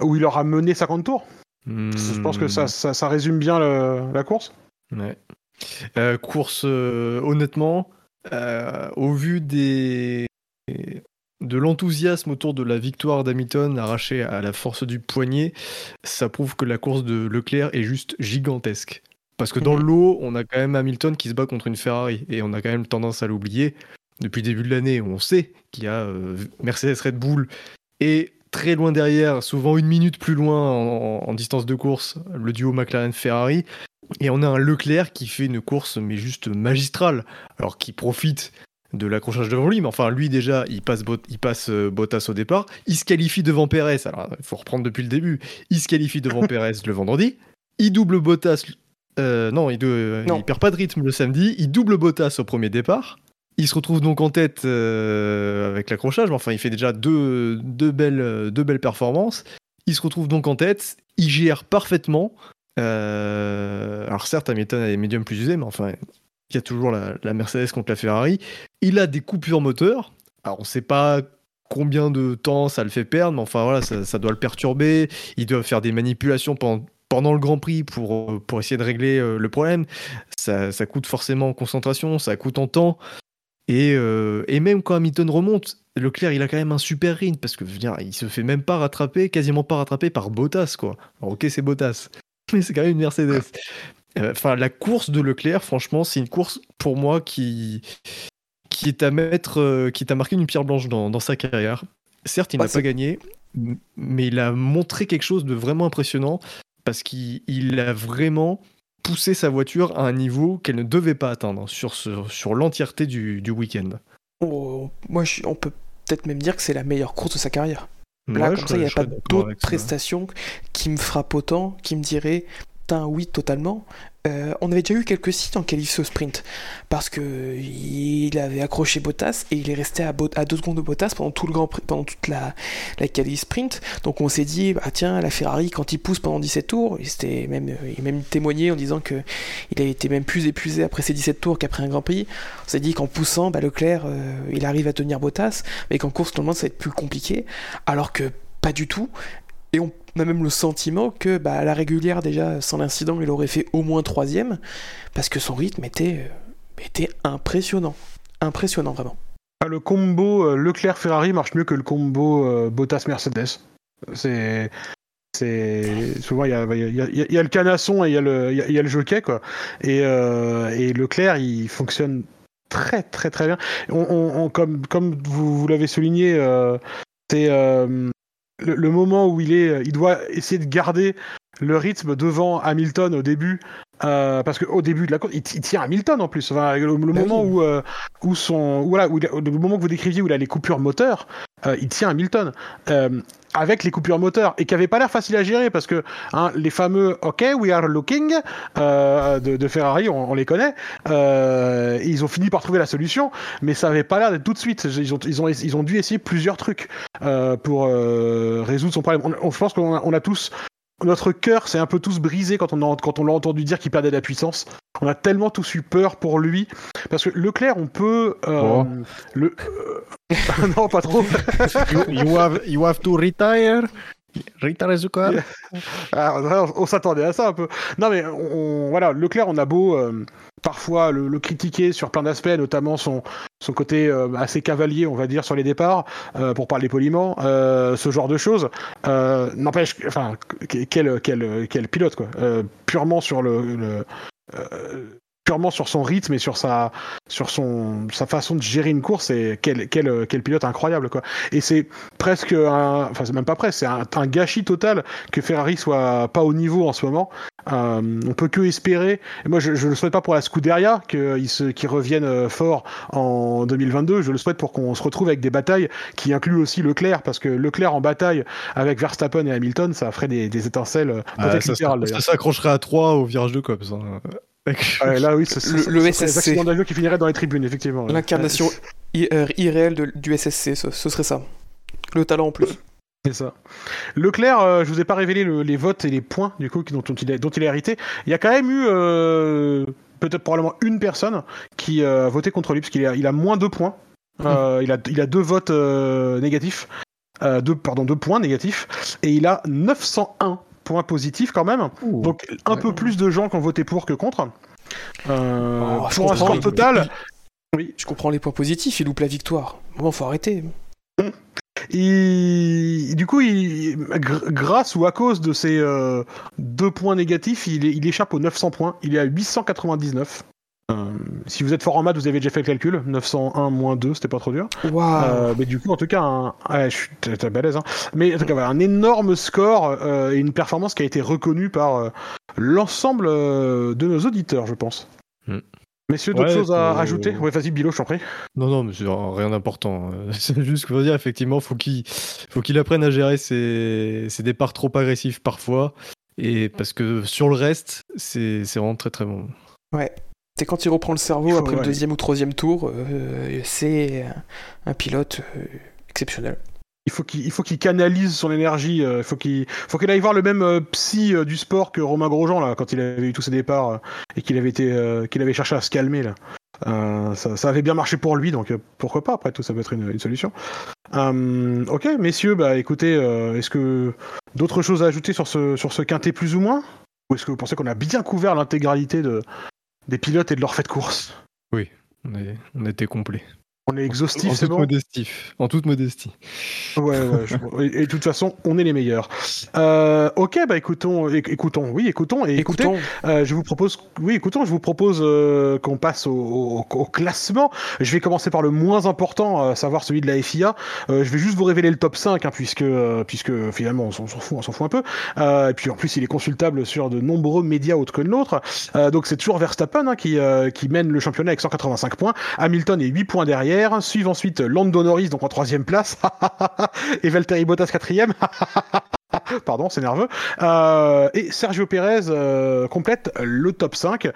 où il aura mené 50 tours. Je pense que ça, Hmm. ça, ça résume bien le- la course. Ouais. Euh, course, euh, honnêtement, euh, au vu des de l'enthousiasme autour de la victoire d'Hamilton arrachée à la force du poignet, ça prouve que la course de Leclerc est juste gigantesque. Parce que dans Mhm. l'eau, on a quand même Hamilton qui se bat contre une Ferrari et on a quand même tendance à l'oublier. Depuis le début de l'année, on sait qu'il y a euh, Mercedes Red Bull et très loin derrière, souvent une minute plus loin en, en distance de course, le duo McLaren-Ferrari. Et on a un Leclerc qui fait une course, mais juste magistrale. Alors, qui profite de l'accrochage devant lui, mais enfin, lui déjà, il passe, Bot- il passe euh, Bottas au départ. Il se qualifie devant Perez. Alors, il faut reprendre depuis le début. Il se qualifie devant Perez le vendredi. Il double Bottas. euh, non, il, Non. il perd pas de rythme le samedi. Il double Bottas au premier départ. Il se retrouve donc en tête euh, avec l'accrochage, mais enfin, il fait déjà deux, deux, belles, deux belles performances. Il se retrouve donc en tête. Il gère parfaitement. Euh, alors certes, Hamilton a des médiums plus usés, mais enfin, il y a toujours la, Mercedes contre la Ferrari. Il a des coupures moteurs. Alors on sait pas combien de temps ça le fait perdre, mais enfin voilà, ça, doit le perturber. Il doit faire des manipulations pendant, le Grand Prix pour, euh, essayer de régler euh, le problème. Ça, ça coûte forcément en concentration, ça coûte en temps. Et, et même quand Hamilton remonte, Leclerc, il a quand même un super rythme parce que je veux dire, il se fait même pas rattraper, quasiment pas rattraper par Bottas, quoi. Alors, ok, c'est Bottas, mais c'est quand même une Mercedes. Euh, Enfin, la course de Leclerc, franchement, c'est une course pour moi qui, qui est à mettre, euh, qui t'a marqué une pierre blanche dans, dans sa carrière. Certes, il n'a pas gagné, mais il a montré quelque chose de vraiment impressionnant parce qu'il il a vraiment poussé sa voiture à un niveau qu'elle ne devait pas atteindre sur, ce- sur l'entièreté du, du week-end. Oh, moi, je- on peut peut-être même dire que c'est la meilleure course de sa carrière. Là, Ouais, comme je- ça, il n'y a pas d'autres prestations qui me frappent autant, qui me diraient, oui, totalement. Euh, on avait déjà eu quelques sites en qualif ce sprint, parce que il avait accroché Bottas et il est resté à, Bot- à deux secondes de Bottas pendant tout le grand pendant toute la, la qualif sprint. Donc on s'est dit, ah tiens, la Ferrari quand il pousse pendant 17 tours, il s'était même, il a même témoigné en disant que il a été même plus épuisé après ces 17 tours qu'après un Grand Prix. On s'est dit qu'en poussant, bah, Leclerc, euh, il arrive à tenir Bottas, mais qu'en course, normalement, ça va être plus compliqué. Alors que pas du tout. Et on a même le sentiment que bah, à la régulière, déjà, sans l'incident, il aurait fait au moins troisième, parce que son rythme était, euh, impressionnant. Impressionnant, vraiment. Ah, Le combo euh, Leclerc-Ferrari marche mieux que le combo euh, Bottas-Mercedes. C'est souvent il y a, y, a, le canasson et il y a le, jockey quoi. Et, Leclerc il fonctionne très très très bien. On, on, on comme vous, l'avez souligné, c'est le, moment où il est, il doit essayer de garder le rythme devant Hamilton au début. Euh, parce qu'au début de la course, il, il, tient Hamilton en plus. Enfin, le, le moment où, euh, où son, où, voilà, où, le moment que vous décriviez où il a les coupures moteurs, euh, il tient Hamilton avec les coupures moteurs et qui avait pas l'air facile à gérer parce que hein, les fameux OK, we are looking de, de, Ferrari, on, on les connaît. ils ont fini par trouver la solution, mais ça avait pas l'air d'être tout de suite. Ils ont, ils ont, ils ont dû essayer plusieurs trucs pour résoudre son problème. On, on, je pense qu'on a, on a tous notre cœur s'est un peu tous brisé quand on, a, quand on l'a entendu dire qu'il perdait de la puissance. On a tellement tous eu peur pour lui. Parce que Leclerc, on peut. Euh, Oh. le, euh, non, pas trop. You, you have, you have to retire. The car. Ah, on s'attendait à ça un peu. Non, mais on, voilà, Leclerc, on a beau euh, parfois le, critiquer sur plein d'aspects, notamment son, son côté euh, assez cavalier, on va dire, sur les départs, euh, pour parler poliment, ce genre de choses. N'empêche, enfin, quel, quel, quel pilote, quoi. Purement sur le purement sur son rythme et sur sa sur son sa façon de gérer une course et quel quel quel pilote incroyable quoi. Et c'est presque un enfin c'est même pas presque c'est un, un, gâchis total que Ferrari soit pas au niveau en ce moment. Euh, on peut que espérer. Et moi je, je le souhaite pas pour la Scuderia qu'ils se qu'ils reviennent fort en 2022 je le souhaite pour qu'on se retrouve avec des batailles qui incluent aussi Leclerc parce que Leclerc en bataille avec Verstappen et Hamilton ça ferait des, des étincelles ah, ça, ça s'accrocherait à 3 au virage de Cops hein. Ouais, là, oui, c'est le, le SSC. d'avion qui finirait dans les tribunes, effectivement. L'incarnation euh, irréelle de, du SSC, ce, ce, serait ça. Le talent en plus. C'est ça. Leclerc, euh, je vous ai pas révélé le, les votes et les points du coup dont, dont, il, a, dont il a hérité. Il y a quand même eu euh, peut-être probablement une personne qui euh, a voté contre lui parce qu'il a, il a moins deux points. Mmh. il, a, il a deux votes euh, négatifs. deux, pardon, deux points négatifs. Et il a 901 points positifs quand même. Ouh, Donc un ouais. peu plus de gens qui ont voté pour que contre. Euh, oh, pour un score total. Oui. Je comprends les points positifs, il loupe la victoire. Bon, faut arrêter. Et du coup, il, grâce ou à cause de ces euh, deux points négatifs, il, il, échappe aux 900 points. Il est à 899. Euh, si vous êtes fort en maths, vous avez déjà fait le calcul. 901 moins 2, c'était pas trop dur. Wow. Euh, mais du coup, en tout cas, un, ouais, je suis très balèze. Hein. Mais en tout cas, voilà, un énorme score euh, et une performance qui a été reconnue par euh, l'ensemble euh, de nos auditeurs, je pense. Mm. Messieurs, d'autres ouais, choses à euh... ajouter? Ouais, vas-y, Bilo, je t'en prie. Non, non, mais rien d'important. C'est juste faut dire, effectivement, faut qu'il faut qu'il apprenne à gérer ses... ses départs trop agressifs parfois. Et parce que sur le reste, c'est vraiment très très bon. Ouais. C'est quand il reprend le cerveau faut, après le deuxième ou troisième tour, euh, c'est un pilote euh, exceptionnel. Il faut qu'il canalise son énergie. Il faut qu'il aille voir le même euh, psy du sport que Romain Grosjean là quand il avait eu tous ses départs euh, et qu'il avait été euh, qu'il avait cherché à se calmer là. Euh, ça, ça, avait bien marché pour lui, donc pourquoi pas Après tout, ça peut être une, une solution. ok, messieurs, bah écoutez, est-ce que d'autres choses à ajouter sur ce sur ce quintet plus ou moins? Ou est-ce que vous pensez qu'on a bien couvert l'intégralité de des pilotes et de leur fait de course Oui, on, on était complet. On est exhaustif, c'est bon. En toute modestie. Ouais, ouais. je... et, et, de toute façon, on est les meilleurs. Euh, ok, bah écoutons, écoutons, oui, écoutons et écoutez. Écoutons. Euh, je vous propose, oui, écoutons. Je vous propose euh, qu'on passe au, au, au, classement. Je vais commencer par le moins important, à savoir celui de la FIA. Euh, je vais juste vous révéler le top 5, hein, puisque, puisque finalement, on s'en fout, on s'en fout un peu. Euh, et puis en plus, il est consultable sur de nombreux médias autres que le nôtre. Euh, donc c'est toujours Verstappen hein, qui, qui mène le championnat avec 185 points. Hamilton est 8 points derrière. Suivent ensuite Lando Norris, donc en troisième place, et Valtteri Bottas quatrième. Pardon, c'est nerveux. Euh, et Sergio Pérez euh, complète le top 5.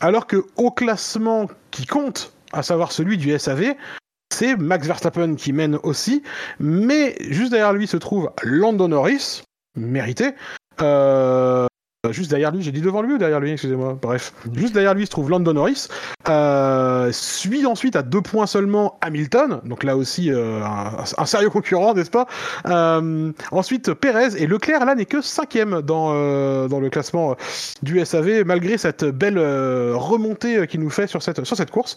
Alors que au classement qui compte, à savoir celui du SAV, c'est Max Verstappen qui mène aussi. Mais juste derrière lui se trouve Lando Norris, mérité. Euh, Juste derrière lui, j'ai dit devant lui ou derrière lui, excusez-moi. Bref, juste derrière lui se trouve Lando Norris. Euh, suit ensuite à deux points seulement Hamilton, donc là aussi euh, un, sérieux concurrent, n'est-ce pas? Euh, Ensuite Perez et Leclerc là n'est que cinquième dans euh, dans le classement du SAV malgré cette belle euh, remontée qu'il nous fait sur cette sur cette course.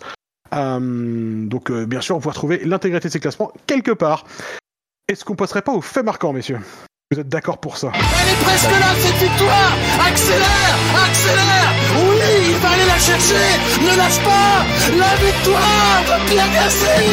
Euh, donc bien sûr on pourra trouver l'intégrité de ces classements quelque part. Est-ce qu'on passerait pas au fait marquant, messieurs? Vous êtes d'accord pour ça Elle est presque là, cette victoire. Accélère Accélère. Oui, il va aller la chercher. Ne lâche pas. La victoire de Pierre Gasly.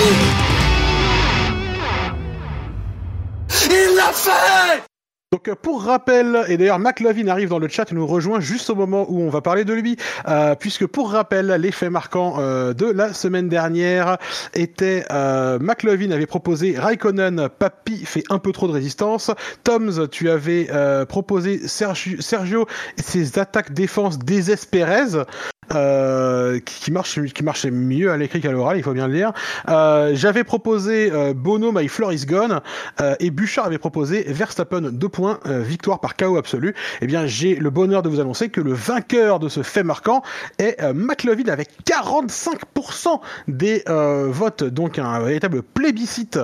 Il l'a fait Donc euh, pour rappel, et d'ailleurs McLovin arrive dans le chat et nous rejoint juste au moment où on va parler de lui, euh, puisque pour rappel, l'effet marquant euh, de la semaine dernière était euh, McLovin avait proposé Raikkonen, Papi fait un peu trop de résistance, Toms, tu avais euh, proposé Sergio, Sergio ses attaques défense désespérées. Euh, qui, qui marche qui marchait mieux à l'écrit qu'à l'oral, il faut bien le dire. Euh, J'avais proposé Bono, My Floor is Gone, et Bouchard avait proposé Verstappen 2 euh, victoire par KO absolu. Eh bien, j'ai le bonheur de vous annoncer que le vainqueur de ce fait marquant est euh, McLovin avec 45% des euh, votes, donc un véritable plébiscite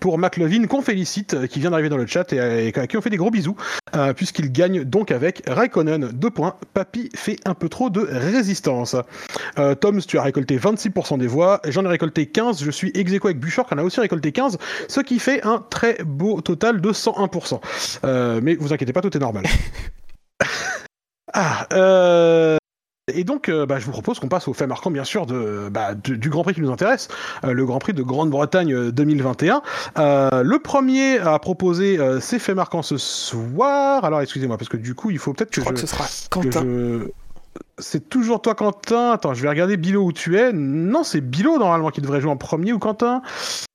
pour McLovin qu'on félicite, euh, qui vient d'arriver dans le chat et, à qui on fait des gros bisous, puisqu'il gagne donc avec Raikkonen 2 points. Papy fait un peu trop de résistance. Toms, tu as récolté 26% des voix, j'en ai récolté 15, je suis ex avec Bouchard qui en a aussi récolté 15, ce qui fait un très beau total de 101%. Euh, mais vous inquiétez pas, tout est normal. ah, euh... Et donc, euh, bah, je vous propose qu'on passe au fait marquant, bien sûr, de, bah, du, du Grand Prix qui nous intéresse, euh, le Grand Prix de Grande-Bretagne euh, 2021. Euh, le premier à proposer ces faits marquants ce soir. Alors, excusez-moi, parce que du coup, il faut peut-être que Je crois je, que ce sera que Quentin. je- C'est toujours toi, Quentin. Attends, je vais regarder Bilo où tu es. Non, c'est Bilo normalement qui devrait jouer en premier ou Quentin?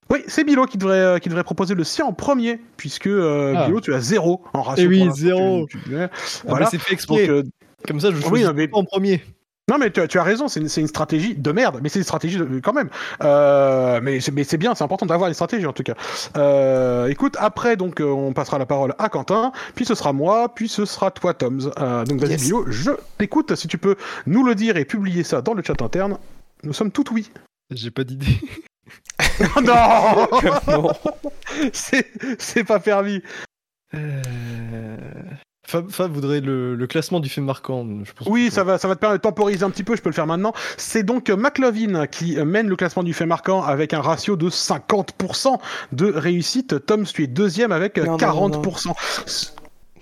Oui, c'est Bilo qui devrait, euh, qui devrait proposer le sien en premier, puisque euh, Ah. Bilo, tu as zéro en ratio. Eh oui, zéro. tu- tu- ouais. Ah, Voilà. c'est fait Donc, exprès. euh, Comme ça, je oui, choisis non, mais- en premier. non, mais tu, as- tu as raison, c'est une, c'est une stratégie de merde, mais c'est une stratégie de- quand même. Euh, mais c'est mais c'est bien, c'est important d'avoir une stratégie en tout cas. Euh, écoute, après, donc, euh, on passera la parole à Quentin, puis ce sera moi, puis ce sera toi, Toms. Euh, donc, vas-y, Yes. Bilo, je t'écoute. Si tu peux nous le dire et publier ça dans le chat interne, nous sommes tout oui. J'ai pas d'idée. Non non. C'est c'est pas permis. Euh, Fab, Fab voudrait le, le classement du fait marquant. Je pense Oui, ça va, ça va te permettre de temporiser un petit peu, je peux le faire maintenant. C'est donc McLovin qui mène le classement du fait marquant avec un ratio de 50% de réussite. Tom, tu es deuxième avec euh, Non, non, 40%.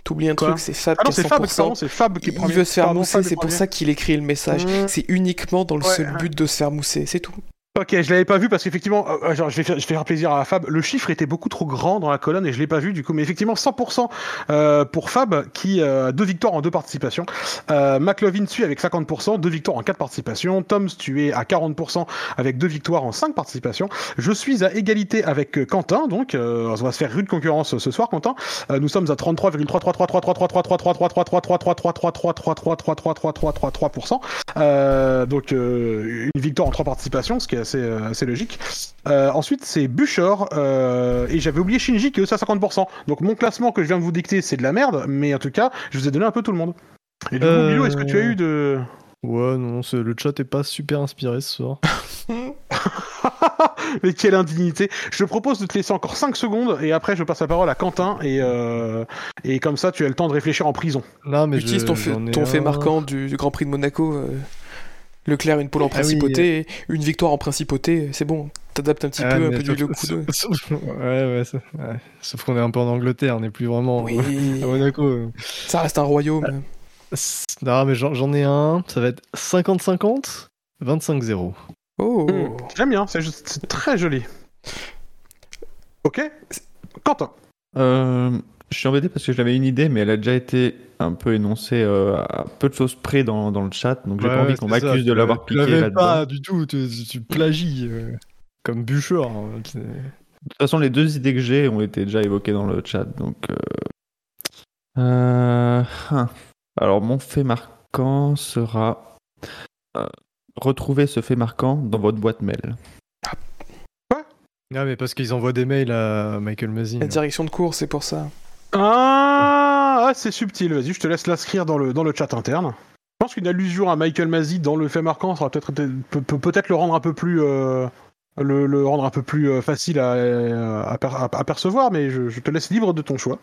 T'oublies un Quoi truc, c'est Fab Ah non, qui Fab, 100%. pardon, c'est Fab qui est Il premier. veut se faire Pardon, mousser, Fab est c'est pour ça qu'il écrit le message. Mmh. C'est uniquement dans le Ouais, seul ouais. but de se faire mousser, c'est tout. Ok, je l'avais pas vu parce qu'effectivement, euh, je vais faire, je vais faire plaisir à Fab. Le chiffre était beaucoup trop grand dans la colonne et je l'ai pas vu du coup. Mais effectivement, 100% euh, pour Fab qui euh, deux victoires en deux participations. Euh, McLovin suit avec 50%, deux victoires en quatre participations. Toms, tu es à 40% avec deux victoires en cinq participations. Je suis à égalité avec euh, Quentin, donc euh, on va se faire rude concurrence ce soir, Quentin. Euh, nous sommes à 33,333333333333333333333%. Euh, donc euh, une victoire en trois participations, ce qui est assez, euh, assez logique. Euh, ensuite, c'est Bouchard, euh, et j'avais oublié Shinji qui est aussi à 50%. Donc mon classement que je viens de vous dicter, c'est de la merde, mais en tout cas, je vous ai donné un peu tout le monde. Et du coup, Euh, Bilo, est-ce que tu as eu de... Ouais, non, c'est- le chat est pas super inspiré ce soir. mais quelle indignité Je te propose de te laisser encore 5 secondes, et après je passe la parole à Quentin, et, euh, et comme ça, tu as le temps de réfléchir en prison. Non, mais Utilise je- ton, fait, ton marquant du, du Grand Prix de Monaco. euh, Leclerc, une pole en Ah oui, principauté, une victoire en principauté, c'est bon. T'adaptes un petit Ah, peu, un peu sauf- du coup de... sauf- Ouais, ouais, ça- ouais. Sauf qu'on est un peu en Angleterre, on n'est plus vraiment Oui, à Monaco. euh. ça reste un royaume. Non, mais j'en ai un, ça va être 50-50, 25-0. Oh, Hmm, J'aime bien, c'est juste- c'est très joli. Ok Quentin. Euh, je suis embêté parce que j'avais une idée, mais elle a déjà été un peu énoncée euh, à peu de choses près dans, dans le chat, donc j'ai Ouais, pas envie qu'on m'accuse de l'avoir piqué là-dedans. pas du tout, tu, tu plagies. euh, comme Bouchard. hein, De toute façon, les deux idées que j'ai ont été déjà évoquées dans le chat, donc. euh, euh, hein. Alors, mon fait marquant sera retrouver ce fait marquant dans votre boîte mail. Ah, mais parce qu'ils envoient des mails à Michael Mazin. la direction de course, c'est pour ça. Ah, ah, c'est subtil, vas-y, je te laisse l'inscrire dans le, dans le chat interne. Je pense qu'une allusion à Michael Mazzi dans le fait marquant sera peut-être peut, peut peut-être le rendre un peu plus facile à, à, per- à- à percevoir, mais je, te laisse libre de ton choix.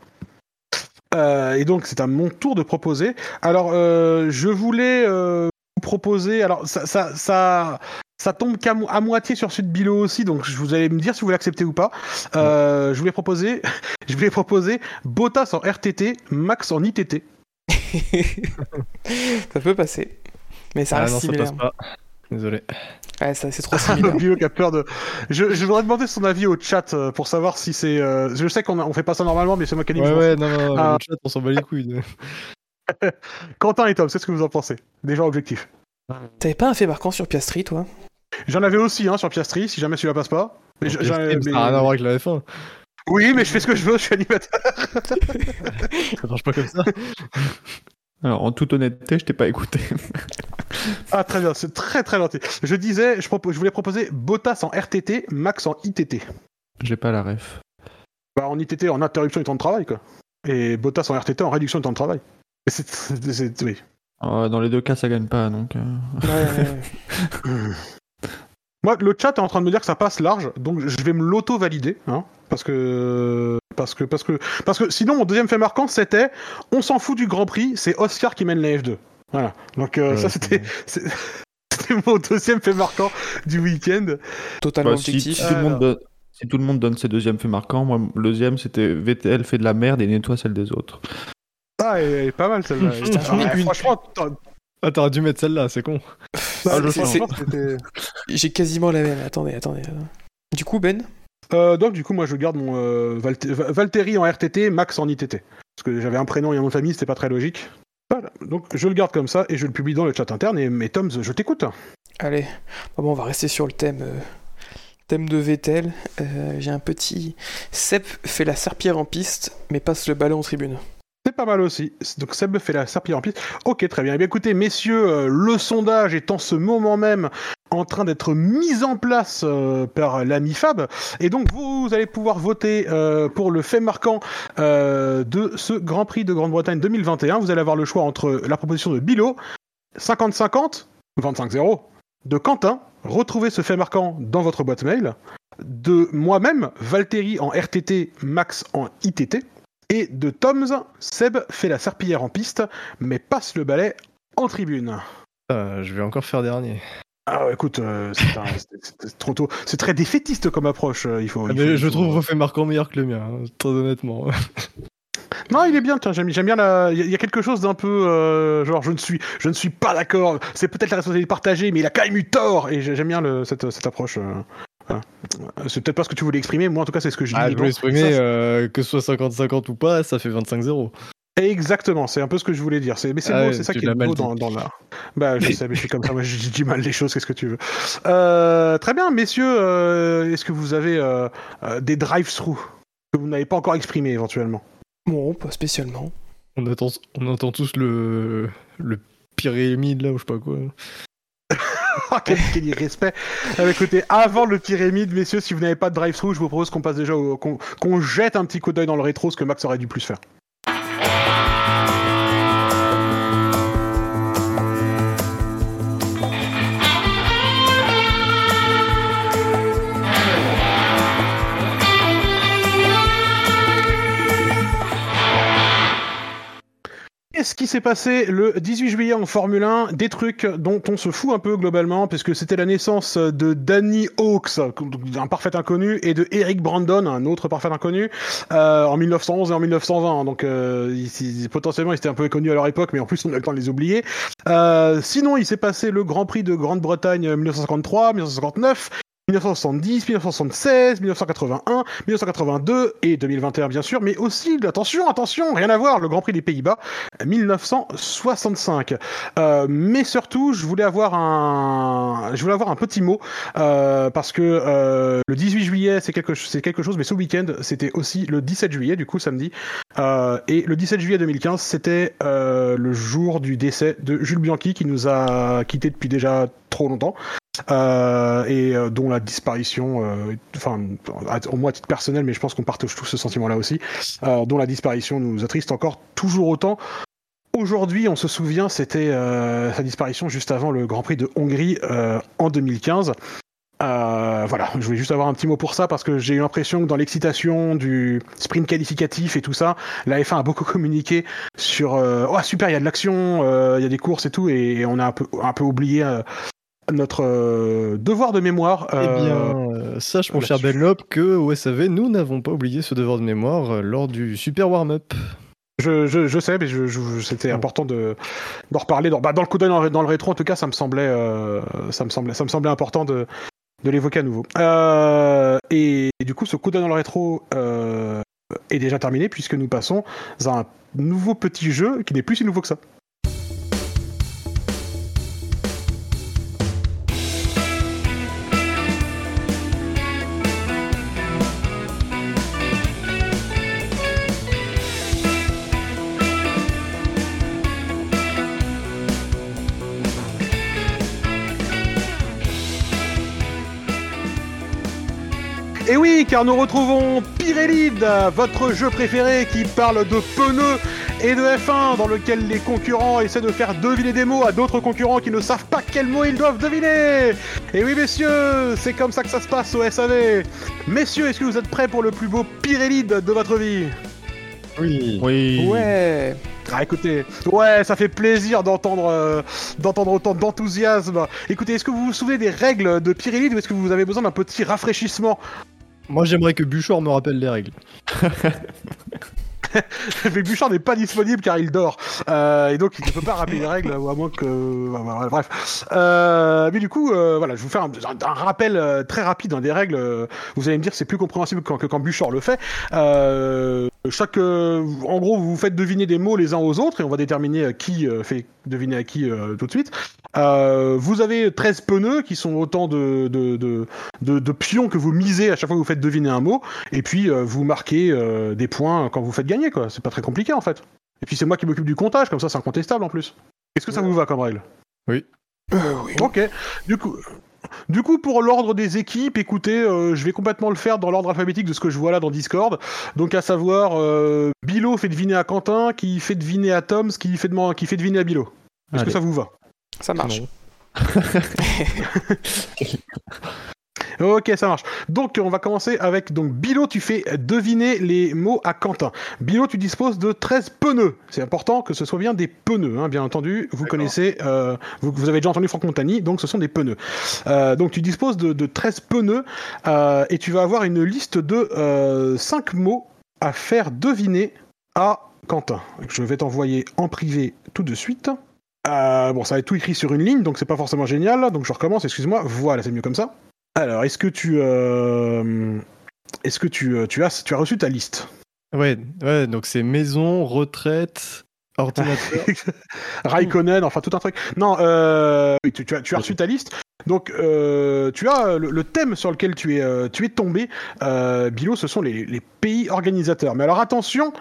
Euh, et donc c'est à mon tour de proposer. Alors euh, je voulais euh, proposer. Alors ça Ça tombe qu'à mo- à moitié sur celui de Bilo aussi, donc je vous allez me dire si vous l'acceptez ou pas. Euh, Je voulais proposer, je voulais proposer Bottas en RTT, Max en ITT. ça peut passer. Mais ça Ah reste non, ça similaire. passe pas. Désolé. Ouais, ça- c'est trop similaire. Bilo qui a peur de. Je, je voudrais demander son avis au chat euh, pour savoir si c'est. euh, Je sais qu'on a- on fait pas ça normalement, mais c'est moi qui Ouais, ouais, non, non, Ah. le chat, on s'en bat les couilles. Quentin et Tom, c'est ce que vous en pensez Déjà objectif. T'avais pas un fait marquant sur Piastri, toi? J'en avais aussi hein, sur Piastri, si jamais celui-là passe pas. Mais je- j'en- Ça n'a mais- rien à voir avec la F1. Oui, mais je fais ce que je veux, je suis animateur. Ça marche pas comme ça. Alors, en toute honnêteté, je t'ai pas écouté. Ah, très bien, c'est très très gentil. Je disais, je, propo- je voulais proposer Bottas en RTT, Max en ITT. J'ai pas la ref. Bah, en ITT, en interruption du temps de travail, quoi. Et Bottas en RTT en réduction du temps de travail. Et c'est- c'est- c'est- oui. Euh, dans les deux cas, ça gagne pas, donc. euh, Ouais, ouais, ouais. Moi, le chat est en train de me dire que ça passe large, donc je vais me l'auto-valider, hein, parce que, parce que, parce que, parce que, sinon mon deuxième fait marquant c'était, on s'en fout du Grand Prix, c'est Oscar qui mène la F2. Voilà. Donc euh, Ouais, ça c'était, mon deuxième fait marquant du week-end. Totalement bah, si, objectif. si tout le Alors. monde donne, si tout le monde donne ses deuxièmes faits marquants, moi, le deuxième, c'était VTL fait de la merde et nettoie celle des autres. Ah, elle est pas mal celle-là. Ah. Franchement, Ah, t'aurais dû mettre celle-là, c'est con. bah, franchement, c'était- J'ai quasiment la même. Attendez, attendez. Du coup, Ben Euh, donc du coup, moi je garde mon euh, Valtteri en RTT, Max en ITT. Parce que j'avais un prénom et un nom de famille, c'était pas très logique. Voilà. Donc je le garde comme ça et je le publie dans le chat interne. Et mais Tom, je t'écoute. Allez, bon, on va rester sur le thème, euh, thème de Vettel. Euh, J'ai un petit. Sep fait la serpillère en piste, mais passe le ballon en tribune. C'est pas mal aussi. Donc Seb fait la serpillière en piste. Ok, très bien. Eh bien écoutez, messieurs, euh, le sondage est en ce moment même en train d'être mis en place euh, par l'ami Fab. Et donc vous, allez pouvoir voter euh, pour le fait marquant de ce Grand Prix de Grande-Bretagne 2021. Vous allez avoir le choix entre la proposition de Bilo, 50-50, 25-0, de Quentin, retrouvez ce fait marquant dans votre boîte mail, de moi-même, Valtteri en RTT, Max en ITT, et de Toms, Seb fait la serpillière en piste, mais passe le balai en tribune. Euh, je vais encore faire dernier. Ah écoute, euh, c'est un- c'est- c'est trop tôt. C'est très défaitiste comme approche. euh, il faut. Ah, il mais faut- je faut- trouve refait marquant meilleur que le mien, hein, très honnêtement. Non, il est bien. Tiens, j'aime bien la. Il y a- quelque chose d'un peu euh, genre je ne suis, je ne suis pas d'accord. C'est peut-être la responsabilité partagée, mais il a quand même eu tort. Et j'ai- j'aime bien le- cette, cette approche. Euh, voilà. C'est peut-être pas ce que tu voulais exprimer. Moi, en tout cas, c'est ce que je dis. Ah, je voulais exprimer, Ça, euh, que ce soit 50-50 ou pas, ça fait 25-0. Exactement, c'est un peu ce que je voulais dire. C'est, mais c'est Ah ouais, c'est ça qui est beau dit. dans, dans l'art. Bah, je sais, mais je suis comme ça. Moi, je dis mal les choses. Qu'est-ce que tu veux Euh, Très bien, messieurs. euh, est-ce que vous avez euh, euh, des drive-through que vous n'avez pas encore exprimés éventuellement? Bon, pas spécialement. On entend, on entend tous le, le pyramide là, ou je sais pas quoi. Quel, quel irrespect Écoutez, avant le pyramide, messieurs, si vous n'avez pas de drive-through, je vous propose qu'on passe déjà qu'on jette un petit coup d'œil dans le rétro, ce que Max aurait dû plus faire. Qu'est-ce qui s'est passé le 18 juillet en Formule 1 Des trucs dont on se fout un peu globalement, puisque c'était la naissance de Danny Hawks, un parfait inconnu, et de Eric Brandon, un autre parfait inconnu, euh, en 1911 et en 1920. Donc euh, ils- potentiellement ils étaient un peu connus à leur époque, mais en plus on a le temps de les oublier. Euh, sinon, il s'est passé le Grand Prix de Grande-Bretagne 1953, 1959. 1970, 1976, 1981, 1982 et 2021 bien sûr, mais aussi, attention, attention, rien à voir, le Grand Prix des Pays-Bas 1965. Euh, mais surtout, je voulais avoir un, je voulais avoir un petit mot euh, parce que euh, le 18 juillet c'est quelque, c'est quelque chose, mais ce week-end c'était aussi le 17 juillet, du coup samedi, Euh, et le 17 juillet 2015 c'était le jour du décès de Jules Bianchi qui nous a quittés depuis déjà trop longtemps. Euh, et euh, dont la disparition, euh, enfin, à- au moins à titre personnel, mais je pense qu'on partage tous ce sentiment-là aussi, euh, dont la disparition nous attriste encore toujours autant. Aujourd'hui, on se souvient, c'était euh, sa disparition juste avant le Grand Prix de Hongrie euh, en 2015. Euh, voilà, je voulais juste avoir un petit mot pour ça parce que j'ai eu l'impression que dans l'excitation du sprint qualificatif et tout ça, la F1 a beaucoup communiqué sur euh, oh super, il y a de l'action, euh, il y a des courses et tout, et, on a un peu, un peu oublié euh, notre euh, devoir de mémoire. Eh euh, bien, euh, sache, mon cher. Benlop, que au SAV, nous n'avons pas oublié ce devoir de mémoire euh, lors du super warm-up. Je, je, je sais, mais je, c'était Oh. important de d'en reparler. Dans, bah, dans le coup d'œil dans, le- dans le rétro, en tout cas, ça me semblait, euh, ça me semblait, ça me semblait important de, de l'évoquer à nouveau. Euh, et, et du coup, ce coup d'œil dans le rétro euh, est déjà terminé puisque nous passons à un nouveau petit jeu qui n'est plus si nouveau que ça. Car nous retrouvons Pirelide, votre jeu préféré qui parle de pneus et de F1, dans lequel les concurrents essaient de faire deviner des mots à d'autres concurrents qui ne savent pas quels mots ils doivent deviner. Et oui, messieurs, c'est comme ça que ça se passe au SAV. Messieurs, est-ce que vous êtes prêts pour le plus beau Pirelide de votre vie? Oui. Oui. Ouais. Ah, écoutez, ouais, ça fait plaisir d'entendre euh, d'entendre autant d'enthousiasme. Écoutez, est-ce que vous vous souvenez des règles de Pirelide ou est-ce que vous avez besoin d'un petit rafraîchissement? Moi, j'aimerais que Buchor me rappelle les règles. Mais Bouchard n'est pas disponible car il dort. Euh, et donc il ne peut pas rappeler les règles, à moins que... voilà, bref. Euh, mais du coup, euh, voilà, je vous fais un, rappel euh, très rapide hein, des règles. Euh, Vous allez me dire que c'est plus compréhensible quand, que quand Bouchard le fait. Chaque, euh, en gros, vous vous faites deviner des mots les uns aux autres et on va déterminer euh, qui euh, fait deviner à qui euh, tout de suite. Euh, vous avez 13 pneus qui sont autant de, de, de, de, de pions que vous misez à chaque fois que vous faites deviner un mot. Et puis euh, vous marquez euh, des points quand vous faites gagner, quoi. C'est pas très compliqué en fait. Et puis c'est moi qui m'occupe du comptage, comme ça c'est incontestable en plus. Est-ce que ça vous va comme règle? Euh, oui. Ok. Du coup, du coup pour l'ordre des équipes, écoutez, euh, je vais complètement le faire dans l'ordre alphabétique de ce que je vois là dans Discord. Donc à savoir, euh, Bilo fait deviner à Quentin, qui fait deviner à Tom, qui fait, qui fait deviner à Bilo. Est-ce que ça vous va? Ça marche. Ok, ça marche. Donc, on va commencer avec donc Bilo, tu fais deviner les mots à Quentin. Bilo, tu disposes de 13 pneus. C'est important que ce soit bien des pneus, hein, bien entendu. Vous connaissez, euh, vous, vous avez déjà entendu Franck Montagny, donc ce sont des pneus. Euh, donc, tu disposes de, de 13 pneus euh, et tu vas avoir une liste de euh, 5 mots à faire deviner à Quentin. Je vais t'envoyer en privé tout de suite. Bon, ça va être tout écrit sur une ligne, donc c'est pas forcément génial. Donc je recommence, excuse-moi. Voilà, c'est mieux comme ça. Alors, est-ce que tu, euh, est-ce que tu, euh, tu as, tu as reçu ta liste? Ouais, ouais, donc c'est maison, retraite, ordinateur. Raikkonen, enfin tout un truc. Non, euh, tu, tu as, tu as reçu ta liste. Donc, euh, tu as euh, le, le thème sur lequel tu es, tu es tombé, euh, Bilo, ce sont les, les pays organisateurs. Mais alors attention,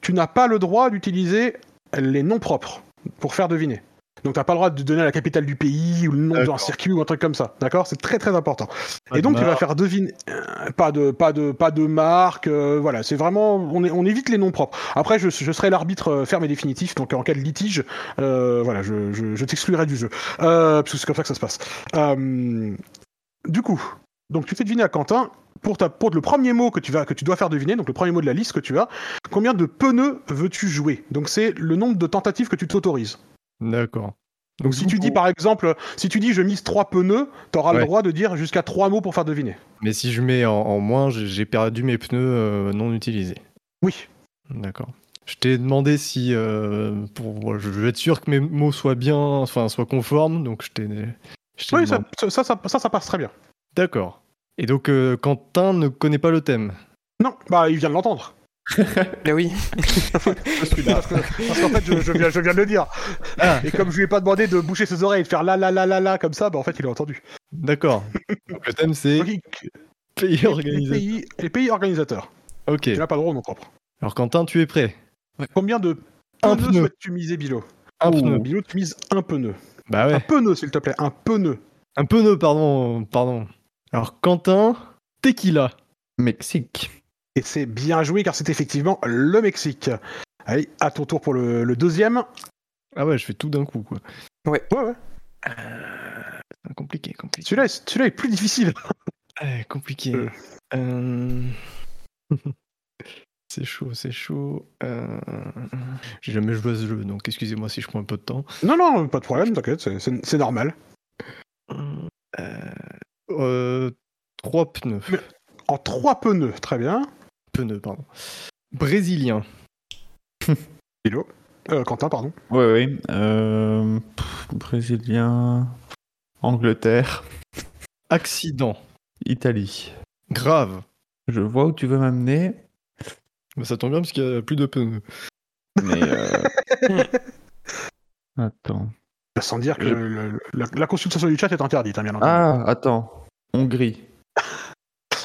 tu n'as pas le droit d'utiliser les noms propres pour faire deviner. Donc, tu n'as pas le droit de donner la capitale du pays ou le nom d'un circuit ou un truc comme ça. D'accord? C'est très très important. Pas Et donc tu vas faire deviner euh, pas de pas de pas de marque euh, voilà. C'est vraiment on, est- on évite les noms propres. Après je, je serai l'arbitre euh, ferme et définitif. Donc en cas de litige euh, voilà je, je, je t'exclurai du jeu. Euh, parce que c'est comme ça que ça se passe. Du coup donc tu fais deviner à Quentin. Pour ta pour le premier mot que tu vas que tu dois faire deviner donc le premier mot de la liste que tu as combien de pneus veux-tu jouer? Donc c'est le nombre de tentatives que tu t'autorises D'accord. donc si tu dis par exemple si tu dis je mise trois pneus t'auras le Ouais. droit de dire jusqu'à trois mots pour faire deviner Mais si je mets en, en moins, j'ai perdu mes pneus euh, non utilisés. oui D'accord. Je t'ai demandé si, euh, pour, je veux être sûr que mes mots soient bien, enfin soient conformes, donc je t'ai. Oui, ça, demandé. ça, ça, ça, ça passe très bien. D'accord. Et donc euh, Quentin ne connaît pas le thème? Non, bah il vient de l'entendre. Mais oui. parce que- parce qu'en fait, je, je viens, je viens de le dire. Ah. Et comme je lui ai pas demandé de boucher ses oreilles et de faire la la la la la comme ça, bah en fait, il a entendu. D'accord. donc le thème c'est pays les, pays, les pays organisateurs. Ok. Tu n'as pas le droit au nom propre. Alors Quentin, tu es prêt? Combien de Un pneus pneu. souhaites-tu miser, Bilo? Un Oh, pneu. Bilo, tu mises un pneu. Bah Un ouais. pneu, s'il te plaît. Un pneu. Un pneu, pardon, pardon. Alors Quentin, tequila. Mexique. Et c'est bien joué car c'est effectivement le Mexique. Allez, à ton tour pour le, le deuxième. Ah ouais, je fais tout d'un coup quoi. Ouais, ouais. Ah, Compliqué, compliqué. Celui-là, est- celui-là est plus difficile. Ouais, compliqué. Euh. Euh, c'est chaud, c'est chaud. Euh, J'ai jamais joué à ce jeu, donc excusez-moi si je prends un peu de temps. Non, non, pas de problème, t'inquiète, c'est- c'est c'est normal. Euh, trois pneus. En trois pneus, très bien. Pneus, pardon. Brésilien. Philo. Euh, Quentin, pardon. Oui, oui. Euh, pff, Brésilien. Angleterre. Accident. Italie. Grave. Je vois où tu veux m'amener, Mais ça tombe bien parce qu'il y a plus de pneus. mais. euh, Attends. Sans dire que Je- le- la, la consultation du chat est interdite, hein, bien entendu. Ah, attends. Hongrie.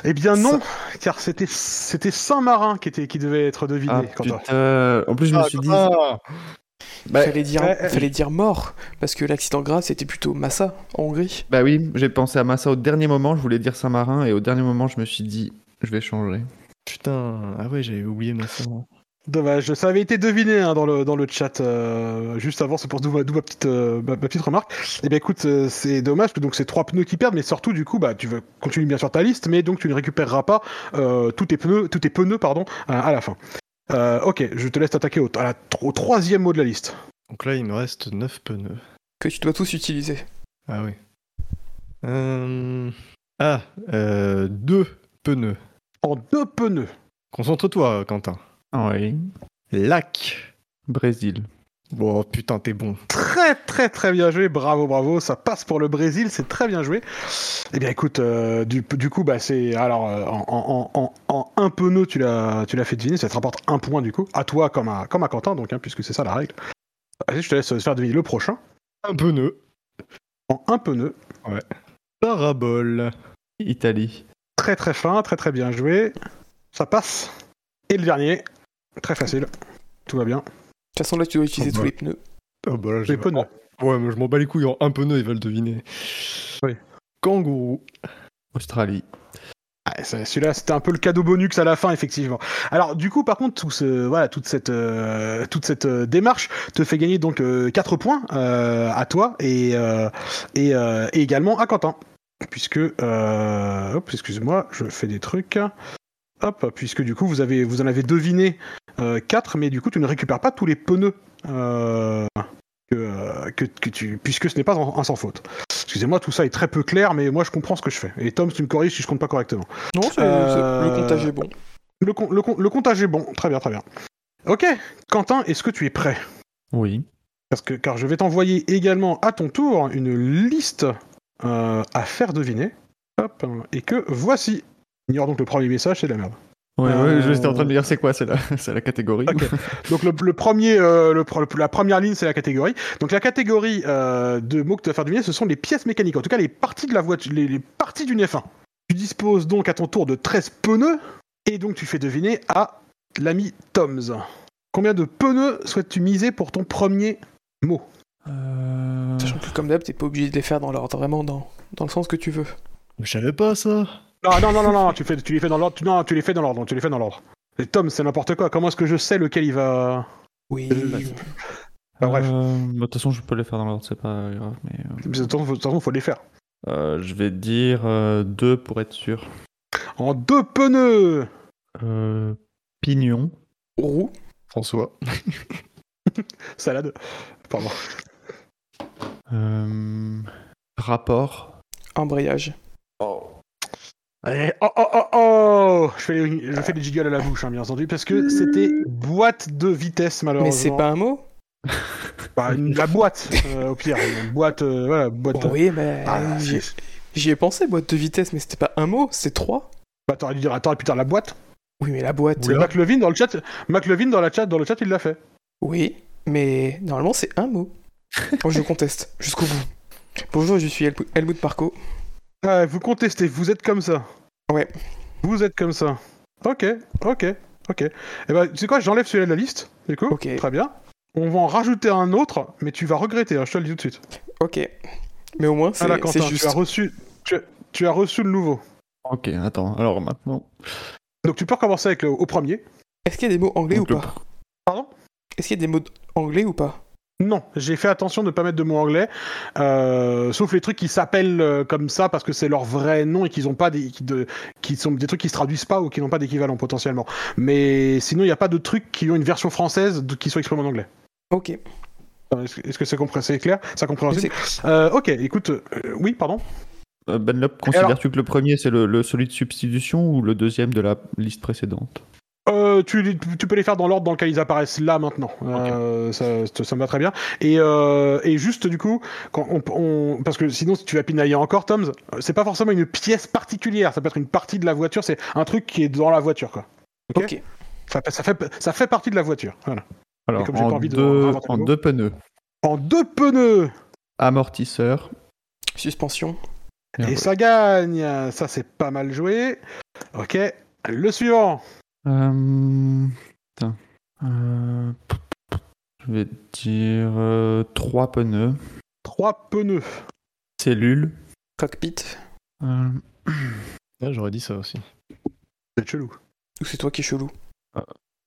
Eh bien non, car c'était c'était Saint-Marin qui était qui devait être deviné. Ah, putain. En plus, je me suis dit. Ah, Bah, fallait, dire, fallait mort, parce que l'accident grave c'était plutôt Massa en Hongrie. bah oui, j'ai pensé à Massa au dernier moment. Je voulais dire Saint-Marin. Et au dernier moment, je me suis dit, je vais changer. putain. Ah ouais, j'avais oublié ma soeur. Dommage, ça avait été deviné hein, dans, le, dans le chat euh, juste avant, c'est pour d'où ma, petite, euh, ma, ma petite remarque. Eh bien écoute, euh, c'est dommage que donc c'est trois pneus qui perdent, mais surtout du coup, bah tu veux continuer bien sur ta liste, mais donc tu ne récupéreras pas euh, tous tes pneus, tous tes pneus pardon, à, à la fin. Euh, ok, je te laisse t'attaquer au, à la- au troisième mot de la liste. Donc là, il me reste 9 pneus. Que tu dois tous utiliser. Ah oui. Euh... Ah, euh, deux pneus. En deux pneus. Concentre-toi, Quentin. Oui. Lac. Brésil. Bon, putain, t'es bon. Très très très bien joué, bravo bravo, ça passe pour le Brésil, c'est très bien joué. Eh bien écoute, euh, du, du coup bah c'est alors euh, en, en, en, en un tu l'as tu l'as fait deviner, ça te rapporte un point du coup, à toi comme à comme à Quentin donc hein, puisque c'est ça la règle. Vas-y, je te laisse faire deviner le prochain. Un pneu. En un pneu, Parabole. Italie. très très fin, très très bien joué, ça passe. Et le dernier, très facile, tout va bien. De toute façon là tu dois utiliser Oh, tous bah. les pneus. Ah bah là, Les pneus. Ouais, mais je m'en bats les couilles. En un pneu, ils veulent deviner. Oui. Kangourou. Australie. Ah, Celui-là, c'était un peu le cadeau bonus à la fin, effectivement. Alors, du coup, par contre, tout ce, voilà, toute cette, euh, toute cette euh, démarche te fait gagner donc 4 points euh, à toi et, euh, et, euh, et également à Quentin. Puisque, euh, hop, excuse-moi, je fais des trucs. Hop, puisque du coup, vous, avez, vous en avez deviné 4, mais du coup, tu ne récupères pas tous les pneus. euh, que, euh, que, que tu, puisque ce n'est pas un, un sans faute. Excusez-moi, tout ça est très peu clair, mais moi je comprends ce que je fais. Et Tom, tu me corriges si je compte pas correctement. Non, c'est- Euh, c'est- le comptage est bon. Le, com- le, com- le comptage est bon, très bien, très bien. Ok, Quentin, est-ce que tu es prêt? Oui. Parce que, Car je vais t'envoyer également à ton tour une liste euh, à faire deviner. Hop, et que voici. Ignore donc le premier message, c'est de la merde. Ouais, Euh, ouais, j'étais en train de me dire c'est quoi, c'est la, c'est la catégorie. Donc le, le premier, euh, le, pro- la première ligne, c'est la catégorie. Donc la catégorie euh, de mots que tu vas faire deviner, ce sont les pièces mécaniques. En tout cas, les parties de la voiture, les, les parties d'une F1. Tu disposes donc à ton tour de 13 pneus, et donc tu fais deviner à l'ami Toms. Combien de pneus souhaites-tu miser pour ton premier mot? Euh, Sachant que comme d'hab, t'es pas obligé de les faire dans l'ordre, vraiment dans, dans le sens que tu veux. Je savais pas ça. Non, non, non, non, non, tu, fais, tu les fais dans l'ordre. Non, tu les fais dans l'ordre. Tu les fais dans l'ordre. Et Tom, c'est n'importe quoi. Comment est-ce que je sais lequel il va? Oui. Enfin, bref. euh, bah, De toute façon, je peux les faire dans l'ordre, c'est pas grave. Mais euh, De toute façon, faut- façon, faut les faire. euh, je vais dire euh, deux pour être sûr. En deux pneus. Euh, pignon. Roue. François. Salade. Pardon. Euh, rapport. Embrayage. Allez, oh oh oh oh je fais, les, je fais des jiggles à la bouche, hein, bien entendu, parce que c'était boîte de vitesse, malheureusement. Mais c'est pas un mot Bah, une- la boîte, euh, au pire. Une boîte, euh, voilà, boîte. Oui, mais Ah, j'y ai pensé, boîte de vitesse, mais c'était pas un mot, c'est trois. Bah, t'aurais dû dire, t'aurais pu dire la boîte. Oui, mais la boîte. C'est McLevin dans le chat. McLevin dans, la chat, dans le chat, il l'a fait. Oui, mais normalement c'est un mot. Moi je conteste jusqu'au bout. Bonjour, je suis Helmut- Helmut Parco. Ah, vous contestez, vous êtes comme ça. Ouais. Vous êtes comme ça. Ok, ok, ok. Et bah, tu sais quoi, j'enlève celui-là de la liste, du coup. Ok. Très bien. On va en rajouter un autre, mais tu vas regretter, hein, je te le dis tout de suite. Ok. Mais au moins c'est Ah là, c'est Quentin, juste. tu as reçu, tu as, tu as reçu le nouveau. Ok, attends. Alors maintenant. Donc tu peux recommencer avec le, au premier. Est-ce qu'il y a des mots anglais Donc, ou le pas Pardon? Est-ce qu'il y a des mots anglais ou pas? Non, j'ai fait attention de ne pas mettre de mots anglais, euh, sauf les trucs qui s'appellent euh, comme ça parce que c'est leur vrai nom et qu'ils ont pas des, qui, de, qui sont des trucs qui se traduisent pas ou qui n'ont pas d'équivalent potentiellement. Mais sinon, il n'y a pas de trucs qui ont une version française de- qui soit exprimée en anglais. Ok. Est-ce que- est-ce que c'est compré- c'est clair? Ça compréhensible C'est- euh, Ok, écoute, euh, oui, pardon? Euh, Ben Lop, considères-tu que le premier c'est le, le celui de substitution ou le deuxième de la liste précédente? Euh, tu, peux les faire dans l'ordre dans lequel ils apparaissent là maintenant. Euh, ça, ça me va très bien. Et, euh, et juste du coup, quand on, on- parce que sinon si tu vas pinailler encore, Tom's, c'est pas forcément une pièce particulière. Ça peut être une partie de la voiture. C'est un truc qui est dans la voiture, quoi. Ok. Ça, ça fait ça fait partie de la voiture. Voilà. Alors, comme j'ai pas en, envie deux pneus, En deux pneus amortisseur, Suspension. et et ça gagne. Ça c'est pas mal joué. Ok. Le suivant. Euh, putain. Euh, je vais dire euh, trois pneus, Trois pneus. cellules, Cockpit. euh, Ouais, J'aurais dit ça aussi. C'est chelou. Ou c'est toi qui es chelou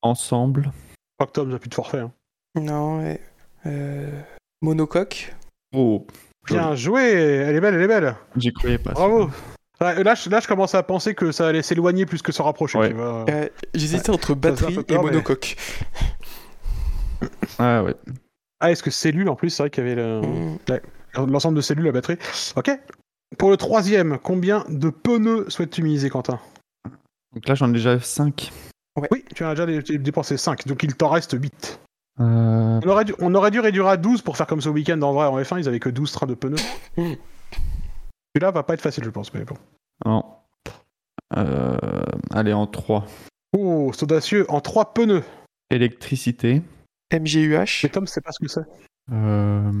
ensemble, crois que Tom a plus de forfait. hein. Non, ouais. Euh, monocoque. oh, Bien joué. Elle est belle, elle est belle. j'y croyais pas. Bravo. Ouais, là, je, là, je commence à penser que ça allait s'éloigner plus que se rapprocher. Ouais. Euh, J'hésitais entre batterie et peur, monocoque. Ah ouais. Ah, est-ce que cellule en plus C'est vrai qu'il y avait le- Mm. l'ensemble de cellules, la batterie. Ok. Pour le troisième, combien de pneus souhaites-tu miser, Quentin? Donc là j'en ai déjà 5. Oui, tu en as déjà dé- dépensé 5, donc il t'en reste 8. Euh, On aurait, dû, on aurait dû réduire à 12 pour faire comme ce week-end en vrai en F1, ils avaient que 12 trains de pneus. Celui-là va pas être facile, je pense, mais bon. non. Euh, allez, en 3. Oh, c'est audacieux, en 3 pneus. Électricité. MGUH. Mais Tom, c'est pas ce que c'est. Euh,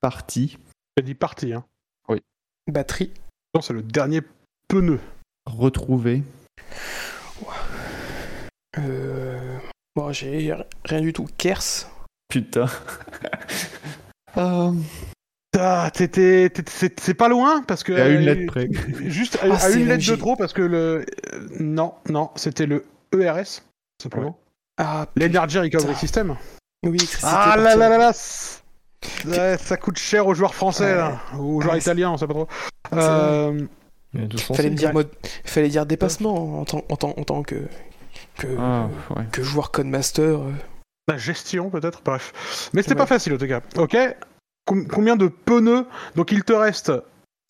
partie. J'ai dit partie, hein. Batterie. Non, c'est le dernier pneu. Retrouver. Euh... Bon, j'ai rien du tout. Kers. Putain. Euh, Ah, t'étais- c'est pas loin parce que. à une euh, lettre près. Juste à, Ah, à une lettre de trop parce que le. euh, non, non, c'était le ERS, simplement. Ah, L'Energy Recovery. System. oui. Ah là là là là ouais, Ça coûte cher aux joueurs français, Ouais. là, ou aux joueurs italiens, on sait pas trop. Euh, Fallait me dire mode... Fallait dire dépassement en tant, en tant, en tant que que, Ah, ouais. que joueur Codemaster. euh. la gestion, peut-être, bref. Mais c'était pas facile, en tout cas. Ok Com- Combien de pneus Donc il te reste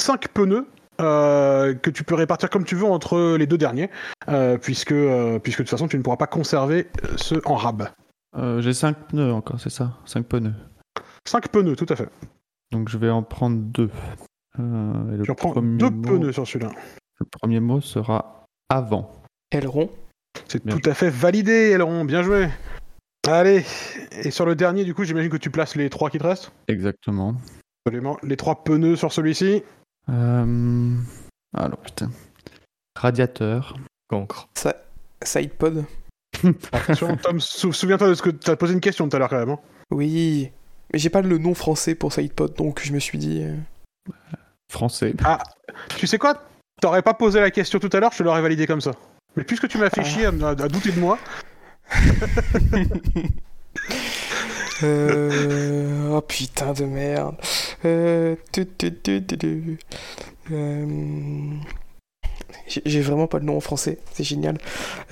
5 pneus. euh, que tu peux répartir comme tu veux entre les deux derniers, euh, puisque, euh, puisque de toute façon tu ne pourras pas conserver ceux en rab. Euh, J'ai 5 pneus encore, c'est ça? 5 pneus. 5 pneus, tout à fait. Donc je vais en prendre deux. Euh, et le Tu en prends premier deux mot- pneus sur celui-là. Le premier mot sera avant. Aileron. C'est tout à fait validé, Elron, bien joué. Allez, et sur le dernier, du coup, j'imagine que tu places les trois qui te restent Exactement. Absolument. Les trois pneus sur celui-ci. Euh... Alors putain. Radiateur. Cancre. Sa... Sidepod. Attention, Tom, sou- souviens-toi de ce que tu as posé une question tout à l'heure quand même. hein. Oui. Mais j'ai pas le nom français pour Sidepod, donc je me suis dit. euh, Français. Tu sais quoi? T'aurais pas posé la question tout à l'heure, je te l'aurais validé comme ça. Mais puisque tu m'as fait Ah. chier à, à- à douter de moi, Euh... oh putain de merde. Euh... Euh, J'ai vraiment pas le nom en français, c'est génial.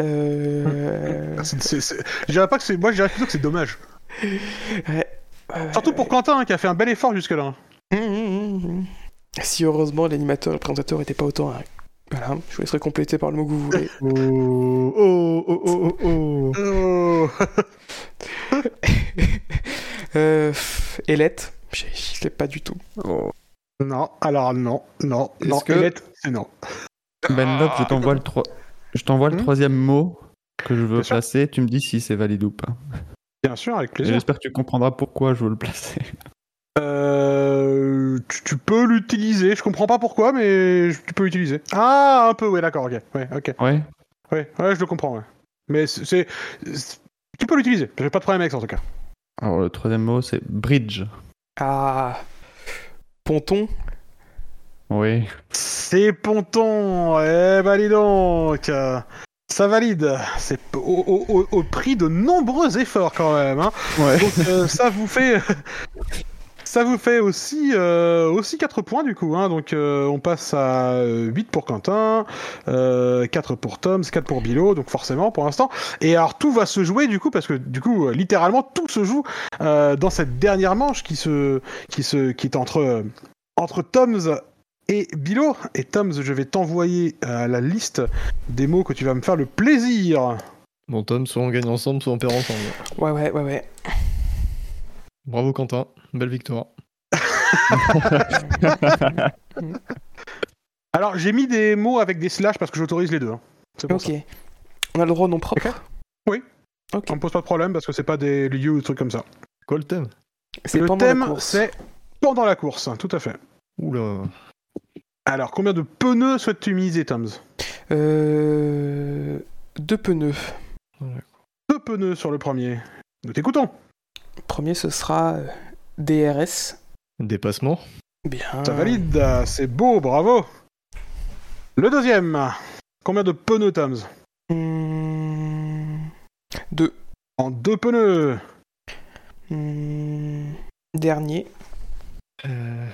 Euh... c'est- je dirais pas que c'est. Moi, je dirais plutôt que c'est dommage. Surtout pour Quentin, hein, qui a fait un bel effort jusque-là. hum, hum, hum. Si heureusement l'animateur et le présentateur était pas autant. Voilà, je vous laisserai compléter par le mot que vous voulez. Oh, oh, oh, oh, oh, oh. Oh. euh, Elette, je je l'ai pas du tout. non, alors non, non, Est-ce non, que- c'est non. Ben Lop, je t'envoie le, troi- je t'envoie le Hmm troisième mot que je veux Bien sûr. placer. Tu me dis si c'est valide ou pas. Bien sûr, avec Et plaisir. J'espère que tu comprendras pourquoi je veux le placer. Euh, tu, tu peux l'utiliser, je comprends pas pourquoi, mais je- tu peux l'utiliser. Ah, un peu, ouais, d'accord, ok. Ouais, ok. Ouais. Ouais, ouais, je le comprends, ouais. Mais c'est. Tu peux l'utiliser, j'ai pas de problème avec ça en tout cas. Alors le troisième mot c'est bridge. Ah. Ponton? Oui. C'est Ponton, eh bah dis donc Ça valide, c'est au, au- au- au prix de nombreux efforts quand même. Hein. Ouais. Donc euh, ça vous fait... Ça vous fait aussi, euh, aussi 4 points du coup, hein. donc euh, on passe à euh, 8 pour Quentin, euh, 4 pour Tom, 4 pour Bilo, donc forcément pour l'instant. Et alors tout va se jouer du coup, parce que du coup, euh, littéralement, tout se joue euh, dans cette dernière manche qui, se, qui, se, qui est entre, euh, entre Tom's et Bilo. Et Tom, je vais t'envoyer euh, la liste des mots que tu vas me faire le plaisir. Bon, Tom, soit on gagne ensemble, soit on perd ensemble. Ouais, ouais, ouais, ouais. Bravo, Quentin. Belle victoire. Alors, j'ai mis des mots avec des slash parce que j'autorise les deux. hein. C'est pour Ok. ça. On a le droit au nom propre Oui. Ok. Ça me pose pas de problème parce que c'est pas des lieux ou des trucs comme ça. Quoi le thème C'est Le pendant la thème, course. c'est pendant la course, tout à fait. Oula. Alors, combien de pneus souhaites-tu miser, Toms? Euh... Deux pneus. Deux pneus sur le premier. Nous t'écoutons. Premier, ce sera euh, DRS. Dépassement. Bien. Ça valide, c'est beau, bravo. Le deuxième. Combien de pneus, Toms Hmm, Deux. En deux pneus. Hmm, Dernier. Euh,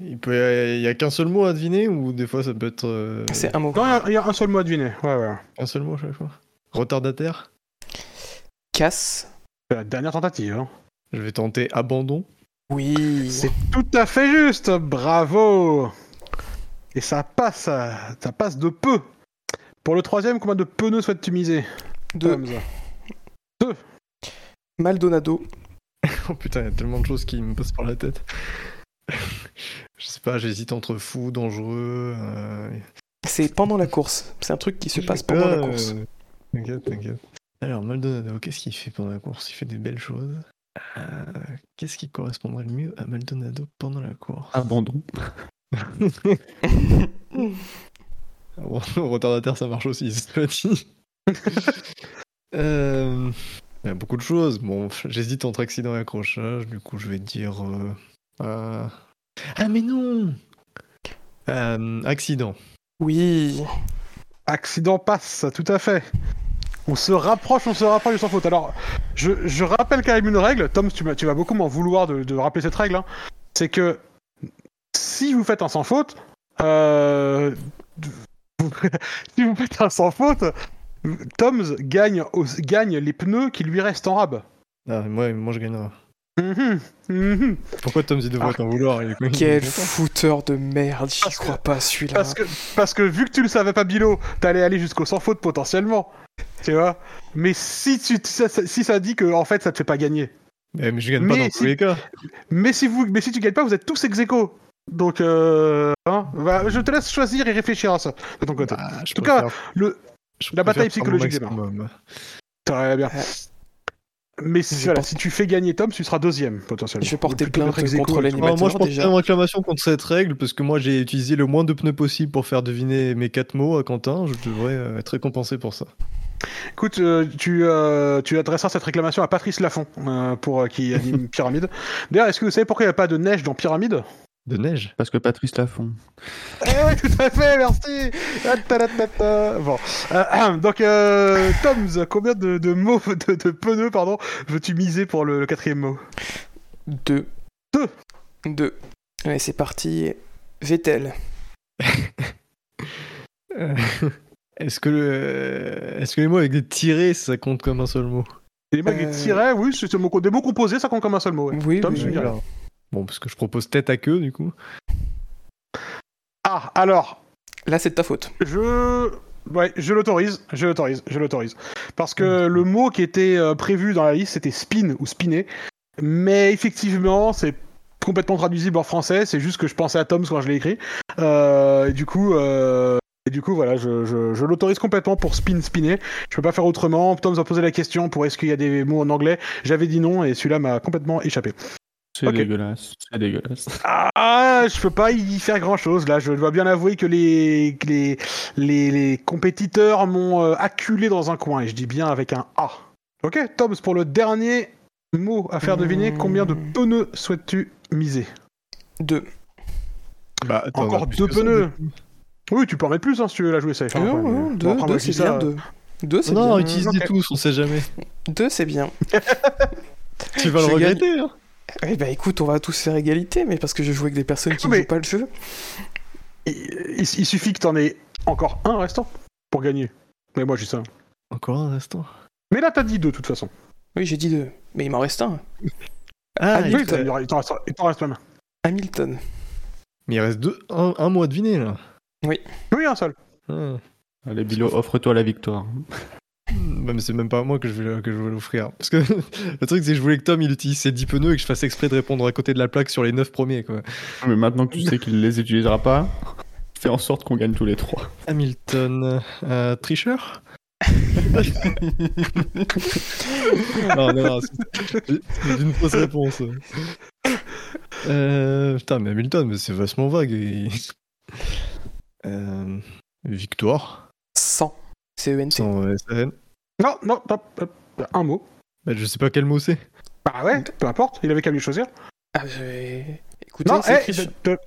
il peut, y a qu'un seul mot à deviner ou des fois ça peut être euh, C'est un mot. Non, il y a- il y, a un seul mot à deviner. Ouais, ouais. un seul mot à chaque fois. Retardataire? Casse. C'est la dernière tentative. hein. Je vais tenter abandon. Oui. C'est tout à fait juste, bravo. Et ça passe, ça passe de peu. Pour le troisième, combien de pneus souhaites-tu miser Deux. Toms Maldonado. Oh putain, il y a tellement de choses qui me passent par la tête. Je sais pas, j'hésite entre fou, dangereux. euh, C'est pendant la course. C'est un truc qui se passe pendant la course. T'inquiète, t'inquiète. Alors, Maldonado, qu'est-ce qu'il fait pendant la course? Il fait des belles choses. Euh, qu'est-ce qui correspondrait le mieux à Maldonado pendant la course Abandon. Bon, retardataire, ça marche aussi, c'est pas dit. Euh, Il y a beaucoup de choses. Bon, j'hésite entre accident et accrochage. Du coup, je vais dire. euh, euh, Ah, mais non Euh, Accident. Oui. Accident passe, tout à fait. On se rapproche, on se rapproche du sans faute. Alors, je, je rappelle quand même une règle. Tom, tu, vas beaucoup m'en vouloir de, de rappeler cette règle. hein. C'est que si vous faites un sans faute, euh, si vous faites un sans faute, Tom gagne, gagne les pneus qui lui restent en rab. Ah, moi, moi, je gagnerai. Mhm, mhm. Pourquoi Tom dit devrait Ah. t'en vouloir il est- il est Quel fouteur de merde. J'y Parce que- crois pas, celui-là. Parce que, parce que vu que tu le savais pas, Bilo, t'allais aller jusqu'au sans faute potentiellement. Tu vois? Mais si, tu, ça- si ça dit que en fait ça te fait pas gagner. Eh, mais je gagne pas dans si- tous les cas. Mais si, vous, mais si tu gagnes pas, vous êtes tous ex aequo. Donc, euh, hein, je te laisse choisir et réfléchir à ça de ton côté. Ah, je tout cas, préfère- le- je la bataille psychologique démarre. Très bien. Mais si, Je voilà, porte- si tu fais gagner Tom, tu seras deuxième potentiellement. Je vais porter plainte contre tout. Non, moi, je l'animateur porte déjà. une réclamation contre cette règle parce que moi, j'ai utilisé le moins de pneus possible pour faire deviner mes quatre mots à Quentin. Je devrais euh, être récompensé pour ça. Écoute, euh, tu, euh, tu adresseras cette réclamation à Patrice Lafont euh, pour euh, qui anime Pyramide. D'ailleurs, est-ce que vous savez pourquoi il n'y a pas de neige dans Pyramide? De neige? Parce que Patrice Lafont. Eh oui, tout à fait, merci. Ah. Bon, Euh, donc euh, Toms, combien de, de mots, de, de pneus, pardon, veux-tu miser pour le, le quatrième mot? Deux. Deux. Deux. Allez, c'est parti. Vettel. Euh, Est-ce que, le- est-ce que les mots avec des tirés, ça compte comme un seul mot? Les mots avec Euh. des tirets, oui, c'est des mots, des mots composés, ça compte comme un seul mot. ouais. Oui, Tom, oui, oui. Alors, Bon, parce que je propose tête à queue, du coup. Ah, alors, Là, c'est de ta faute. je... Ouais, je l'autorise, je l'autorise, je l'autorise. Parce que le mot qui était euh, prévu dans la liste, c'était spin ou spinner. Mais effectivement, c'est complètement traduisible en français, c'est juste que je pensais à Toms quand je l'ai écrit. Euh, et du coup... euh, Et du coup, voilà, je, je- je l'autorise complètement pour spin spinner. Je peux pas faire autrement. Tom a posé la question pour est-ce qu'il y a des mots en anglais. J'avais dit non et celui-là m'a complètement échappé. C'est dégueulasse. C'est dégueulasse. Ah, je peux pas y faire grand chose là. Je dois bien avouer que les que les les, les compétiteurs m'ont euh, acculé dans un coin et je dis bien avec un A. Ok, Tom, pour le dernier mot à faire deviner, Hmm. combien de pneus souhaites-tu miser? Deux. Bah, Encore deux pneus. Oui, tu peux en mettre plus hein, si tu veux la jouer safe. hein, non, non, bon, deux, après, c'est ça, bien. Deux. Deux, c'est Non, bien. utilise-les ok. tous, on sait jamais. Deux, c'est bien. Tu vas le regretter, hein. Eh bah écoute, on va tous faire égalité, mais parce que je joue avec des personnes qui Non, ne mais- jouent pas le jeu. Il, il- il suffit que t'en aies encore un restant pour gagner. Mais moi, j'ai ça. Encore un instant. Mais là, t'as dit deux de toute façon. Oui, j'ai dit deux. Mais il m'en reste un. Ah, Ah, Hamilton. il t'en reste, il t'en reste même. Hamilton. Mais il reste deux, un, un mot à deviner là. Oui, un seul. Ah. Allez, Bilo, offre-toi la victoire. Bah, mais c'est même pas à moi que je vais, que je vais l'offrir. Parce que le truc, c'est que je voulais que Tom il utilise ses 10 pneus et que je fasse exprès de répondre à côté de la plaque sur les 9 premiers. Quoi. Mais maintenant que tu sais qu'il les utilisera pas, fais en sorte qu'on gagne tous les trois. Hamilton, euh, tricheur? Non, non, non, c'est une fausse réponse. Euh, putain, mais Hamilton, mais c'est vachement vague. et- victoire 100. CENT. sans SN. Non, non, hop, hop, un mot. Bah, je sais pas quel mot c'est. Bah ouais, peu importe, il avait qu'à lui choisir. Ah, je- Écoutez, Non, c'est eh, triche. de-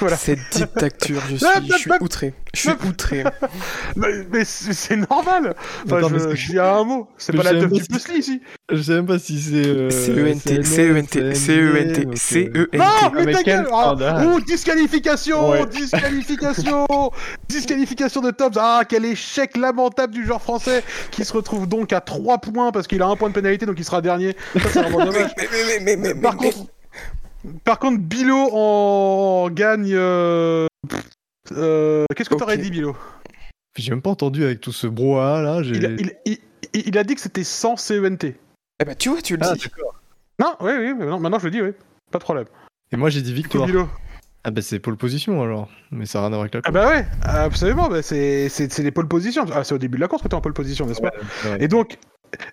Voilà. Cette dictature, je suis, je suis outré. Je suis outré. Mais, mais c'est normal. Enfin, Attends, je, je dis à un mot. C'est pas la teuf même du pas si- puzzle ici. Je sais même pas si c'est. euh, CENT, CENT, CENT, CENT. Non, mais mais ta quel gueule ah. Oh, disqualification Ouais. Disqualification Disqualification de Toms Ah, quel échec lamentable du joueur français qui se retrouve donc à 3 points parce qu'il a un point de pénalité donc il sera dernier. Ça, c'est vraiment dommage. Mais, mais, mais, mais, mais, Par mais- contre, par contre, Bilo en gagne. euh, euh, Qu'est-ce que t'aurais dit, Bilo? J'ai même pas entendu avec tout ce brouhaha là. j'ai- il a, il- il- il- il a dit que c'était sans CENT. Eh ben, tu vois, tu le Ah, dis. d'accord. Non, oui, oui, mais non, maintenant je le dis, oui. Pas de problème. Et moi j'ai dit victoire. Bilo. Ah bah c'est pole position alors. Mais ça n'a rien à voir avec la Ah bah ouais, absolument, bah c'est c'est- c'est les pole positions. Ah, c'est au début de la course que t'es en pole position, n'est-ce pas? Ouais. Et donc,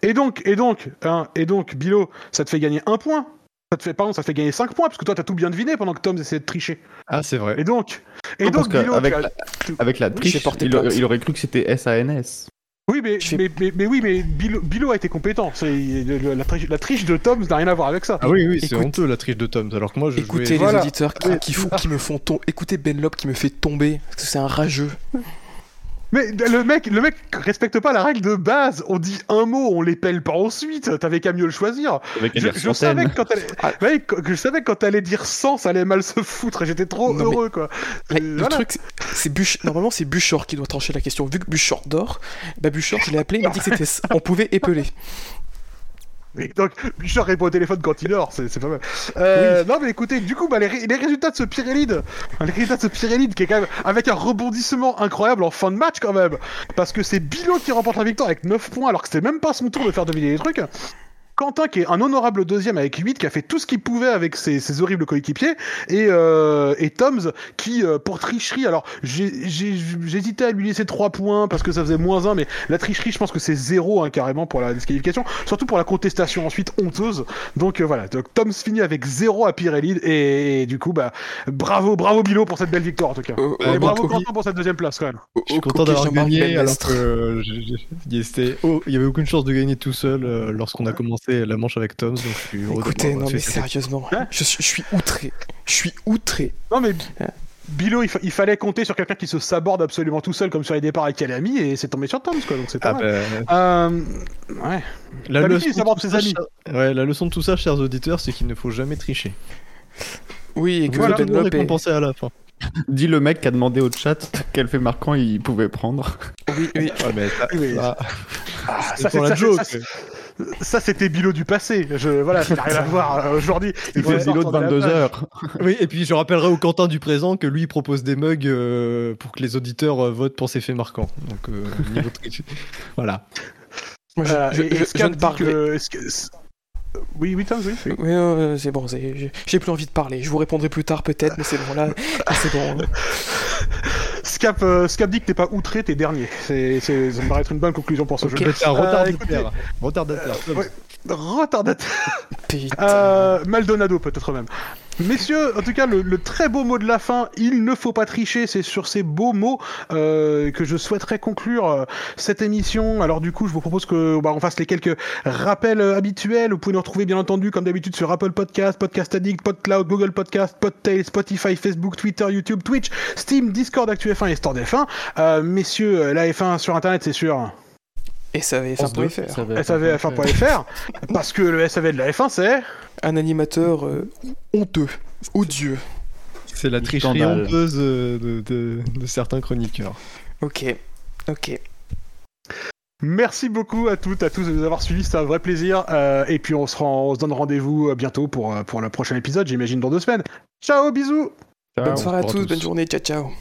et donc, et donc, hein, et donc, Bilo, ça te fait gagner un point. Ça te fait, pardon, ça te fait gagner 5 points parce que toi t'as tout bien deviné pendant que Tom essayait de tricher. Ah c'est vrai. Et donc, et Non, donc, Bilo, as- la, avec la triche, il, il aurait cru que c'était SANS. oui, mais, mais, mais, mais oui, mais Bilo, Bilo a été compétent. C'est le- le- la, triche, la triche de Tom n'a rien à voir avec ça. Ah oui oui c'est honteux la triche de Tom. Alors que moi je Écoutez jouais. les Voilà. auditeurs qui, Oui. qui, font- qui me font tomber. Écoutez Ben Lop qui me fait tomber. Parce que c'est un rageux. Mais le mec, le mec respecte pas la règle de base. On dit un mot, on les pèle pas ensuite. T'avais qu'à mieux le choisir. Avec Je, savais que quand elle, ouais, que- que je savais que quand elle allait dire 100, ça allait mal se foutre. et J'étais trop Non, mais- heureux, quoi. Mais Euh, le voilà. truc, c'est- c'est Buch... Normalement, c'est Buchor qui doit trancher la question. Vu que Buchor dort, bah Buchor, je l'ai appelé, il m'a dit que c'était... on pouvait épeler. Et donc, Bouchard répond au téléphone quand il dort, c'est c'est pas mal. Euh, Non, mais écoutez, du coup, bah, les, ré- les résultats de ce Pirelli, les résultats de ce Pirelli qui est quand même avec un rebondissement incroyable en fin de match quand même, parce que c'est Bilo qui remporte la victoire avec 9 points alors que c'était même pas son tour de faire deviner les trucs. Quentin qui est un honorable deuxième avec 8 qui a fait tout ce qu'il pouvait avec ses, ses horribles coéquipiers et, euh, et Toms qui euh, pour tricherie alors j'ai- j'ai- j'hésitais à lui laisser 3 points parce que ça faisait moins 1 mais la tricherie je pense que c'est 0 hein, carrément pour la disqualification surtout pour la contestation ensuite honteuse. Donc euh, voilà. Donc Toms finit avec 0 à Pirelli et, et du coup bah bravo bravo Bilo pour cette belle victoire en tout cas. Euh, et euh, bravo Quentin pour cette deuxième place quand même. Je suis content d'avoir gagné alors que euh, il oh, il y avait aucune chance de gagner tout seul euh, lorsqu'on a commencé la manche avec Tom. Donc je suis Écoutez, non mais sérieusement, Hein je suis, je suis outré. Je suis outré. non mais Bilo il, fa- il fallait compter sur quelqu'un qui se saborde absolument tout seul comme sur les départs avec Calami et c'est tombé sur Toms quoi donc c'est pas Ah mal. bah, Euh, ouais. la, leçon de tout ses ça, amis. cher- ouais, la leçon de tout ça, chers auditeurs, c'est qu'il ne faut jamais tricher. Oui, et que Vous êtes toujours Lop est- récompensé à la fin. Dis le mec qui a demandé au chat quel fait marquant il pouvait prendre. Oui, oui. Ouais, mais ça, Oui, ça- Ah, c'est ça, c'est- la ça, joke. Ça, c'était Bilo du passé. Je, voilà, ça n'a rien à voir euh, aujourd'hui. Il fait Zilo de sortir la 22 page. heures. Oui, et puis je rappellerai au Quentin du présent que lui il propose des mugs euh, pour que les auditeurs euh, votent pour ses faits marquants. Donc, euh. Voilà. Je, et- je- ne que- c'est- Oui, oui, oui. oui. Oui, c'est bon, c'est- j'ai- plus envie de parler. Je vous répondrai plus tard peut-être, mais c'est bon, là, là, c'est bon. Scap, euh, Scap dit que t'es pas outré, t'es dernier. C'est, c'est- ça me paraît être une bonne conclusion pour ce jeu. C'était un Euh, retardataire. Ouais. Retardataire. Putain. Euh, Maldonado peut-être même. Messieurs, en tout cas, le, le très beau mot de la fin, il ne faut pas tricher, c'est sur ces beaux mots euh, que je souhaiterais conclure euh, cette émission. Alors du coup, je vous propose que bah, on fasse les quelques rappels euh, habituels. Vous pouvez nous retrouver bien entendu, comme d'habitude, sur Apple Podcast, Podcast Addict, PodCloud, Google Podcast, Podtail, Spotify, Facebook, Twitter, YouTube, Twitch, Steam, Discord, ActuF1 et Store F1. Euh, messieurs, euh, la F1 sur Internet, c'est sûr Et ça va SAV.fr. savf1.fr, parce que le SAV de la F1, c'est... Un animateur euh, honteux, odieux. C'est la tricherie Scandale. honteuse euh, de, de- de certains chroniqueurs. Ok, ok. Merci beaucoup à toutes, à tous de nous avoir suivis, c'était un vrai plaisir. Euh, et puis on se, rend, on se donne rendez-vous bientôt pour, pour le prochain épisode, j'imagine dans deux semaines. Ciao, bisous Ciao. Bonne soirée tous, à tous. bonne journée, ciao ciao.